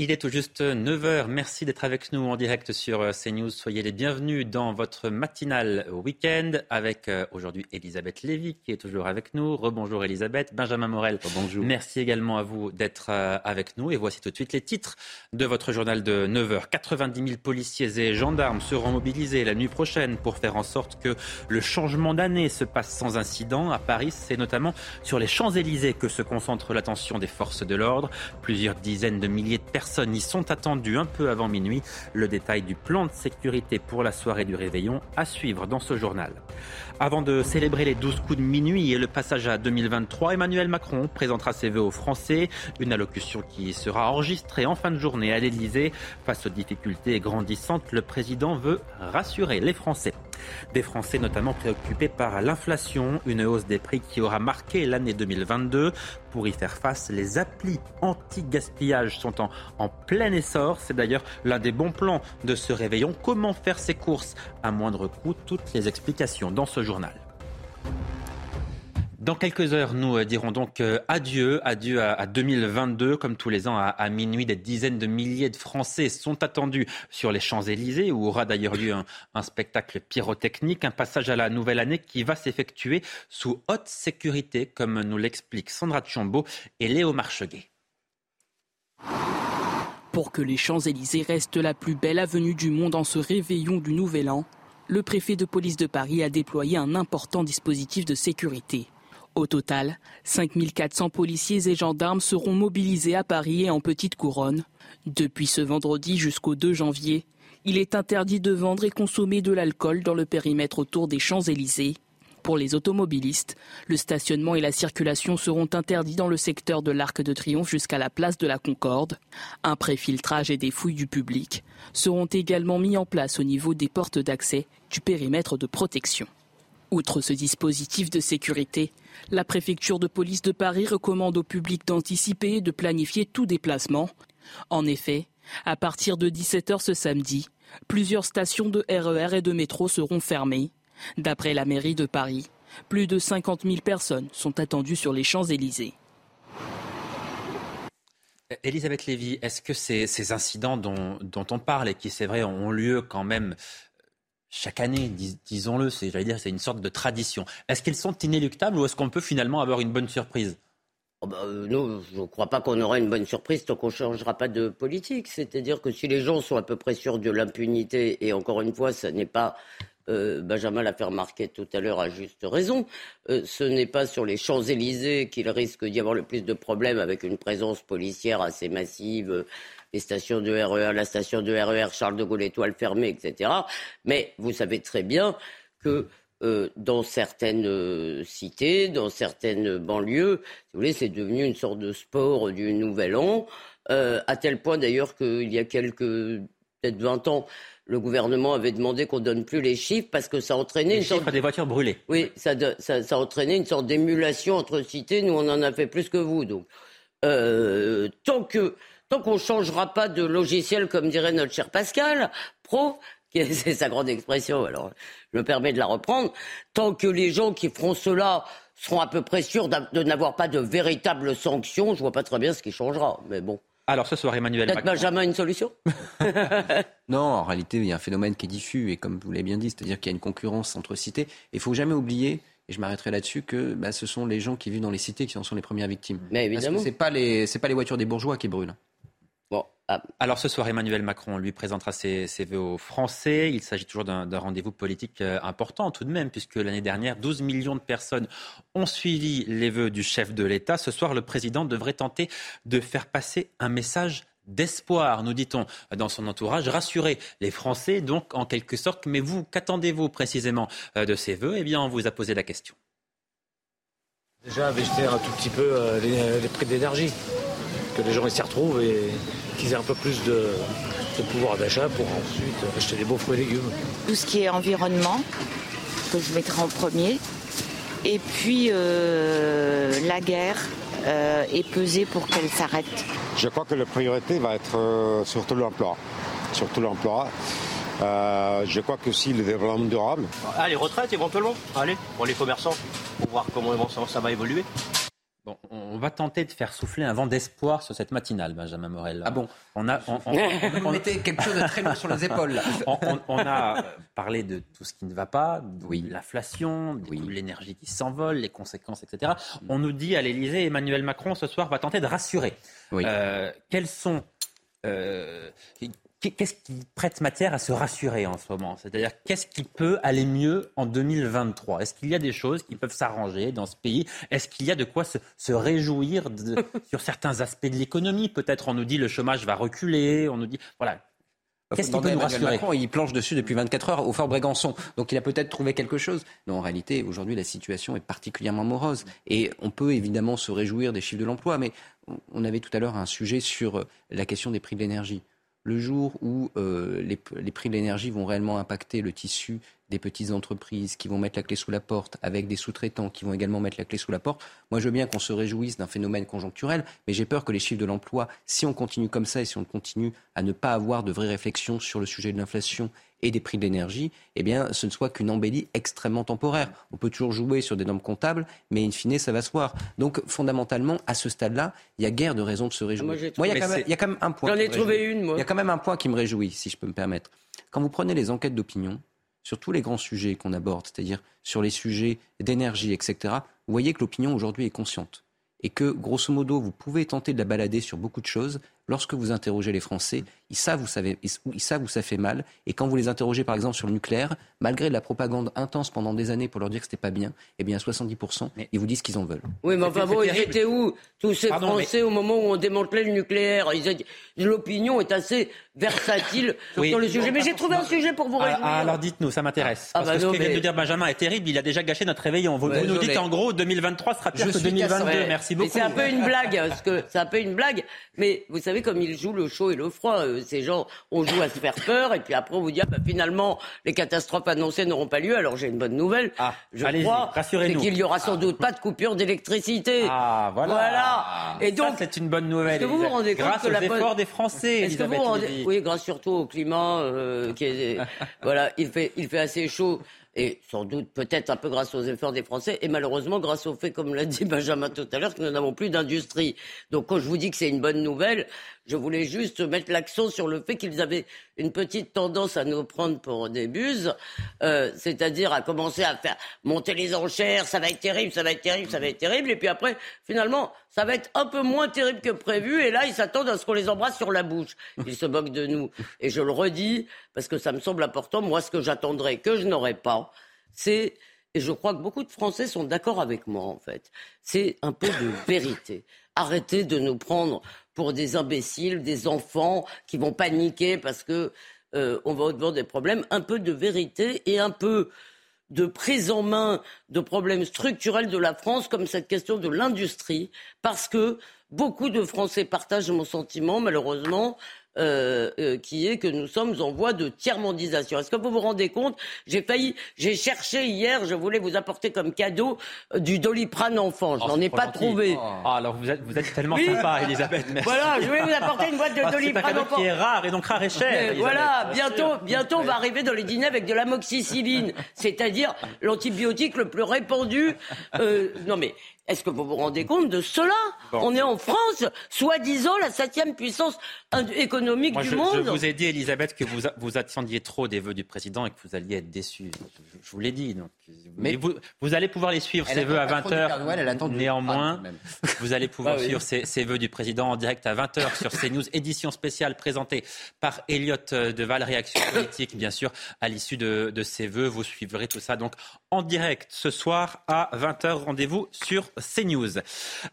Il est tout juste 9h. Merci d'être avec nous en direct sur euh, CNews. Soyez les bienvenus dans votre matinale week-end avec euh, aujourd'hui Elisabeth Lévy qui est toujours avec nous. Rebonjour Elisabeth. Benjamin Morel. Bonjour. Merci également à vous d'être euh, avec nous. Et voici tout de suite les titres de votre journal de 9h. 90 000 policiers et gendarmes seront mobilisés la nuit prochaine pour faire en sorte que le changement d'année se passe sans incident. À Paris, c'est notamment sur les Champs-Élysées que se concentre l'attention des forces de l'ordre. Plusieurs dizaines de milliers de personnes personnes y sont attendues un peu avant minuit. Le détail du plan de sécurité pour la soirée du réveillon à suivre dans ce journal. Avant de célébrer les 12 coups de minuit et le passage à 2023, Emmanuel Macron présentera ses vœux aux Français. Une allocution qui sera enregistrée en fin de journée à l'Elysée. Face aux difficultés grandissantes, le président veut rassurer les Français. Des Français notamment préoccupés par l'inflation, une hausse des prix qui aura marqué l'année 2022. Pour y faire face, les applis anti-gaspillage sont en, en plein essor. C'est d'ailleurs l'un des bons plans de ce réveillon. Comment faire ses courses? À moindre coût Toutes les explications dans ce Dans quelques heures, nous euh, dirons donc euh, adieu, adieu à, 2022. Comme tous les ans, à, minuit, des dizaines de milliers de Français sont attendus sur les Champs-Élysées, où aura d'ailleurs lieu un, spectacle pyrotechnique, un passage à la nouvelle année qui va s'effectuer sous haute sécurité, comme nous l'expliquent Sandra Tchombo et Léo Marcheguet. Pour que les Champs-Élysées restent la plus belle avenue du monde en ce réveillon du Nouvel An, le préfet de police de Paris a déployé un important dispositif de sécurité. Au total, 5400 policiers et gendarmes seront mobilisés à Paris et en Petite Couronne. Depuis ce vendredi jusqu'au 2 janvier, il est interdit de vendre et consommer de l'alcool dans le périmètre autour des Champs-Élysées. Pour les automobilistes, le stationnement et la circulation seront interdits dans le secteur de l'Arc de Triomphe jusqu'à la place de la Concorde. Un préfiltrage et des fouilles du public seront également mis en place au niveau des portes d'accès du périmètre de protection. Outre ce dispositif de sécurité, la préfecture de police de Paris recommande au public d'anticiper et de planifier tout déplacement. En effet, à partir de 17h ce samedi, plusieurs stations de RER et de métro seront fermées. D'après la mairie de Paris, plus de 50 000 personnes sont attendues sur les Champs-Élysées. Elisabeth Lévy, est-ce que ces, incidents dont, on parle et qui, c'est vrai, ont lieu quand même chaque année, disons-le, c'est, dire, c'est une sorte de tradition. Est-ce qu'ils sont inéluctables ou est-ce qu'on peut finalement avoir une bonne surprise? Oh bah, euh, je ne crois pas qu'on aura une bonne surprise tant qu'on ne changera pas de politique. C'est-à-dire que si les gens sont à peu près sûrs de l'impunité, et encore une fois, ce n'est pas euh, Benjamin l'a fait remarquer tout à l'heure à juste raison, euh, ce n'est pas sur les Champs-Élysées qu'il risque d'y avoir le plus de problèmes avec une présence policière assez massive, les stations de RER, la station de RER Charles de Gaulle étoile fermée, etc. Mais vous savez très bien que euh, dans certaines cités, dans certaines banlieues, si vous voulez, c'est devenu une sorte de sport du Nouvel An, à tel point d'ailleurs qu'il y a quelques peut-être 20 ans, le gouvernement avait demandé qu'on donne plus les chiffres parce que ça entraînait les une chiffres des voitures brûlées. Oui, ça, ça, entraînait une sorte d'émulation entre cités. Nous, on en a fait plus que vous. Donc, euh, tant que tant qu'on changera pas de logiciel, comme dirait notre cher Pascal, pro, c'est sa grande expression. Alors, je me permets de la reprendre. Tant que les gens qui feront cela seront à peu près sûrs de n'avoir pas de véritables sanctions, je vois pas très bien ce qui changera. Mais bon. Alors ce soir, Emmanuel Macron. Benjamin une solution Non, en réalité, il y a un phénomène qui est diffus, et comme vous l'avez bien dit, c'est-à-dire qu'il y a une concurrence entre cités. Il ne faut jamais oublier, et je m'arrêterai là-dessus, que bah, ce sont les gens qui vivent dans les cités qui en sont les premières victimes. Mais évidemment. Parce que ce pas, les, pas les voitures des bourgeois qui brûlent. Ah. Alors ce soir, Emmanuel Macron lui présentera ses, ses vœux aux Français. Il s'agit toujours d'un rendez-vous politique euh, important tout de même, puisque l'année dernière, 12 millions de personnes ont suivi les vœux du chef de l'État. Ce soir, le président devrait tenter de faire passer un message d'espoir, nous dit-on dans son entourage, rassurer les Français, donc en quelque sorte. Mais vous, qu'attendez-vous précisément euh, de ces vœux? Eh bien, on vous a posé la question. Déjà, baisser un tout petit peu euh, les, les prix d'énergie, que les gens s'y retrouvent et qu'ils aient un peu plus de, pouvoir d'achat pour ensuite acheter des beaux fruits et légumes. Tout ce qui est environnement, que je mettrai en premier. Et puis euh, la guerre euh, est pesée pour qu'elle s'arrête. Je crois que la priorité va être euh, surtout l'emploi. Surtout l'emploi. je crois que si le développement durable. Ah, les retraites éventuellement Allez, pour les commerçants, pour voir comment ça va évoluer on va tenter de faire souffler un vent d'espoir sur cette matinale, Benjamin Morel. Ah bon On a, on, mettait quelque chose de très lourd sur les épaules. On, a parlé de tout ce qui ne va pas, oui. l'inflation, l'énergie qui s'envole, les conséquences, etc. On nous dit à l'Élysée, Emmanuel Macron ce soir va tenter de rassurer. Euh, quels sont euh, Qu'est-ce qui prête matière à se rassurer en ce moment? C'est-à-dire, qu'est-ce qui peut aller mieux en 2023 Est-ce qu'il y a des choses qui peuvent s'arranger dans ce pays? Est-ce qu'il y a de quoi se, réjouir sur certains aspects de l'économie? Peut-être on nous dit le chômage va reculer, on nous dit... Voilà, Qu'est-ce qui peut nous rassurer? Macron, il planche dessus depuis 24 heures au Fort Brégançon. Donc il a peut-être trouvé quelque chose. Non, en réalité, aujourd'hui, la situation est particulièrement morose. Et on peut évidemment se réjouir des chiffres de l'emploi, mais on avait tout à l'heure un sujet sur la question des prix de l'énergie le jour où euh, les, prix de l'énergie vont réellement impacter le tissu des petites entreprises qui vont mettre la clé sous la porte, avec des sous-traitants qui vont également mettre la clé sous la porte. Moi, je veux bien qu'on se réjouisse d'un phénomène conjoncturel, mais j'ai peur que les chiffres de l'emploi, si on continue comme ça et si on continue à ne pas avoir de vraies réflexions sur le sujet de l'inflation et des prix de l'énergie, eh bien, ce ne soit qu'une embellie extrêmement temporaire. On peut toujours jouer sur des normes comptables, mais in fine, ça va se voir. Donc, fondamentalement, à ce stade-là, il y a guère de raison de se réjouir. Moi, il, y a quand même, un point. J'en ai trouvé une, moi. Il y a quand même un point qui me réjouit, si je peux me permettre. Quand vous prenez les enquêtes d'opinion, sur tous les grands sujets qu'on aborde, c'est-à-dire sur les sujets d'énergie, etc., vous voyez que l'opinion aujourd'hui est consciente. Et que, grosso modo, vous pouvez tenter de la balader sur beaucoup de choses. Lorsque vous interrogez les Français, ils savent, où ça, ils savent où ça fait mal. Et quand vous les interrogez, par exemple, sur le nucléaire, malgré de la propagande intense pendant des années pour leur dire que c'était pas bien, eh bien, 70%, ils vous disent qu'ils en veulent. Oui, mais enfin bon, ils étaient où, tous ces Français, au moment où on démantelait le nucléaire? L'opinion est assez versatile sur le sujet. Mais j'ai trouvé un sujet pour vous ah, réjouir. Ah, alors dites-nous, ça m'intéresse. Ah, parce bah que ce que vient de dire Benjamin est terrible. Il a déjà gâché notre réveillon. Vous, nous dites en gros 2023 sera pire que 2022. Merci beaucoup. C'est un peu une blague, parce que c'est un peu une blague. Mais vous savez comme ils jouent le chaud et le froid. Euh, ces gens, on joue à se faire peur et puis après on vous dit ah, bah, finalement les catastrophes annoncées n'auront pas lieu. Alors j'ai une bonne nouvelle. Ah, je crois, c'est qu'il y aura sans doute pas de coupure d'électricité. Ah voilà. Voilà. Et donc c'est une bonne nouvelle. vous vous rendez grâce compte aux efforts des Français. Est-ce que vous rendez... Oui, grâce surtout au climat euh, qui est voilà, il fait il fait assez chaud et sans doute peut-être un peu grâce aux efforts des Français, et malheureusement grâce au fait, comme l'a dit Benjamin tout à l'heure, que nous n'avons plus d'industrie. Donc quand je vous dis que c'est une bonne nouvelle, je voulais juste mettre l'accent sur le fait qu'ils avaient une petite tendance à nous prendre pour des buses, euh, c'est-à-dire à commencer à faire monter les enchères, ça va être terrible, ça va être terrible, ça va être terrible, et puis après, finalement, ça va être un peu moins terrible que prévu, et là, ils s'attendent à ce qu'on les embrasse sur la bouche. Ils se moquent de nous. Et je le redis, parce que ça me semble important, moi, ce que j'attendrai, que je n'aurai pas, c'est et je crois que beaucoup de Français sont d'accord avec moi, en fait. C'est un peu de vérité. Arrêtez de nous prendre pour des imbéciles, des enfants qui vont paniquer parce que euh, on va au-devant des problèmes, un peu de vérité et un peu de prise en main de problèmes structurels de la France, comme cette question de l'industrie, parce que beaucoup de Français partagent mon sentiment, malheureusement, euh, euh, qui est que nous sommes en voie de tiers-mondisation. Est-ce que vous vous rendez compte? J'ai failli, j'ai cherché hier, je voulais vous apporter comme cadeau euh, du doliprane enfant. Je oh, n'en ai pas, trouvé. Oh. Ah, alors vous êtes, vous êtes tellement sympa, Elisabeth. Voilà, je voulais vous apporter une boîte de doliprane enfant. qui est rare et donc rare et cher. voilà, bientôt, bientôt on va arriver dans les dîners avec de l'amoxicilline, c'est-à-dire l'antibiotique le plus répandu. non mais est-ce que vous vous rendez compte de cela On est en France, soi-disant la septième puissance économique du monde. Je vous ai dit, Elisabeth, que vous, vous attendiez trop des vœux du président et que vous alliez être déçu. Je, vous l'ai dit. Donc. Mais vous, vous, allez pouvoir les suivre, ces vœux à 20h. Néanmoins, vous allez pouvoir ah suivre ces, vœux du président en direct à 20h sur CNews, édition spéciale présentée par Elliot Deval, réaction politique, bien sûr, à l'issue de, de ces vœux. Vous suivrez tout ça donc en direct ce soir à 20h. Rendez-vous sur CNews.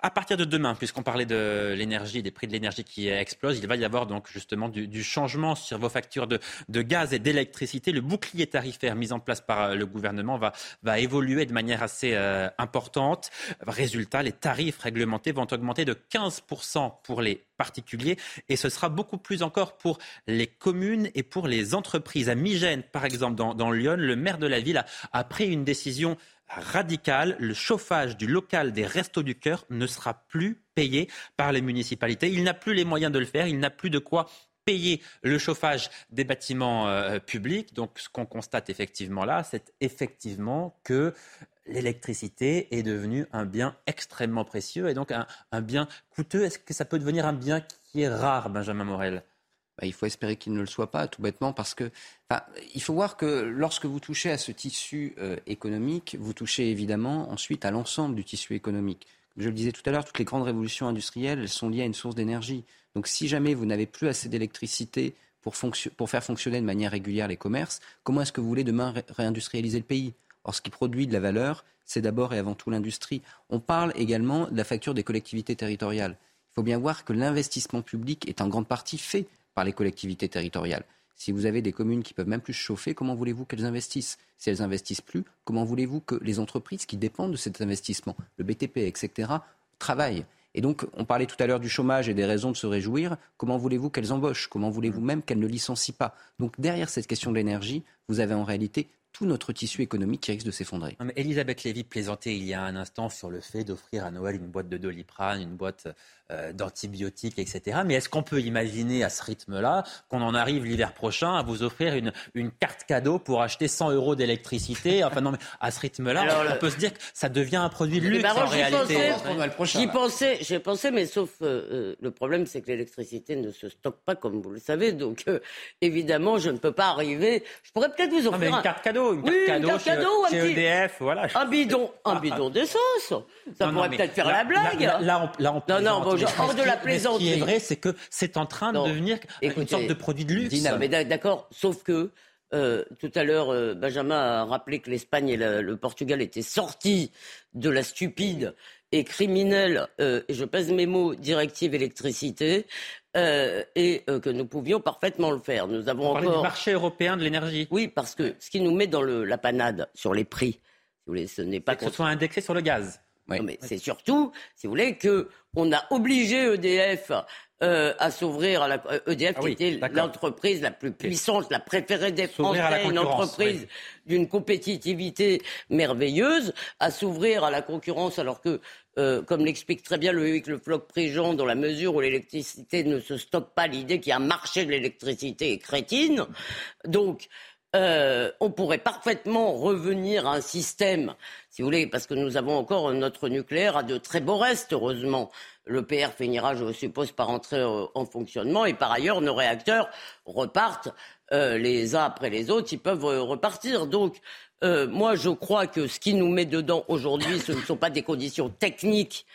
À partir de demain, puisqu'on parlait de l'énergie, des prix de l'énergie qui explosent, il va y avoir donc justement du, changement sur vos factures de, gaz et d'électricité. Le bouclier tarifaire mis en place par le gouvernement va, évoluer de manière assez euh, importante. Résultat, les tarifs réglementés vont augmenter de 15% pour les particuliers et ce sera beaucoup plus encore pour les communes et pour les entreprises. À Migène, par exemple, dans, Lyon, le maire de la ville a pris une décision radicale. Le chauffage du local des Restos du Cœur ne sera plus payé par les municipalités. Il n'a plus les moyens de le faire. Il n'a plus de quoi payer le chauffage des bâtiments euh, publics. Donc ce qu'on constate effectivement là, c'est effectivement que l'électricité est devenue un bien extrêmement précieux et donc un bien coûteux. Est-ce que ça peut devenir un bien qui est rare, Benjamin Morel? Bah, il faut espérer qu'il ne le soit pas, tout bêtement, parce que il faut voir que lorsque vous touchez à ce tissu euh, économique, vous touchez évidemment ensuite à l'ensemble du tissu économique. Comme je le disais tout à l'heure, toutes les grandes révolutions industrielles elles sont liées à une source d'énergie. Donc si jamais vous n'avez plus assez d'électricité pour, faire fonctionner de manière régulière les commerces, comment est-ce que vous voulez demain réindustrialiser le pays? Or, ce qui produit de la valeur, c'est d'abord et avant tout l'industrie. On parle également de la facture des collectivités territoriales. Il faut bien voir que l'investissement public est en grande partie fait par les collectivités territoriales. Si vous avez des communes qui peuvent même plus chauffer, comment voulez-vous qu'elles investissent? Si elles investissent plus, comment voulez-vous que les entreprises qui dépendent de cet investissement, le BTP, etc., travaillent? Et donc, on parlait tout à l'heure du chômage et des raisons de se réjouir. Comment voulez-vous qu'elles embauchent? Comment voulez-vous même qu'elles ne licencient pas? Donc, derrière cette question de l'énergie, vous avez en réalité tout notre tissu économique qui risque de s'effondrer. Elisabeth Lévy plaisantait il y a un instant sur le fait d'offrir à Noël une boîte de doliprane, une boîte euh, d'antibiotiques, etc. Mais est-ce qu'on peut imaginer à ce rythme-là qu'on en arrive l'hiver prochain à vous offrir une, une carte cadeau pour acheter 100 euros d'électricité? Enfin non, mais à ce rythme-là, on peut se dire que ça devient un produit de luxe en réalité. J'y pensais, j'ai pensé, mais sauf euh, euh, le problème, c'est que l'électricité ne se stocke pas, comme vous le savez. Donc évidemment, je ne peux pas arriver. Je pourrais peut-être vous offrir une carte cadeau cadeau, une carte Oui, une cadeau, carte chez, cadeau ou un chez petit- EDF, voilà. Un bidon, un bidon d'essence. Ça Non, pourrait peut-être faire là- la blague. Là, là, on, là, on Non, non, bon, genre, hors de la plaisanterie. Ce qui est vrai, c'est que c'est en train Non. de devenir une sorte de produit de luxe. Dina, mais d'ac- d'accord, sauf que euh, tout à l'heure, euh, Benjamin a rappelé que l'Espagne et la- le Portugal étaient sortis de la stupide et criminelle, euh, et je pèse mes mots, directive électricité, euh, et euh, que nous pouvions parfaitement le faire. Nous avons encore... du marché européen de l'énergie. Oui, parce que ce qui nous met dans le, la panade sur les prix, si vous voulez, ce n'est pas Que ce soit indexé sur le gaz. Non, mais c'est surtout, si vous voulez, que on a obligé EDF euh, à s'ouvrir à la euh, EDF Ah qui oui, était l'entreprise la plus puissante, la préférée des Français, une concurrence, entreprise oui. d'une compétitivité merveilleuse, à s'ouvrir à la concurrence alors que euh, comme l'explique très bien Loïc Le Floch Préjean, dans la mesure où l'électricité ne se stocke pas, l'idée qu'il y a un marché de l'électricité est crétine. Donc, euh, on pourrait parfaitement revenir à un système, si vous voulez, parce que nous avons encore notre nucléaire à de très beaux restes, heureusement. Le PR finira, je suppose, par entrer euh, en fonctionnement et par ailleurs, nos réacteurs repartent euh, les uns après les autres, ils peuvent repartir. Donc, moi, je crois que ce qui nous met dedans aujourd'hui, ce ne sont pas des conditions techniques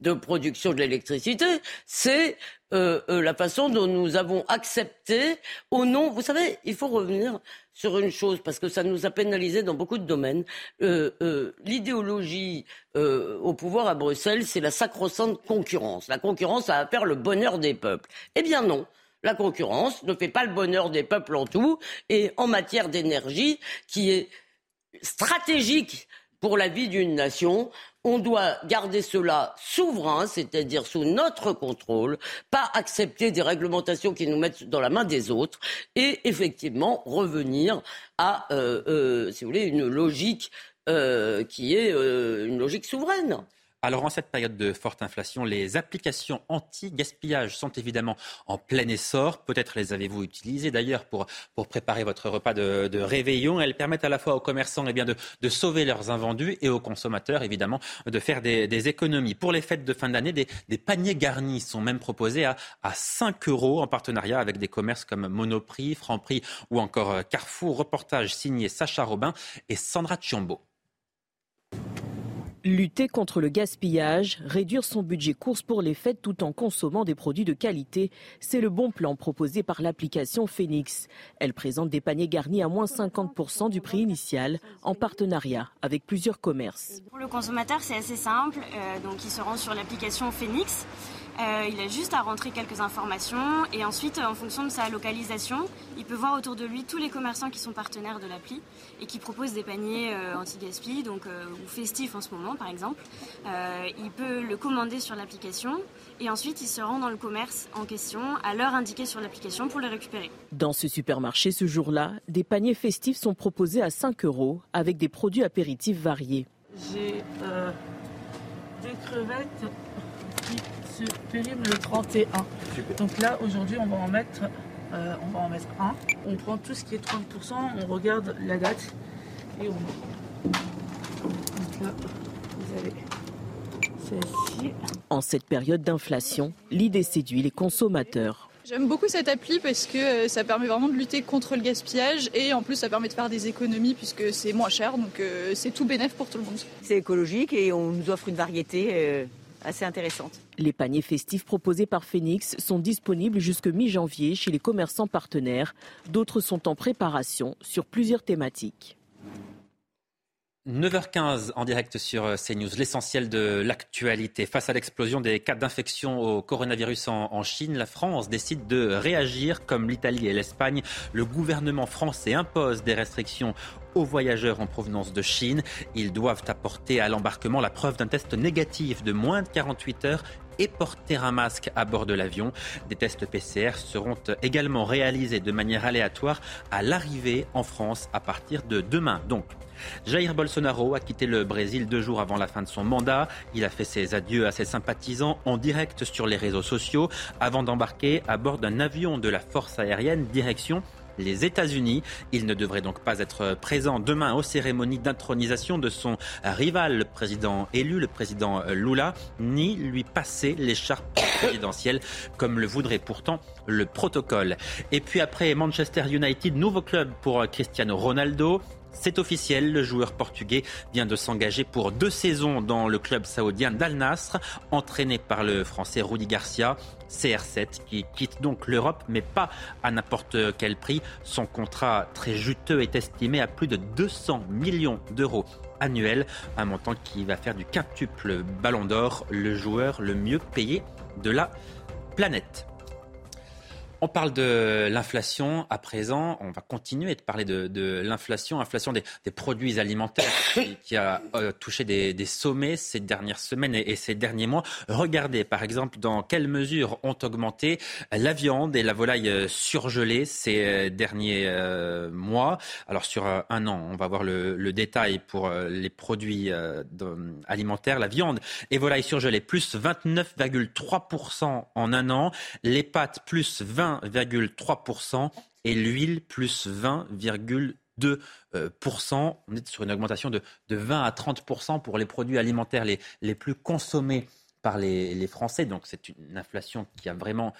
de production de l'électricité, c'est la façon dont nous avons accepté au nom. Vous savez, il faut revenir sur une chose parce que ça nous a pénalisé dans beaucoup de domaines. Euh, euh, L'idéologie euh, au pouvoir à Bruxelles, c'est la sacro-sainte concurrence. La concurrence, ça va faire le bonheur des peuples. Eh bien non. La concurrence ne fait pas le bonheur des peuples en tout. Et en matière d'énergie, qui est stratégique pour la vie d'une nation, on doit garder cela souverain, c'est-à-dire sous notre contrôle, pas accepter des réglementations qui nous mettent dans la main des autres, et effectivement revenir à, euh, euh, si vous voulez, une logique euh, qui est une logique souveraine. Alors en cette période de forte inflation, les applications anti-gaspillage sont évidemment en plein essor. Peut-être les avez-vous utilisées d'ailleurs pour, pour préparer votre repas de, de réveillon. Elles permettent à la fois aux commerçants eh bien, de, de sauver leurs invendus et aux consommateurs évidemment de faire des, des économies. Pour les fêtes de fin d'année, des, des paniers garnis sont même proposés à, à 5 euros en partenariat avec des commerces comme Monoprix, Franprix ou encore euh, Carrefour. Reportage signé Sacha Robin et Sandra Chiombo. Lutter contre le gaspillage, réduire son budget course pour les fêtes tout en consommant des produits de qualité, c'est le bon plan proposé par l'application Phoenix. Elle présente des paniers garnis à moins 50% du prix initial en partenariat avec plusieurs commerces. Pour le consommateur, c'est assez simple. Euh, donc, il se rend sur l'application Phoenix. Euh, il a juste à rentrer quelques informations et ensuite, en fonction de sa localisation, il peut voir autour de lui tous les commerçants qui sont partenaires de l'appli et qui proposent des paniers euh, anti-gaspi, donc euh, ou festifs en ce moment par exemple. Euh, il peut le commander sur l'application et ensuite il se rend dans le commerce en question à l'heure indiquée sur l'application pour les récupérer. Dans ce supermarché ce jour-là, des paniers festifs sont proposés à 5 euros avec des produits apéritifs variés. J'ai euh, des crevettes qui se périment le 31. Donc là, aujourd'hui, on va en mettre, euh, on va en mettre un. On prend tout ce qui est 30%, on regarde la date et on met. Donc là, vous avez celle-ci. En cette période d'inflation, l'idée séduit les consommateurs. J'aime beaucoup cette appli parce que euh, ça permet vraiment de lutter contre le gaspillage et en plus ça permet de faire des économies puisque c'est moins cher donc euh, c'est tout bénéf pour tout le monde. C'est écologique et on nous offre une variété Les paniers festifs proposés par Phoenix sont disponibles jusque mi-janvier chez les commerçants partenaires. D'autres sont en préparation sur plusieurs thématiques. 9h15 en direct sur euh, CNews, l'essentiel de l'actualité. Face à l'explosion des cas d'infection au coronavirus en, en, Chine, la France décide de réagir comme l'Italie et l'Espagne. Le gouvernement français impose des restrictions aux voyageurs en provenance de Chine. Ils doivent apporter à l'embarquement la preuve d'un test négatif de moins de 48 heures et porter un masque à bord de l'avion. Des tests PCR seront également réalisés de manière aléatoire à l'arrivée en France à partir de demain. Donc, Jair Bolsonaro a quitté le Brésil deux jours avant la fin de son mandat. Il a fait ses adieux à ses sympathisants en direct sur les réseaux sociaux avant d'embarquer à bord d'un avion de la force aérienne direction les États-Unis. Il ne devrait donc pas être présent demain aux cérémonies d'intronisation de son rival, le président élu, le président Lula, ni lui passer l'écharpe présidentielle comme le voudrait pourtant le protocole. Et puis après Manchester United, nouveau club pour Cristiano Ronaldo. C'est officiel, le joueur portugais vient de s'engager pour deux saisons dans le club saoudien d'Al Nasr, entraîné par le français Rudy Garcia. CR7 qui quitte donc l'Europe, mais pas à n'importe quel prix. Son contrat très juteux est estimé à plus de 200 millions d'euros annuels, un montant qui va faire du quintuple ballon d'or le joueur le mieux payé de la planète. On parle de l'inflation à présent. On va continuer de parler de, l'inflation, inflation des, produits alimentaires qui, a euh, touché des, sommets ces dernières semaines et, ces derniers mois. Regardez par exemple dans quelle mesure ont augmenté la viande et la volaille euh, surgelée ces euh, derniers mois. Alors sur un an, on va voir le, détail pour les produits alimentaires. La viande et volaille surgelée plus 29,3% en un an. Les pâtes plus 20 1,3% et l'huile plus 20,2%. On est sur une augmentation de, 20 à 30% pour les produits alimentaires les, les plus consommés par les, Français. Donc c'est une inflation qui a vraiment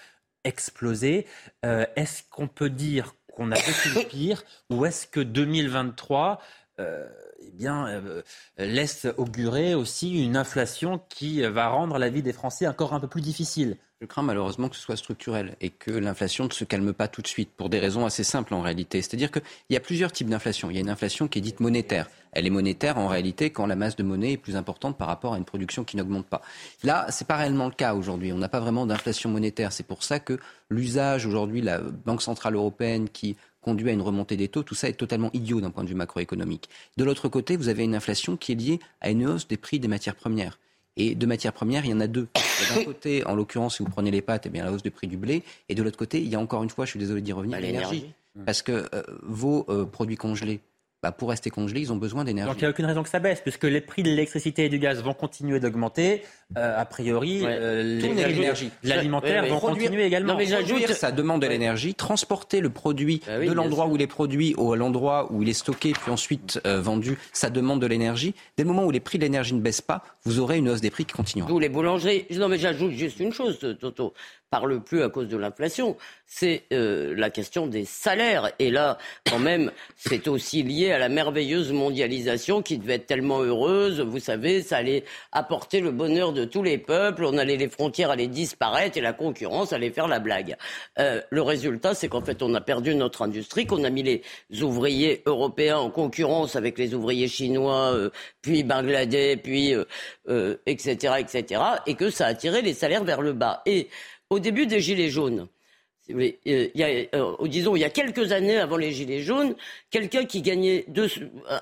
explosé. Euh, est-ce qu'on peut dire qu'on a vécu le pire ou est-ce que 2023 euh, eh bien, euh, laisse augurer aussi une inflation qui va rendre la vie des Français encore un peu plus difficile je crains malheureusement que ce soit structurel et que l'inflation ne se calme pas tout de suite pour des raisons assez simples en réalité. C'est-à-dire qu'il y a plusieurs types d'inflation. Il y a une inflation qui est dite monétaire. Elle est monétaire en réalité quand la masse de monnaie est plus importante par rapport à une production qui n'augmente pas. Là, c'est pas réellement le cas aujourd'hui. On n'a pas vraiment d'inflation monétaire. C'est pour ça que l'usage aujourd'hui, la Banque centrale européenne qui conduit à une remontée des taux, tout ça est totalement idiot d'un point de vue macroéconomique. De l'autre côté, vous avez une inflation qui est liée à une hausse des prix des matières premières. Et de matières premières, il y en a deux. D'un côté, en l'occurrence, si vous prenez les pâtes, eh bien, la hausse du prix du blé. Et de l'autre côté, il y a encore une fois, je suis désolé d'y revenir, bah, l'énergie. Parce que euh, vos euh, produits congelés, bah, pour rester congelés, ils ont besoin d'énergie. Donc il n'y a aucune raison que ça baisse, puisque les prix de l'électricité et du gaz vont continuer d'augmenter. Euh, a priori, euh, l'énergie, l'alimentaire vont continuer également. Non, mais j'ajoute, ça demande de l'énergie. Transporter le produit bah de l'endroit où il est produit au l'endroit où il est stocké, puis ensuite euh, vendu, ça demande de l'énergie. Dès le moment où les prix de l'énergie ne baissent pas, vous aurez une hausse des prix qui continuera. Vous les boulangers. Non, mais j'ajoute juste une chose, Toto parle plus à cause de l'inflation, c'est euh, la question des salaires. Et là, quand même, c'est aussi lié à la merveilleuse mondialisation qui devait être tellement heureuse. Vous savez, ça allait apporter le bonheur de tous les peuples. On allait les frontières allaient disparaître et la concurrence allait faire la blague. Euh, le résultat, c'est qu'en fait, on a perdu notre industrie, qu'on a mis les ouvriers européens en concurrence avec les ouvriers chinois, euh, puis bangladais, puis etc., etc., et que ça a tiré les salaires vers le bas. Et au début des Gilets jaunes, euh, il y a, euh, disons, il y a quelques années avant les Gilets jaunes, quelqu'un qui gagnait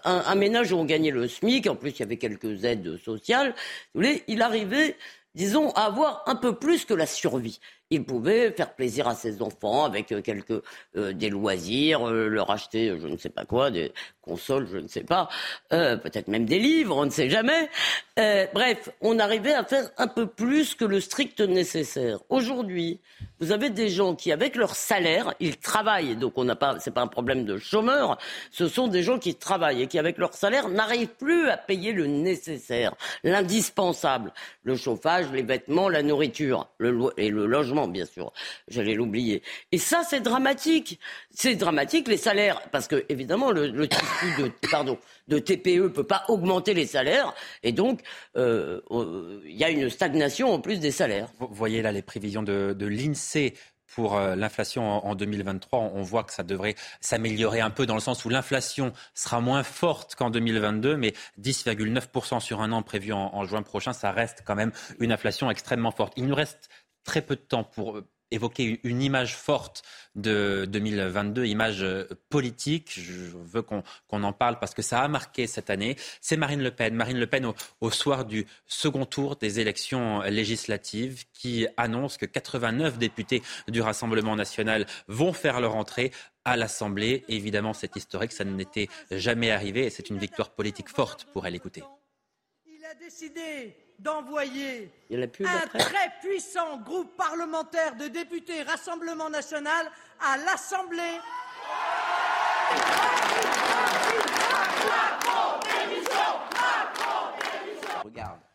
un, ménage où on gagnait le SMIC, en plus il y avait quelques aides sociales, il arrivait, disons, à avoir un peu plus que la survie il pouvait faire plaisir à ses enfants avec euh, quelques euh, des loisirs, euh, leur acheter je ne sais pas quoi, des consoles, je ne sais pas, peut-être même des livres, on ne sait jamais. bref, on arrivait à faire un peu plus que le strict nécessaire. Aujourd'hui, vous avez des gens qui, avec leur salaire, ils travaillent, donc on n'a pas, c'est pas un problème de chômeurs. Ce sont des gens qui travaillent et qui, avec leur salaire, n'arrivent plus à payer le nécessaire, l'indispensable, le chauffage, les vêtements, la nourriture, le et le logement bien sûr. J'allais l'oublier. Et ça, c'est dramatique. C'est dramatique, les salaires, parce que, évidemment, le, le tissu de, pardon, de TPE peut pas augmenter les salaires. Et donc, euh, euh, il y a une stagnation en plus des salaires. Vous voyez là les prévisions de, l'INSEE pour euh, l'inflation en 2023, on voit que ça devrait s'améliorer un peu dans le sens où l'inflation sera moins forte qu'en 2022, mais 10,9% sur un an prévu en, en, juin prochain, ça reste quand même une inflation extrêmement forte. Il nous reste très peu de temps pour euh, évoquer une image forte de 2022, image euh, politique. Je veux qu'on en parle parce que ça a marqué cette année. C'est Marine Le Pen. Marine Le Pen au, soir du second tour des élections législatives qui annonce que 89 députés du Rassemblement national vont faire leur entrée à l'Assemblée. Évidemment, c'est historique, ça n'était jamais arrivé et c'est une victoire politique forte pour elle. écouter. Il a décidé d'envoyer un très puissant groupe parlementaire de députés Rassemblement national à l'Assemblée. Regarde.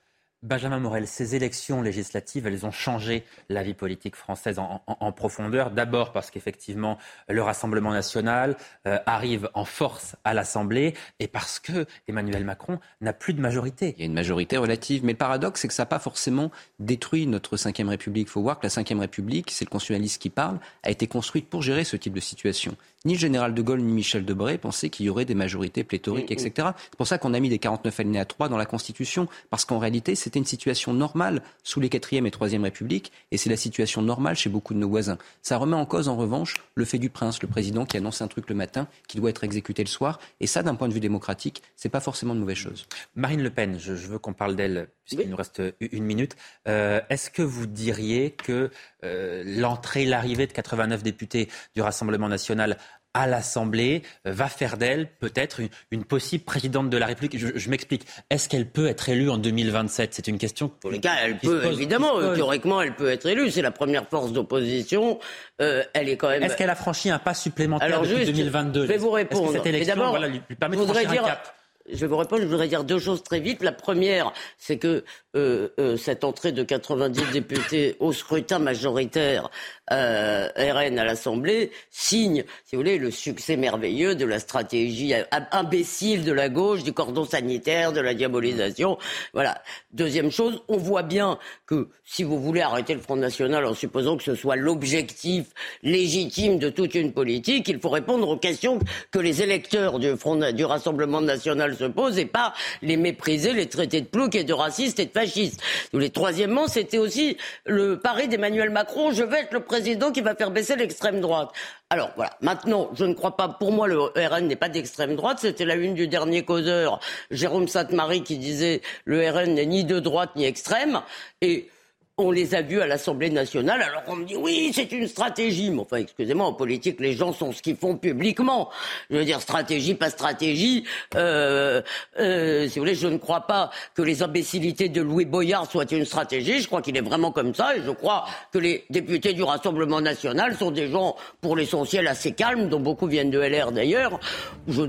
Benjamin Morel, ces élections législatives, elles ont changé la vie politique française en, profondeur. D'abord parce qu'effectivement, le Rassemblement national euh, arrive en force à l'Assemblée et parce que Emmanuel Macron n'a plus de majorité. Il y a une majorité relative, mais le paradoxe, c'est que ça n'a pas forcément détruit notre Ve République. Il faut voir que la Ve République, c'est le constitutionnaliste qui parle, a été construite pour gérer ce type de situation. Ni le général de Gaulle ni Michel Debré pensaient qu'il y aurait des majorités pléthoriques, etc. C'est pour ça qu'on a mis les 49 alinéas 3 dans la Constitution, parce qu'en réalité, c'était une situation normale sous les 4e et 3e Républiques, et c'est la situation normale chez beaucoup de nos voisins. Ça remet en cause, en revanche, le fait du prince, le président qui annonce un truc le matin, qui doit être exécuté le soir, et ça, d'un point de vue démocratique, c'est pas forcément une mauvaise chose. Marine Le Pen, je, veux qu'on parle d'elle, puisqu'il nous reste une minute. Euh, est-ce que vous diriez que euh, l'entrée, l'arrivée de 89 députés du Rassemblement national à l'Assemblée euh, va faire d'elle peut-être une, possible présidente de la République. Je, m'explique. Est-ce qu'elle peut être élue en 2027 C'est une question. Pour les cas, elle peut évidemment. Théoriquement, elle peut être élue. C'est la première force d'opposition. Euh, elle est quand même. Est-ce qu'elle a franchi un pas supplémentaire Alors, depuis 2022 Je vais vous répondre. cette élection, voilà, lui, permet de franchir un cap? Je vous répondre, je voudrais dire deux choses très vite. La première, c'est que euh, euh, cette entrée de 90 députés au scrutin majoritaire euh, RN à l'Assemblée signe, si vous voulez, le succès merveilleux de la stratégie imbécile de la gauche, du cordon sanitaire, de la diabolisation. Voilà. Deuxième chose, on voit bien que si vous voulez arrêter le Front National en supposant que ce soit l'objectif légitime de toute une politique, il faut répondre aux questions que les électeurs du, Front, du Rassemblement National se posent et pas les mépriser, les traiter de ploucs et de racistes et de fascistes. Les troisièmement, c'était aussi le pari d'Emmanuel Macron, je vais être le président qui va faire baisser l'extrême droite. Alors voilà, maintenant, je ne crois pas, pour moi, le RN n'est pas d'extrême droite, c'était la une du dernier causeur, Jérôme Sainte-Marie, qui disait le RN n'est ni de droite ni extrême. Et on les a vus à l'Assemblée nationale, alors on me dit oui, c'est une stratégie. Mais enfin, excusez-moi, en politique, les gens sont ce qu'ils font publiquement. Je veux dire, stratégie, pas stratégie. Euh, euh, si vous voulez, je ne crois pas que les imbécilités de Louis Boyard soient une stratégie. Je crois qu'il est vraiment comme ça. Et je crois que les députés du Rassemblement national sont des gens, pour l'essentiel, assez calmes, dont beaucoup viennent de LR d'ailleurs. Je,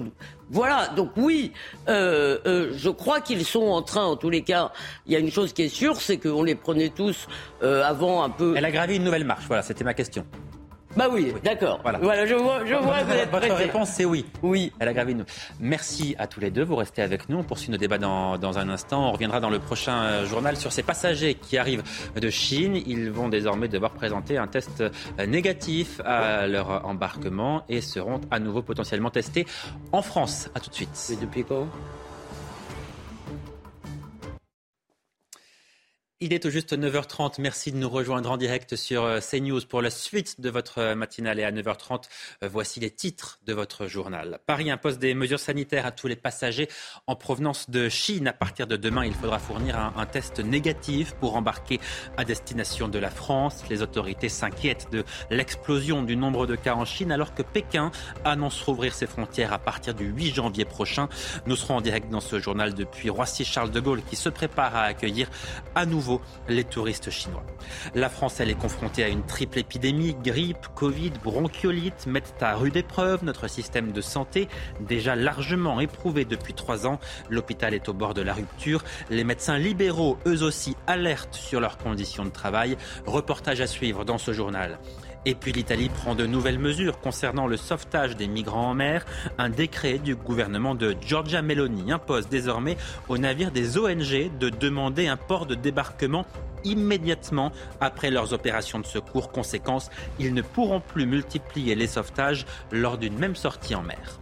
voilà, donc oui, euh, euh, je crois qu'ils sont en train, en tous les cas, il y a une chose qui est sûre, c'est qu'on les prenait tous euh, avant un peu. Elle a gravé une nouvelle marche, voilà, c'était ma question. Bah oui, d'accord. Voilà. je vois, je vois Votre réponse, c'est oui. Oui. Elle a gravé une. Merci à tous les deux. Vous restez avec nous. On poursuit nos débats dans, dans un instant. On reviendra dans le prochain euh, journal sur ces passagers qui arrivent de Chine. Ils vont désormais devoir présenter un test euh, négatif à leur embarquement et seront à nouveau potentiellement testés en France. À tout de suite. Et depuis quand? Il est au juste 9h30. Merci de nous rejoindre en direct sur euh, CNews pour la suite de votre euh, matinale. Et à 9h30, euh, voici les titres de votre journal. Paris impose des mesures sanitaires à tous les passagers en provenance de Chine. À partir de demain, il faudra fournir un, test négatif pour embarquer à destination de la France. Les autorités s'inquiètent de l'explosion du nombre de cas en Chine alors que Pékin annonce rouvrir ses frontières à partir du 8 janvier prochain. Nous serons en direct dans ce journal depuis Roissy-Charles de Gaulle qui se prépare à accueillir à nouveau les touristes chinois. La France, elle est confrontée à une triple épidémie, grippe, Covid, bronchiolite, mettent à rude épreuve notre système de santé, déjà largement éprouvé depuis trois ans. L'hôpital est au bord de la rupture. Les médecins libéraux, eux aussi, alertent sur leurs conditions de travail. Reportage à suivre dans ce journal. Et puis l'Italie prend de nouvelles mesures concernant le sauvetage des migrants en mer. Un décret du gouvernement de Giorgia Meloni impose désormais aux navires des ONG de demander un port de débarquement immédiatement après leurs opérations de secours. Conséquence, ils ne pourront plus multiplier les sauvetages lors d'une même sortie en mer.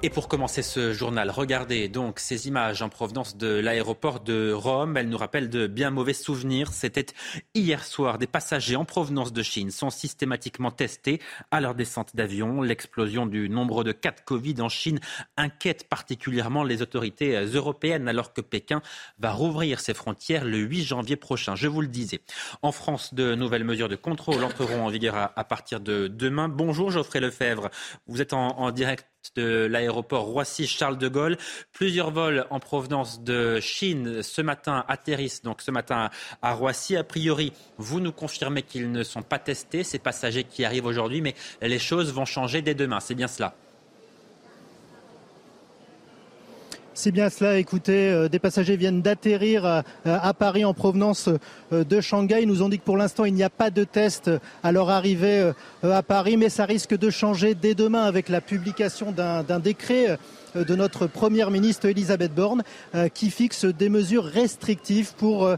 Et pour commencer ce journal, regardez donc ces images en provenance de l'aéroport de Rome. Elles nous rappellent de bien mauvais souvenirs. C'était hier soir. Des passagers en provenance de Chine sont systématiquement testés à leur descente d'avion. L'explosion du nombre de cas de Covid en Chine inquiète particulièrement les autorités européennes alors que Pékin va rouvrir ses frontières le 8 janvier prochain. Je vous le disais. En France, de nouvelles mesures de contrôle entreront en vigueur à, partir de demain. Bonjour Geoffrey Lefebvre. Vous êtes en, en direct de l'aéroport Roissy-Charles de Gaulle. Plusieurs vols en provenance de Chine ce matin atterrissent donc ce matin à Roissy. A priori, vous nous confirmez qu'ils ne sont pas testés, ces passagers qui arrivent aujourd'hui, mais les choses vont changer dès demain. C'est bien cela C'est bien cela. Écoutez, des passagers viennent d'atterrir à Paris en provenance de Shanghai. Ils nous ont dit que pour l'instant, il n'y a pas de test à leur arrivée à Paris, mais ça risque de changer dès demain avec la publication d'un décret de notre première ministre Elisabeth Borne qui fixe des mesures restrictives pour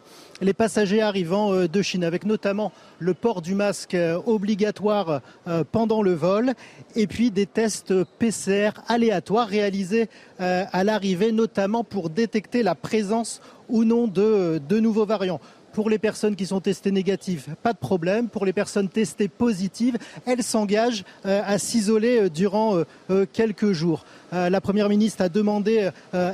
les passagers arrivant euh, de Chine, avec notamment le port du masque euh, obligatoire euh, pendant le vol et puis des tests PCR aléatoires réalisés à l'arrivée, notamment pour détecter la présence ou non de, de nouveaux variants. Pour les personnes qui sont testées négatives, pas de problème. Pour les personnes testées positives, elles s'engagent à s'isoler durant quelques jours. La Première ministre a demandé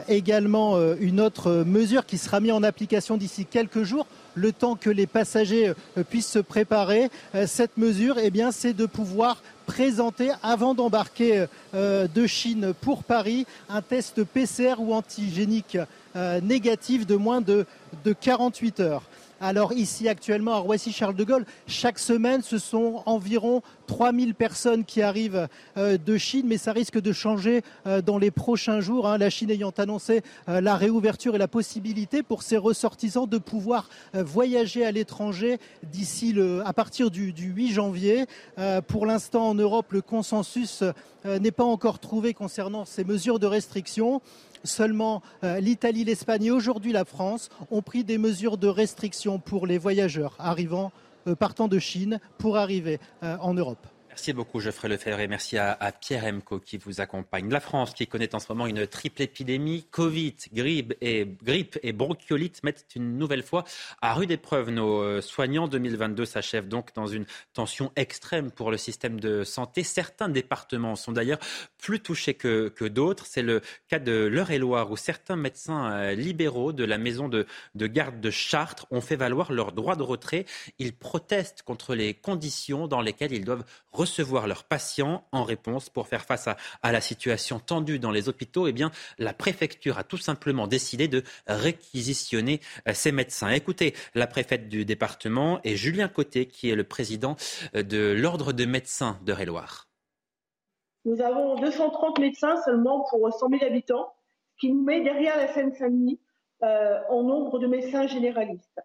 également une autre mesure qui sera mise en application d'ici quelques jours le temps que les passagers euh, puissent se préparer. Euh, cette mesure, eh bien, c'est de pouvoir présenter avant d'embarquer euh, de Chine pour Paris un test PCR ou antigénique négatif de moins de, de 48 heures. Alors ici actuellement à Roissy-Charles de Gaulle, chaque semaine ce sont environ 3000 personnes qui arrivent euh, de Chine, mais ça risque de changer euh, dans les prochains jours. Hein. La Chine ayant annoncé euh, la réouverture et la possibilité pour ses ressortissants de pouvoir voyager à l'étranger d'ici à partir du, du 8 janvier. Pour l'instant en Europe, le consensus n'est pas encore trouvé concernant ces mesures de restriction. Seulement euh, l'Italie, l'Espagne et aujourd'hui la France ont pris des mesures de restriction pour les voyageurs arrivant, euh, partant de Chine pour arriver euh, en Europe. Merci beaucoup Geoffrey Lefebvre et merci à, Pierre Emco qui vous accompagne. La France qui connaît en ce moment une triple épidémie, Covid, grippe et, grippe bronchiolite mettent une nouvelle fois à rude épreuve nos euh, soignants. 2022 s'achève donc dans une tension extrême pour le système de santé. Certains départements sont d'ailleurs plus touchés que, d'autres. C'est le cas de l'Eure-et-Loire où certains médecins euh, libéraux de la maison de, de garde de Chartres ont fait valoir leur droit de retrait. Ils protestent contre les conditions dans lesquelles ils doivent recevoir leurs patients en réponse pour faire face à, la situation tendue dans les hôpitaux, eh bien, la préfecture a tout simplement décidé de réquisitionner euh, ces médecins. Écoutez, la préfète du département est Julien Côté, qui est le président euh, de l'Ordre de médecins de Réloir. Nous avons 230 médecins seulement pour 100 000 habitants, ce qui nous met derrière la Seine-Saint-Denis euh, en nombre de médecins généralistes.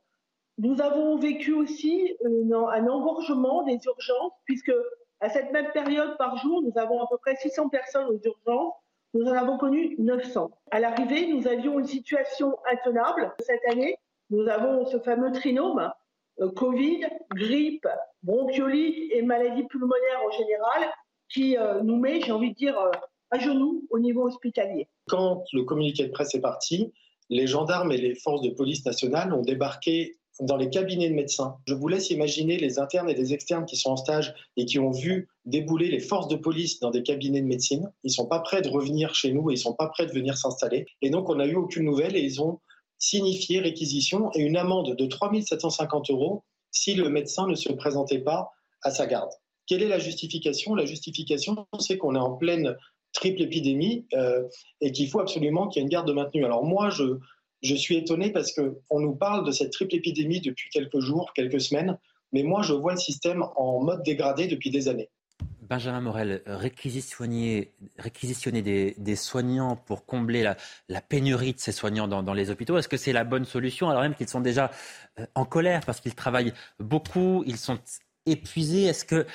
Nous avons vécu aussi un engorgement des urgences, puisque à cette même période par jour, nous avons à peu près 600 personnes aux urgences. Nous en avons connu 900. À l'arrivée, nous avions une situation intenable. Cette année, nous avons ce fameux trinôme, euh, Covid, grippe, bronchiolite et maladie pulmonaire en général, qui euh, nous met, j'ai envie de dire, euh, à genoux au niveau hospitalier. Quand le communiqué de presse est parti, les gendarmes et les forces de police nationales ont débarqué dans les cabinets de médecins. Je vous laisse imaginer les internes et les externes qui sont en stage et qui ont vu débouler les forces de police dans des cabinets de médecine. Ils sont pas prêts de revenir chez nous et ils sont pas prêts de venir s'installer. Et donc, on n'a eu aucune nouvelle et ils ont signifié réquisition et une amende de 3 750 euros si le médecin ne se présentait pas à sa garde. Quelle est la justification? La justification, c'est qu'on est en pleine triple épidémie euh, et qu'il faut absolument qu'il y ait une garde maintenue. Alors moi, je, je suis étonné parce qu'on nous parle de cette triple épidémie depuis quelques jours, quelques semaines, mais moi je vois le système en mode dégradé depuis des années. Benjamin Morel, réquisitionner, des, soignants pour combler la, la, pénurie de ces soignants dans, dans les hôpitaux, est-ce que c'est la bonne solution alors même qu'ils sont déjà euh, en colère parce qu'ils travaillent beaucoup, ils sont épuisés Est-ce que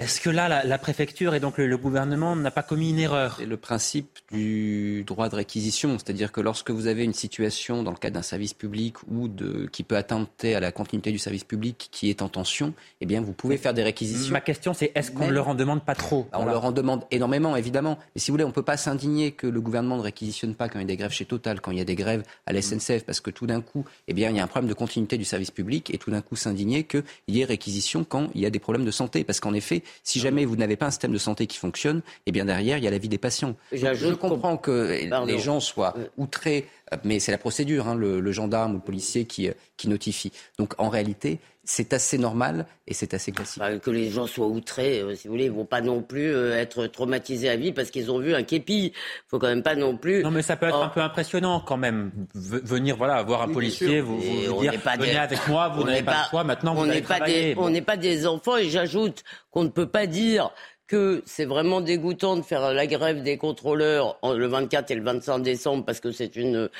est-ce que là, la, préfecture et donc le, gouvernement n'a pas commis une erreur? C'est le principe du droit de réquisition, c'est-à-dire que lorsque vous avez une situation dans le cadre d'un service public ou de, qui peut attenter à la continuité du service public qui est en tension, eh bien vous pouvez faire des réquisitions. Ma question c'est est-ce qu'on ne leur en demande pas trop? On leur en demande énormément, évidemment. Mais si vous voulez, on ne peut pas s'indigner que le gouvernement ne réquisitionne pas quand il y a des grèves chez Total, quand il y a des grèves à la SNCF, parce que tout d'un coup, eh bien, il y a un problème de continuité du service public, et tout d'un coup s'indigner qu'il y ait réquisition quand il y a des problèmes de santé, parce qu'en effet, si jamais vous n'avez pas un système de santé qui fonctionne, eh bien derrière, il y a la vie des patients. Je comprends que les gens soient outrés, mais c'est la procédure, hein, le, gendarme ou le policier qui, qui notifie. Donc en réalité, c'est assez normal et c'est assez classique. Bah, que les gens soient outrés, euh, si vous voulez, ils vont pas non plus euh, être traumatisés à vie parce qu'ils ont vu un képi. Faut quand même pas non plus. Non, mais ça peut être un oh. peu impressionnant quand même. venir, voilà, voir un policier, vous, dire, venez avec moi, vous n'avez pas, le choix, maintenant on vous n'est pas des, On n'est pas des enfants et j'ajoute qu'on ne peut pas dire que c'est vraiment dégoûtant de faire la grève des contrôleurs le 24 et le 25 décembre parce que c'est une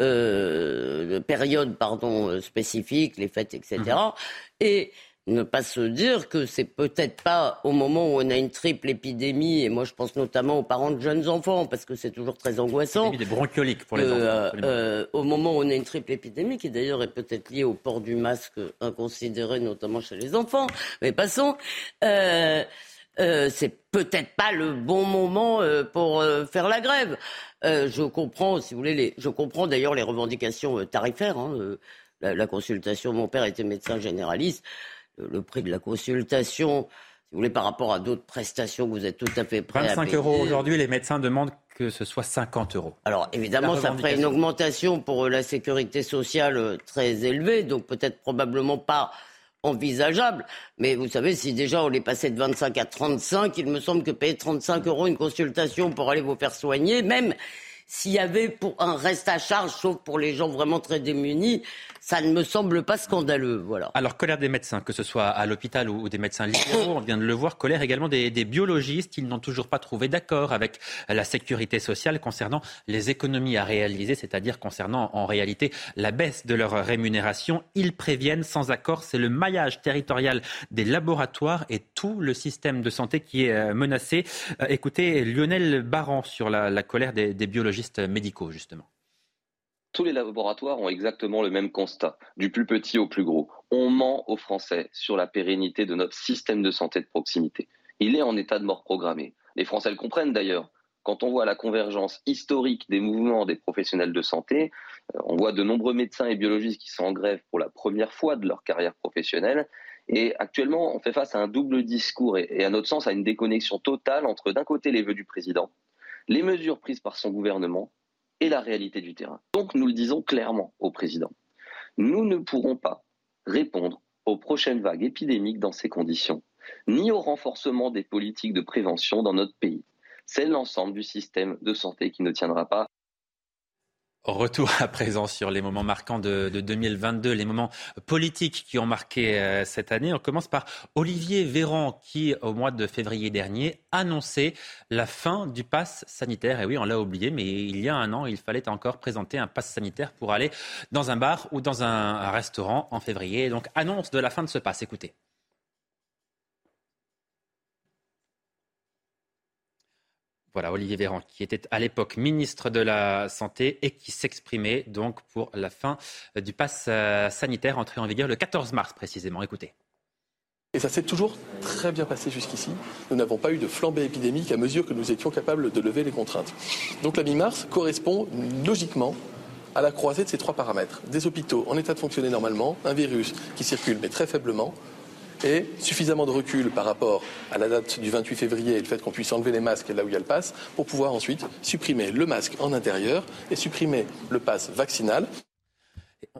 euh, période pardon spécifique, les fêtes, etc. Et ne pas se dire que c'est peut-être pas au moment où on a une triple épidémie, et moi je pense notamment aux parents de jeunes enfants, parce que c'est toujours très angoissant. Des bronchioliques pour les enfants. Euh, euh, au moment où on a une triple épidémie, qui d'ailleurs est peut-être liée au port du masque inconsidéré, notamment chez les enfants, mais passons. Euh, euh, c'est peut-être pas le bon moment euh, pour euh, faire la grève. je comprends, si vous voulez, les, je comprends d'ailleurs les revendications tarifaires. Hein, la, la, consultation, mon père était médecin généraliste le prix de la consultation, si vous voulez, par rapport à d'autres prestations que vous êtes tout à fait prêt 25 à payer. euros aujourd'hui, les médecins demandent que ce soit 50 euros. Alors évidemment, ça ferait une augmentation pour euh, la sécurité sociale euh, très élevée, donc peut-être probablement pas envisageable. Mais vous savez, si déjà on est passé de 25 à 35, il me semble que payer 35 euros une consultation pour aller vous faire soigner, même s'il y avait pour un reste à charge, sauf pour les gens vraiment très démunis, ça ne me semble pas scandaleux. Voilà. Alors, colère des médecins, que ce soit à l'hôpital ou des médecins libéraux, on vient de le voir, colère également des, biologistes. Ils n'ont toujours pas trouvé d'accord avec la sécurité sociale concernant les économies à réaliser, c'est-à-dire concernant en réalité la baisse de leur rémunération. Ils préviennent sans accord, c'est le maillage territorial des laboratoires et tout le système de santé qui est euh, menacé. Euh, écoutez Lionel Baran sur la, colère des biologistes médicaux, justement. Tous les laboratoires ont exactement le même constat, du plus petit au plus gros. On ment aux Français sur la pérennité de notre système de santé de proximité. Il est en état de mort programmée. Les Français le comprennent d'ailleurs. Quand on voit la convergence historique des mouvements des professionnels de santé, euh, on voit de nombreux médecins et biologistes qui sont en grève pour la première fois de leur carrière professionnelle. Et actuellement, on fait face à un double discours et, à notre sens à une déconnexion totale entre d'un côté les vœux du président, les mesures prises par son gouvernement et la réalité du terrain. Donc nous le disons clairement au président. Nous ne pourrons pas répondre aux prochaines vagues épidémiques dans ces conditions, ni au renforcement des politiques de prévention dans notre pays. C'est l'ensemble du système de santé qui ne tiendra pas Retour à présent sur les moments marquants de, 2022, les moments politiques qui ont marqué euh, cette année. On commence par Olivier Véran qui, au mois de février dernier, annonçait la fin du pass sanitaire. Et oui, on l'a oublié, mais il y a un an, il fallait encore présenter un pass sanitaire pour aller dans un bar ou dans un restaurant en février. Donc, annonce de la fin de ce pass. Écoutez. Voilà, Olivier Véran, qui était à l'époque ministre de la Santé et qui s'exprimait donc pour la fin euh, du pass euh, sanitaire entré en vigueur le 14 mars précisément. Écoutez. Et ça s'est toujours très bien passé jusqu'ici. Nous n'avons pas eu de flambée épidémique à mesure que nous étions capables de lever les contraintes. Donc la mi-mars correspond logiquement à la croisée de ces trois paramètres. Des hôpitaux en état de fonctionner normalement, un virus qui circule mais très faiblement, et suffisamment de recul par rapport à la date du 28 février et le fait qu'on puisse enlever les masques là où il y a le pass pour pouvoir ensuite supprimer le masque en intérieur et supprimer le pass vaccinal.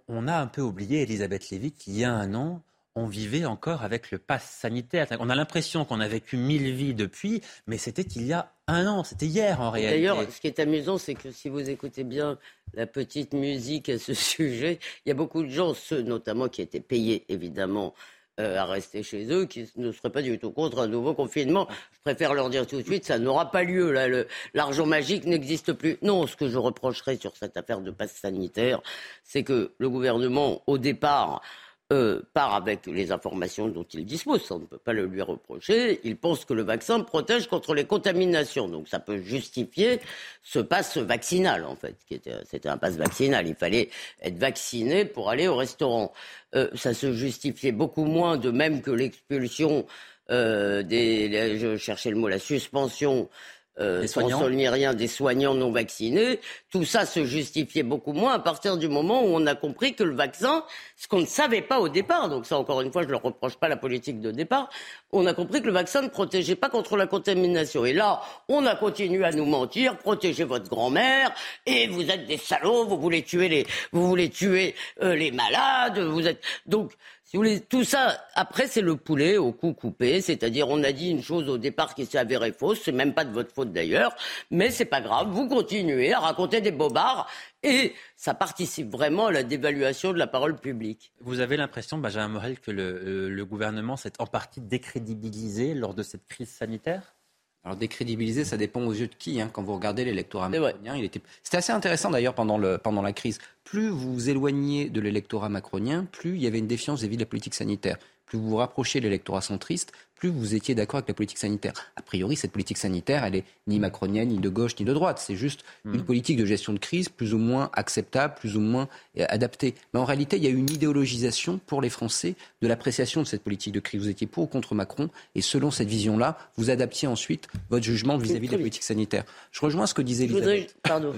On a un peu oublié, Elisabeth Lévy, qu'il y a un an, on vivait encore avec le pass sanitaire. On a l'impression qu'on a vécu mille vies depuis, mais c'était il y a un an, c'était hier en réalité. D'ailleurs, ce qui est amusant, c'est que si vous écoutez bien la petite musique à ce sujet, il y a beaucoup de gens, ceux notamment qui étaient payés évidemment euh, à rester chez eux, qui ne seraient pas du tout contre un nouveau confinement. Je préfère leur dire tout de suite, ça n'aura pas lieu. Là, l'argent magique n'existe plus. Non, ce que je reprocherais sur cette affaire de passe sanitaire, c'est que le gouvernement, au départ, euh, part avec les informations dont il dispose, ça on ne peut pas le lui reprocher, il pense que le vaccin protège contre les contaminations. Donc ça peut justifier ce passe vaccinal, en fait, c'était un passe vaccinal. Il fallait être vacciné pour aller au restaurant. Euh, ça se justifiait beaucoup moins, de même que l'expulsion euh, des, je cherchais le mot, la suspension euh, des soignants non vaccinés, tout ça se justifiait beaucoup moins à partir du moment où on a compris que le vaccin, ce qu'on ne savait pas au départ, donc ça encore une fois je ne leur reproche pas la politique de départ, on a compris que le vaccin ne protégeait pas contre la contamination. Et là, on a continué à nous mentir, protégez votre grand-mère, et vous êtes des salauds, vous voulez tuer les, vous voulez tuer euh, les malades, vous êtes donc Tout ça, après, c'est le poulet au cou coupé. C'est-à-dire, on a dit une chose au départ qui s'est avérée fausse. C'est même pas de votre faute d'ailleurs. Mais c'est pas grave. Vous continuez à raconter des bobards. Et ça participe vraiment à la dévaluation de la parole publique. Vous avez l'impression, Benjamin Morel, que le, euh, le gouvernement s'est en partie décrédibilisé lors de cette crise sanitaire? Alors décrédibiliser, ça dépend aux yeux de qui. Hein. Quand vous regardez l'électorat macronien, il était. C'était assez intéressant d'ailleurs pendant le pendant la crise. Plus vous vous éloignez de l'électorat macronien, plus il y avait une défiance vis-à-vis de la politique sanitaire. Plus vous vous rapprochez de l'électorat centriste, plus vous étiez d'accord avec la politique sanitaire. A priori, cette politique sanitaire, elle est ni macronienne, ni de gauche, ni de droite. C'est juste une politique de gestion de crise plus ou moins acceptable, plus ou moins euh, adaptée. Mais en réalité, il y a une idéologisation pour les Français de l'appréciation de cette politique de crise. Vous étiez pour ou contre Macron, et selon cette vision-là, vous adaptiez ensuite votre jugement vis-à-vis de la politique sanitaire. Je rejoins ce que disait Elisabeth. Pardon.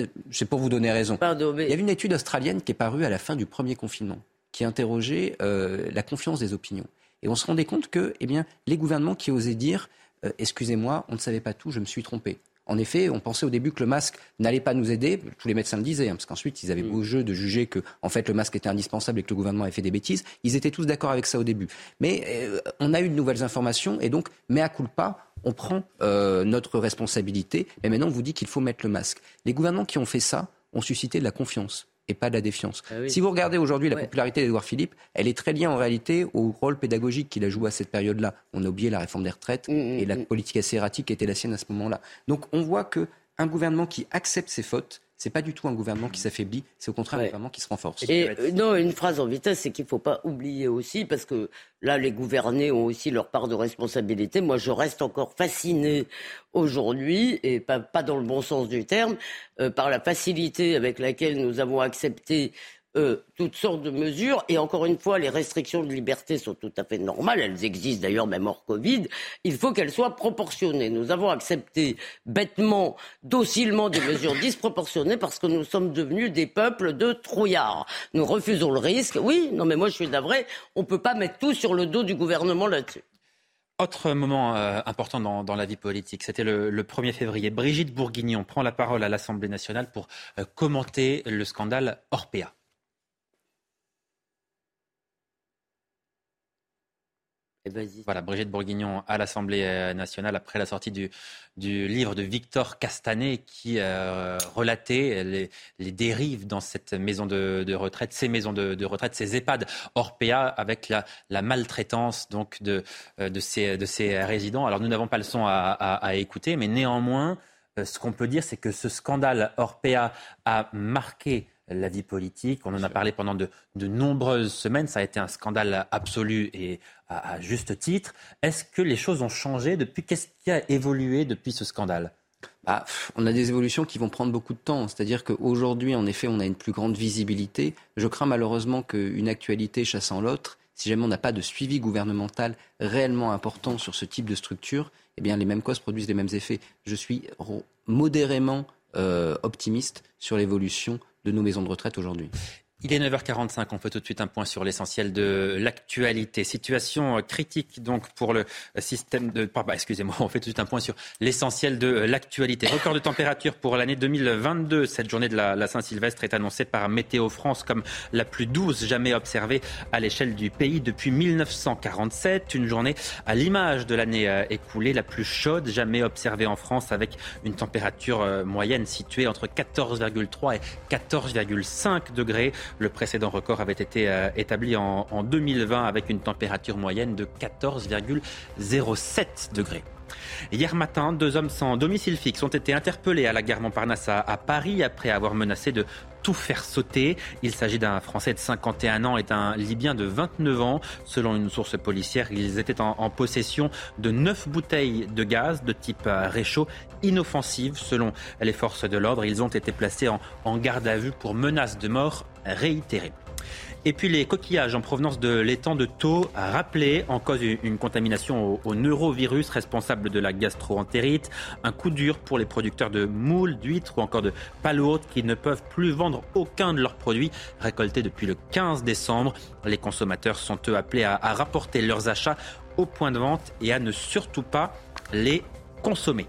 Euh, c'est pour vous donner raison. Pardon, Il y a une étude australienne qui est parue à la fin du premier confinement, qui interrogeait euh, la confiance des opinions. Et on se rendait compte que eh bien, les gouvernements qui osaient dire euh, Excusez-moi, on ne savait pas tout, je me suis trompé. En effet, on pensait au début que le masque n'allait pas nous aider. Tous les médecins le disaient, hein, parce qu'ensuite, ils avaient mm. beau jeu de juger que, en fait, le masque était indispensable et que le gouvernement avait fait des bêtises. Ils étaient tous d'accord avec ça au début. Mais euh, on a eu de nouvelles informations et donc, mea culpa, on prend euh, notre responsabilité. Et maintenant, on vous dit qu'il faut mettre le masque. Les gouvernements qui ont fait ça ont suscité de la confiance et pas de la défiance. Ah si vous regardez aujourd'hui la popularité d'Edouard Philippe, elle est très liée en réalité au rôle pédagogique qu'il a joué à cette période-là. On a oublié la réforme des retraites mm, mm, et la mm. politique assez erratique qui était la sienne à ce moment-là. Donc on voit qu'un gouvernement qui accepte ses fautes, c'est pas du tout un gouvernement qui s'affaiblit, c'est au contraire un gouvernement qui se renforce. Et euh, non, une phrase en vitesse, c'est qu'il ne faut pas oublier aussi, parce que là, les gouvernés ont aussi leur part de responsabilité. Moi, je reste encore fasciné aujourd'hui, et pas, dans le bon sens du terme, euh, par la facilité avec laquelle nous avons accepté euh, toutes sortes de mesures. Et encore une fois, les restrictions de liberté sont tout à fait normales. Elles existent d'ailleurs même hors Covid. Il faut qu'elles soient proportionnées. Nous avons accepté bêtement, docilement des mesures disproportionnées parce que nous sommes devenus des peuples de trouillards. Nous refusons le risque. Oui, non mais moi je suis d'avril. On ne peut pas mettre tout sur le dos du gouvernement là-dessus. Autre moment euh, important dans, la vie politique, c'était le, 1er février. Brigitte Bourguignon prend la parole à l'Assemblée nationale pour euh, commenter le scandale Orpea. Voilà, Brigitte Bourguignon à l'Assemblée euh, nationale après la sortie du, livre de Victor Castanet qui euh, relatait les, dérives dans cette maison de, retraite, ces maisons de, retraite, ces EHPAD Orpea avec la, maltraitance donc euh, de, ces, de ces résidents. Alors nous n'avons pas le son à, écouter, mais néanmoins, ce qu'on peut dire, c'est que ce scandale Orpea a marqué la vie politique. On en a parlé pendant de, nombreuses semaines. Ça a été un scandale absolu et à, juste titre. Est-ce que les choses ont changé depuis? Qu'est-ce qui a évolué depuis ce scandale? Bah, on a des évolutions qui vont prendre beaucoup de temps. C'est-à-dire qu'aujourd'hui, en effet, on a une plus grande visibilité. Je crains malheureusement qu'une actualité chassant l'autre, si jamais on n'a pas de suivi gouvernemental réellement important sur ce type de structure, eh bien, les mêmes causes produisent les mêmes effets. Je suis modérément euh, optimiste sur l'évolution de nos maisons de retraite aujourd'hui. Il est 9h45, on fait tout de suite un point sur l'essentiel de l'actualité. Situation critique donc pour le système de... Excusez-moi, on fait tout de suite un point sur l'essentiel de l'actualité. Record de température pour l'année 2022. Cette journée de la, Saint-Sylvestre est annoncée par Météo France comme la plus douce jamais observée à l'échelle du pays depuis 1947. Une journée à l'image de l'année euh, écoulée, la plus chaude jamais observée en France avec une température euh, moyenne située entre 14,3 et 14,5 degrés. Le précédent record avait été euh, établi en, 2020 avec une température moyenne de 14,07 degrés. Hier matin, deux hommes sans domicile fixe ont été interpellés à la gare Montparnasse à, Paris après avoir menacé de tout faire sauter. Il s'agit d'un Français de 51 ans et d'un Libyen de 29 ans. Selon une source policière, ils étaient en, possession de neuf bouteilles de gaz de type euh, réchaud inoffensives. Selon les forces de l'ordre, ils ont été placés en, en garde à vue pour menace de mort réitérée. Et puis les coquillages en provenance de l'étang de Thau rappelés en cause une contamination au, neurovirus responsable de la gastroentérite. Un coup dur pour les producteurs de moules, d'huîtres ou encore de palourdes qui ne peuvent plus vendre aucun de leurs produits récoltés depuis le 15 décembre. Les consommateurs sont eux appelés à rapporter leurs achats au point de vente et à ne surtout pas les consommer.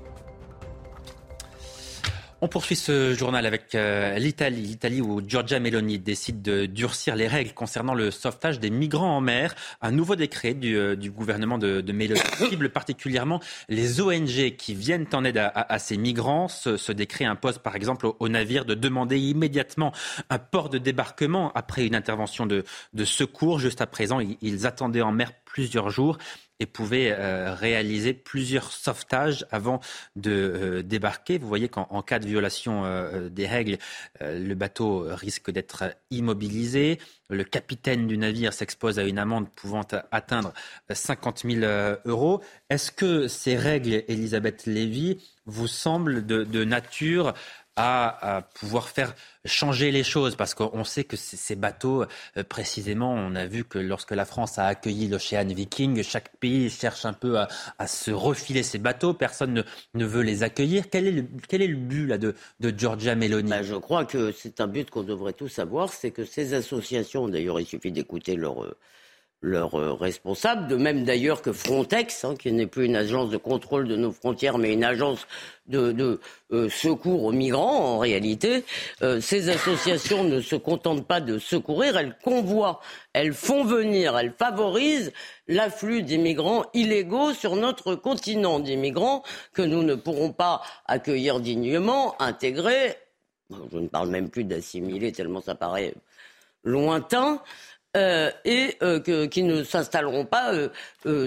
On poursuit ce journal avec euh, l'Italie. L'Italie où Giorgia Meloni décide de durcir les règles concernant le sauvetage des migrants en mer. Un nouveau décret du, euh, gouvernement de, de Meloni cible particulièrement les ONG qui viennent en aide à, ces migrants. Ce, décret impose par exemple aux, navires de demander immédiatement un port de débarquement après une intervention de, secours. Juste à présent, ils attendaient en mer plusieurs jours et pouvait euh, réaliser plusieurs sauvetages avant de euh, débarquer. Vous voyez qu'en cas de violation euh, des règles, le bateau risque d'être immobilisé. Le capitaine du navire s'expose à une amende pouvant atteindre 50 000 euros. Est-ce que ces règles, Elisabeth Lévy, vous semblent de nature à, pouvoir faire changer les choses parce qu'on sait que ces bateaux, euh, précisément, on a vu que lorsque la France a accueilli l'Ocean Viking, chaque pays cherche un peu à, se refiler ces bateaux, personne ne, veut les accueillir. Quel est le, quel est le but là, de, de Georgia Meloni? Ben, Je crois que c'est un but qu'on devrait tous savoir, c'est que ces associations, d'ailleurs il suffit d'écouter leur... Leurs euh, responsables, de même d'ailleurs que Frontex, hein, qui n'est plus une agence de contrôle de nos frontières, mais une agence de, euh, secours aux migrants en réalité. Euh, ces associations ne se contentent pas de secourir, elles convoient, elles font venir, elles favorisent l'afflux d'immigrants illégaux sur notre continent, d'immigrants que nous ne pourrons pas accueillir dignement, intégrer. Je ne parle même plus d'assimiler tellement ça paraît lointain. Euh, et euh, qui ne s'installeront pas euh,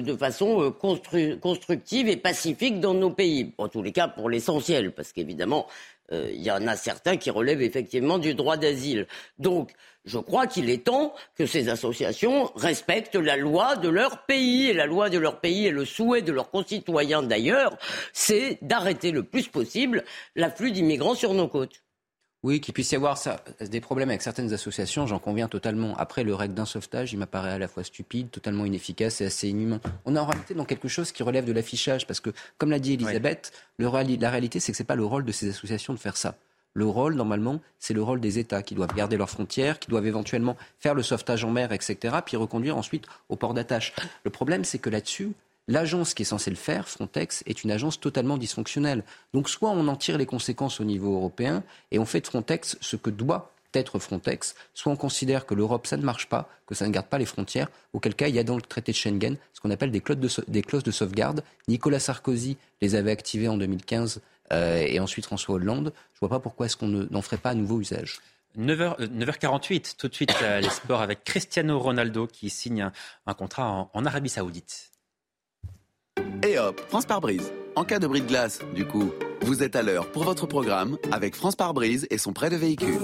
de façon constructive et pacifique dans nos pays. En tous les cas, pour l'essentiel, parce qu'évidemment, il y en a certains qui relèvent effectivement du droit d'asile. Donc, je crois qu'il est temps que ces associations respectent la loi de leur pays. Et la loi de leur pays et le souhait de leurs concitoyens d'ailleurs, c'est d'arrêter le plus possible l'afflux d'immigrants sur nos côtes. Oui, qu'il puisse y avoir ça, des problèmes avec certaines associations, j'en conviens totalement. Après, le règle d'un sauvetage, il m'apparaît à la fois stupide, totalement inefficace et assez inhumain. On est en réalité dans quelque chose qui relève de l'affichage, parce que, comme l'a dit Elisabeth, la réalité, c'est que ce n'est pas le rôle de ces associations de faire ça. Le rôle, normalement, c'est le rôle des États qui doivent garder leurs frontières, qui doivent éventuellement faire le sauvetage en mer, etc., puis reconduire ensuite au port d'attache. Le problème, c'est que là-dessus, L'agence qui est censée le faire, Frontex, est une agence totalement dysfonctionnelle. Donc soit on en tire les conséquences au niveau européen et on fait de Frontex ce que doit être Frontex, soit on considère que l'Europe, ça ne marche pas, que ça ne garde pas les frontières, auquel cas il y a dans le traité de Schengen ce qu'on appelle des clauses, de, sauvegarde. Nicolas Sarkozy les avait activées en 2015 euh, et ensuite François Hollande. Je ne vois pas pourquoi est-ce qu'on n'en ferait pas à nouveau usage. 9h, 9h48, tout de suite euh, les sports avec Cristiano Ronaldo qui signe un, contrat en Arabie Saoudite. Et hop, France par brise. En cas de bris de glace, du coup, vous êtes à l'heure pour votre programme avec France par brise et son prêt de véhicule.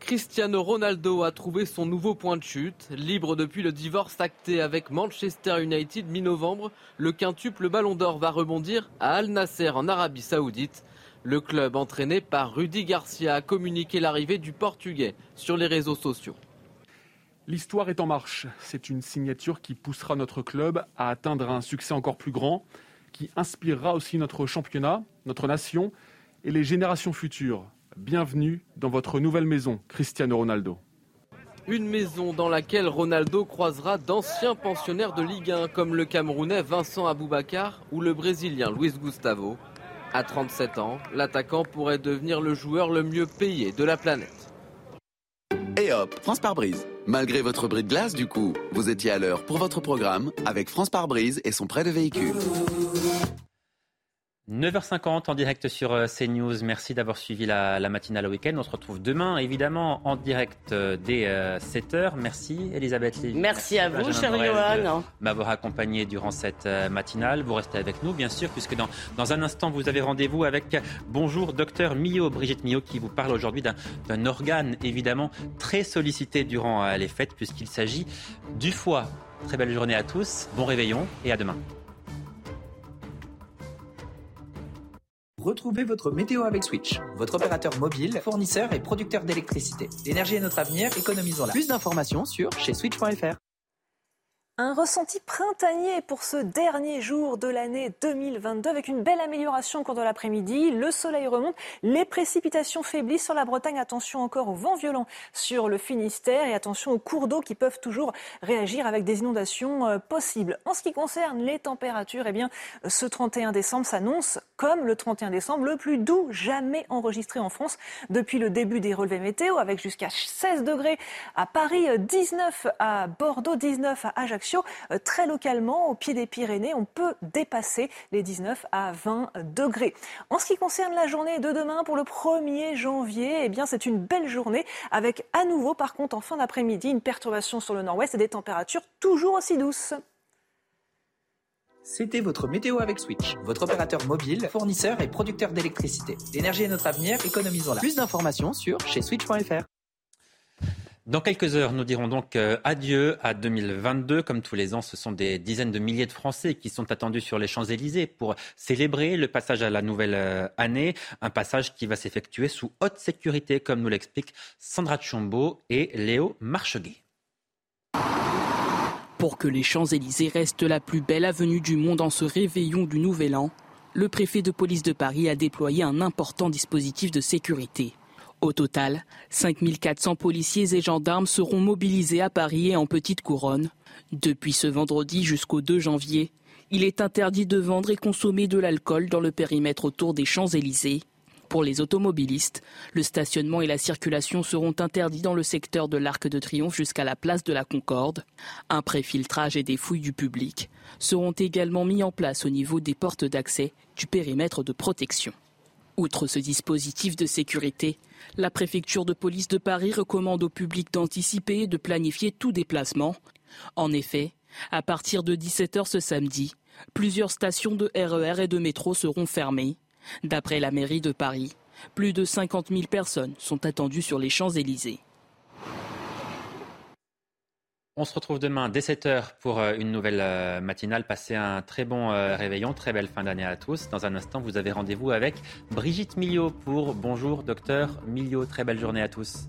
Cristiano Ronaldo a trouvé son nouveau point de chute. Libre depuis le divorce acté avec Manchester United mi-novembre, le quintuple Ballon d'Or va rebondir à Al Nasser en Arabie Saoudite. Le club entraîné par Rudy Garcia a communiqué l'arrivée du Portugais sur les réseaux sociaux. L'histoire est en marche. C'est une signature qui poussera notre club à atteindre un succès encore plus grand, qui inspirera aussi notre championnat, notre nation et les générations futures. Bienvenue dans votre nouvelle maison, Cristiano Ronaldo. Une maison dans laquelle Ronaldo croisera d'anciens pensionnaires de Ligue 1 comme le Camerounais Vincent Aboubakar ou le Brésilien Luis Gustavo. À 37 ans, l'attaquant pourrait devenir le joueur le mieux payé de la planète. Et hop, France par brise. Malgré votre bris de glace, du coup, vous étiez à l'heure pour votre programme avec France par brise et son prêt de véhicule. 9h50 en direct sur euh, CNews. Merci d'avoir suivi la, matinale au week-end. On se retrouve demain, évidemment, en direct euh, dès 7h. Euh, Merci, Elisabeth Lévy. Merci à vous, cher Johan. M'avoir accompagné durant cette matinale. Vous restez avec nous, bien sûr, puisque dans, dans un instant, vous avez rendez-vous avec Bonjour, docteur Millot, Brigitte Millot, qui vous parle aujourd'hui d'un organe, évidemment, très sollicité durant les fêtes, puisqu'il s'agit du foie. Très belle journée à tous, bon réveillon et à demain. Retrouvez votre météo avec Switch, votre opérateur mobile, fournisseur et producteur d'électricité. L'énergie est notre avenir, économisons-la. Plus d'informations sur chez switch.fr. Un ressenti printanier pour ce dernier jour de l'année 2022 avec une belle amélioration au cours de l'après-midi. Le soleil remonte, les précipitations faiblissent sur la Bretagne. Attention encore au vent violent sur le Finistère et attention aux cours d'eau qui peuvent toujours réagir avec des inondations euh, possibles. En ce qui concerne les températures, eh bien, ce 31 décembre s'annonce comme le 31 décembre, le plus doux jamais enregistré en France depuis le début des relevés météo, avec jusqu'à 16 degrés à Paris, 19 à Bordeaux, 19 à Ajaccio. Euh, très localement, au pied des Pyrénées, on peut dépasser les 19 à 20 degrés. En ce qui concerne la journée de demain, pour le 1er janvier, eh bien, c'est une belle journée avec à nouveau, par contre, en fin d'après-midi, une perturbation sur le nord-ouest et des températures toujours aussi douces. C'était votre météo avec Switch, votre opérateur mobile, fournisseur et producteur d'électricité. L'énergie est notre avenir, économisons-la. Plus d'informations sur chez switch.fr. Dans quelques heures, nous dirons donc euh, adieu à 2022. Comme tous les ans, ce sont des dizaines de milliers de Français qui sont attendus sur les Champs-Élysées pour célébrer le passage à la nouvelle euh, année. Un passage qui va s'effectuer sous haute sécurité, comme nous l'expliquent Sandra Tchombo et Léo Marcheguet. Pour que les Champs-Élysées restent la plus belle avenue du monde en ce réveillon du Nouvel An, le préfet de police de Paris a déployé un important dispositif de sécurité. Au total, 5400 policiers et gendarmes seront mobilisés à Paris et en Petite Couronne. Depuis ce vendredi jusqu'au 2 janvier, il est interdit de vendre et consommer de l'alcool dans le périmètre autour des Champs-Élysées. Pour les automobilistes, le stationnement et la circulation seront interdits dans le secteur de l'Arc de Triomphe jusqu'à la place de la Concorde. Un préfiltrage et des fouilles du public seront également mis en place au niveau des portes d'accès du périmètre de protection. Outre ce dispositif de sécurité, la préfecture de police de Paris recommande au public d'anticiper et de planifier tout déplacement. En effet, à partir de 17h ce samedi, plusieurs stations de RER e et de métro seront fermées. D'après la mairie de Paris, plus de 50 000 personnes sont attendues sur les Champs-Élysées. On se retrouve demain dès 7h pour euh, une nouvelle euh, matinale. Passez un très bon euh, réveillon, très belle fin d'année à tous. Dans un instant, vous avez rendez-vous avec Brigitte Millot pour Bonjour Docteur Millot. Très belle journée à tous.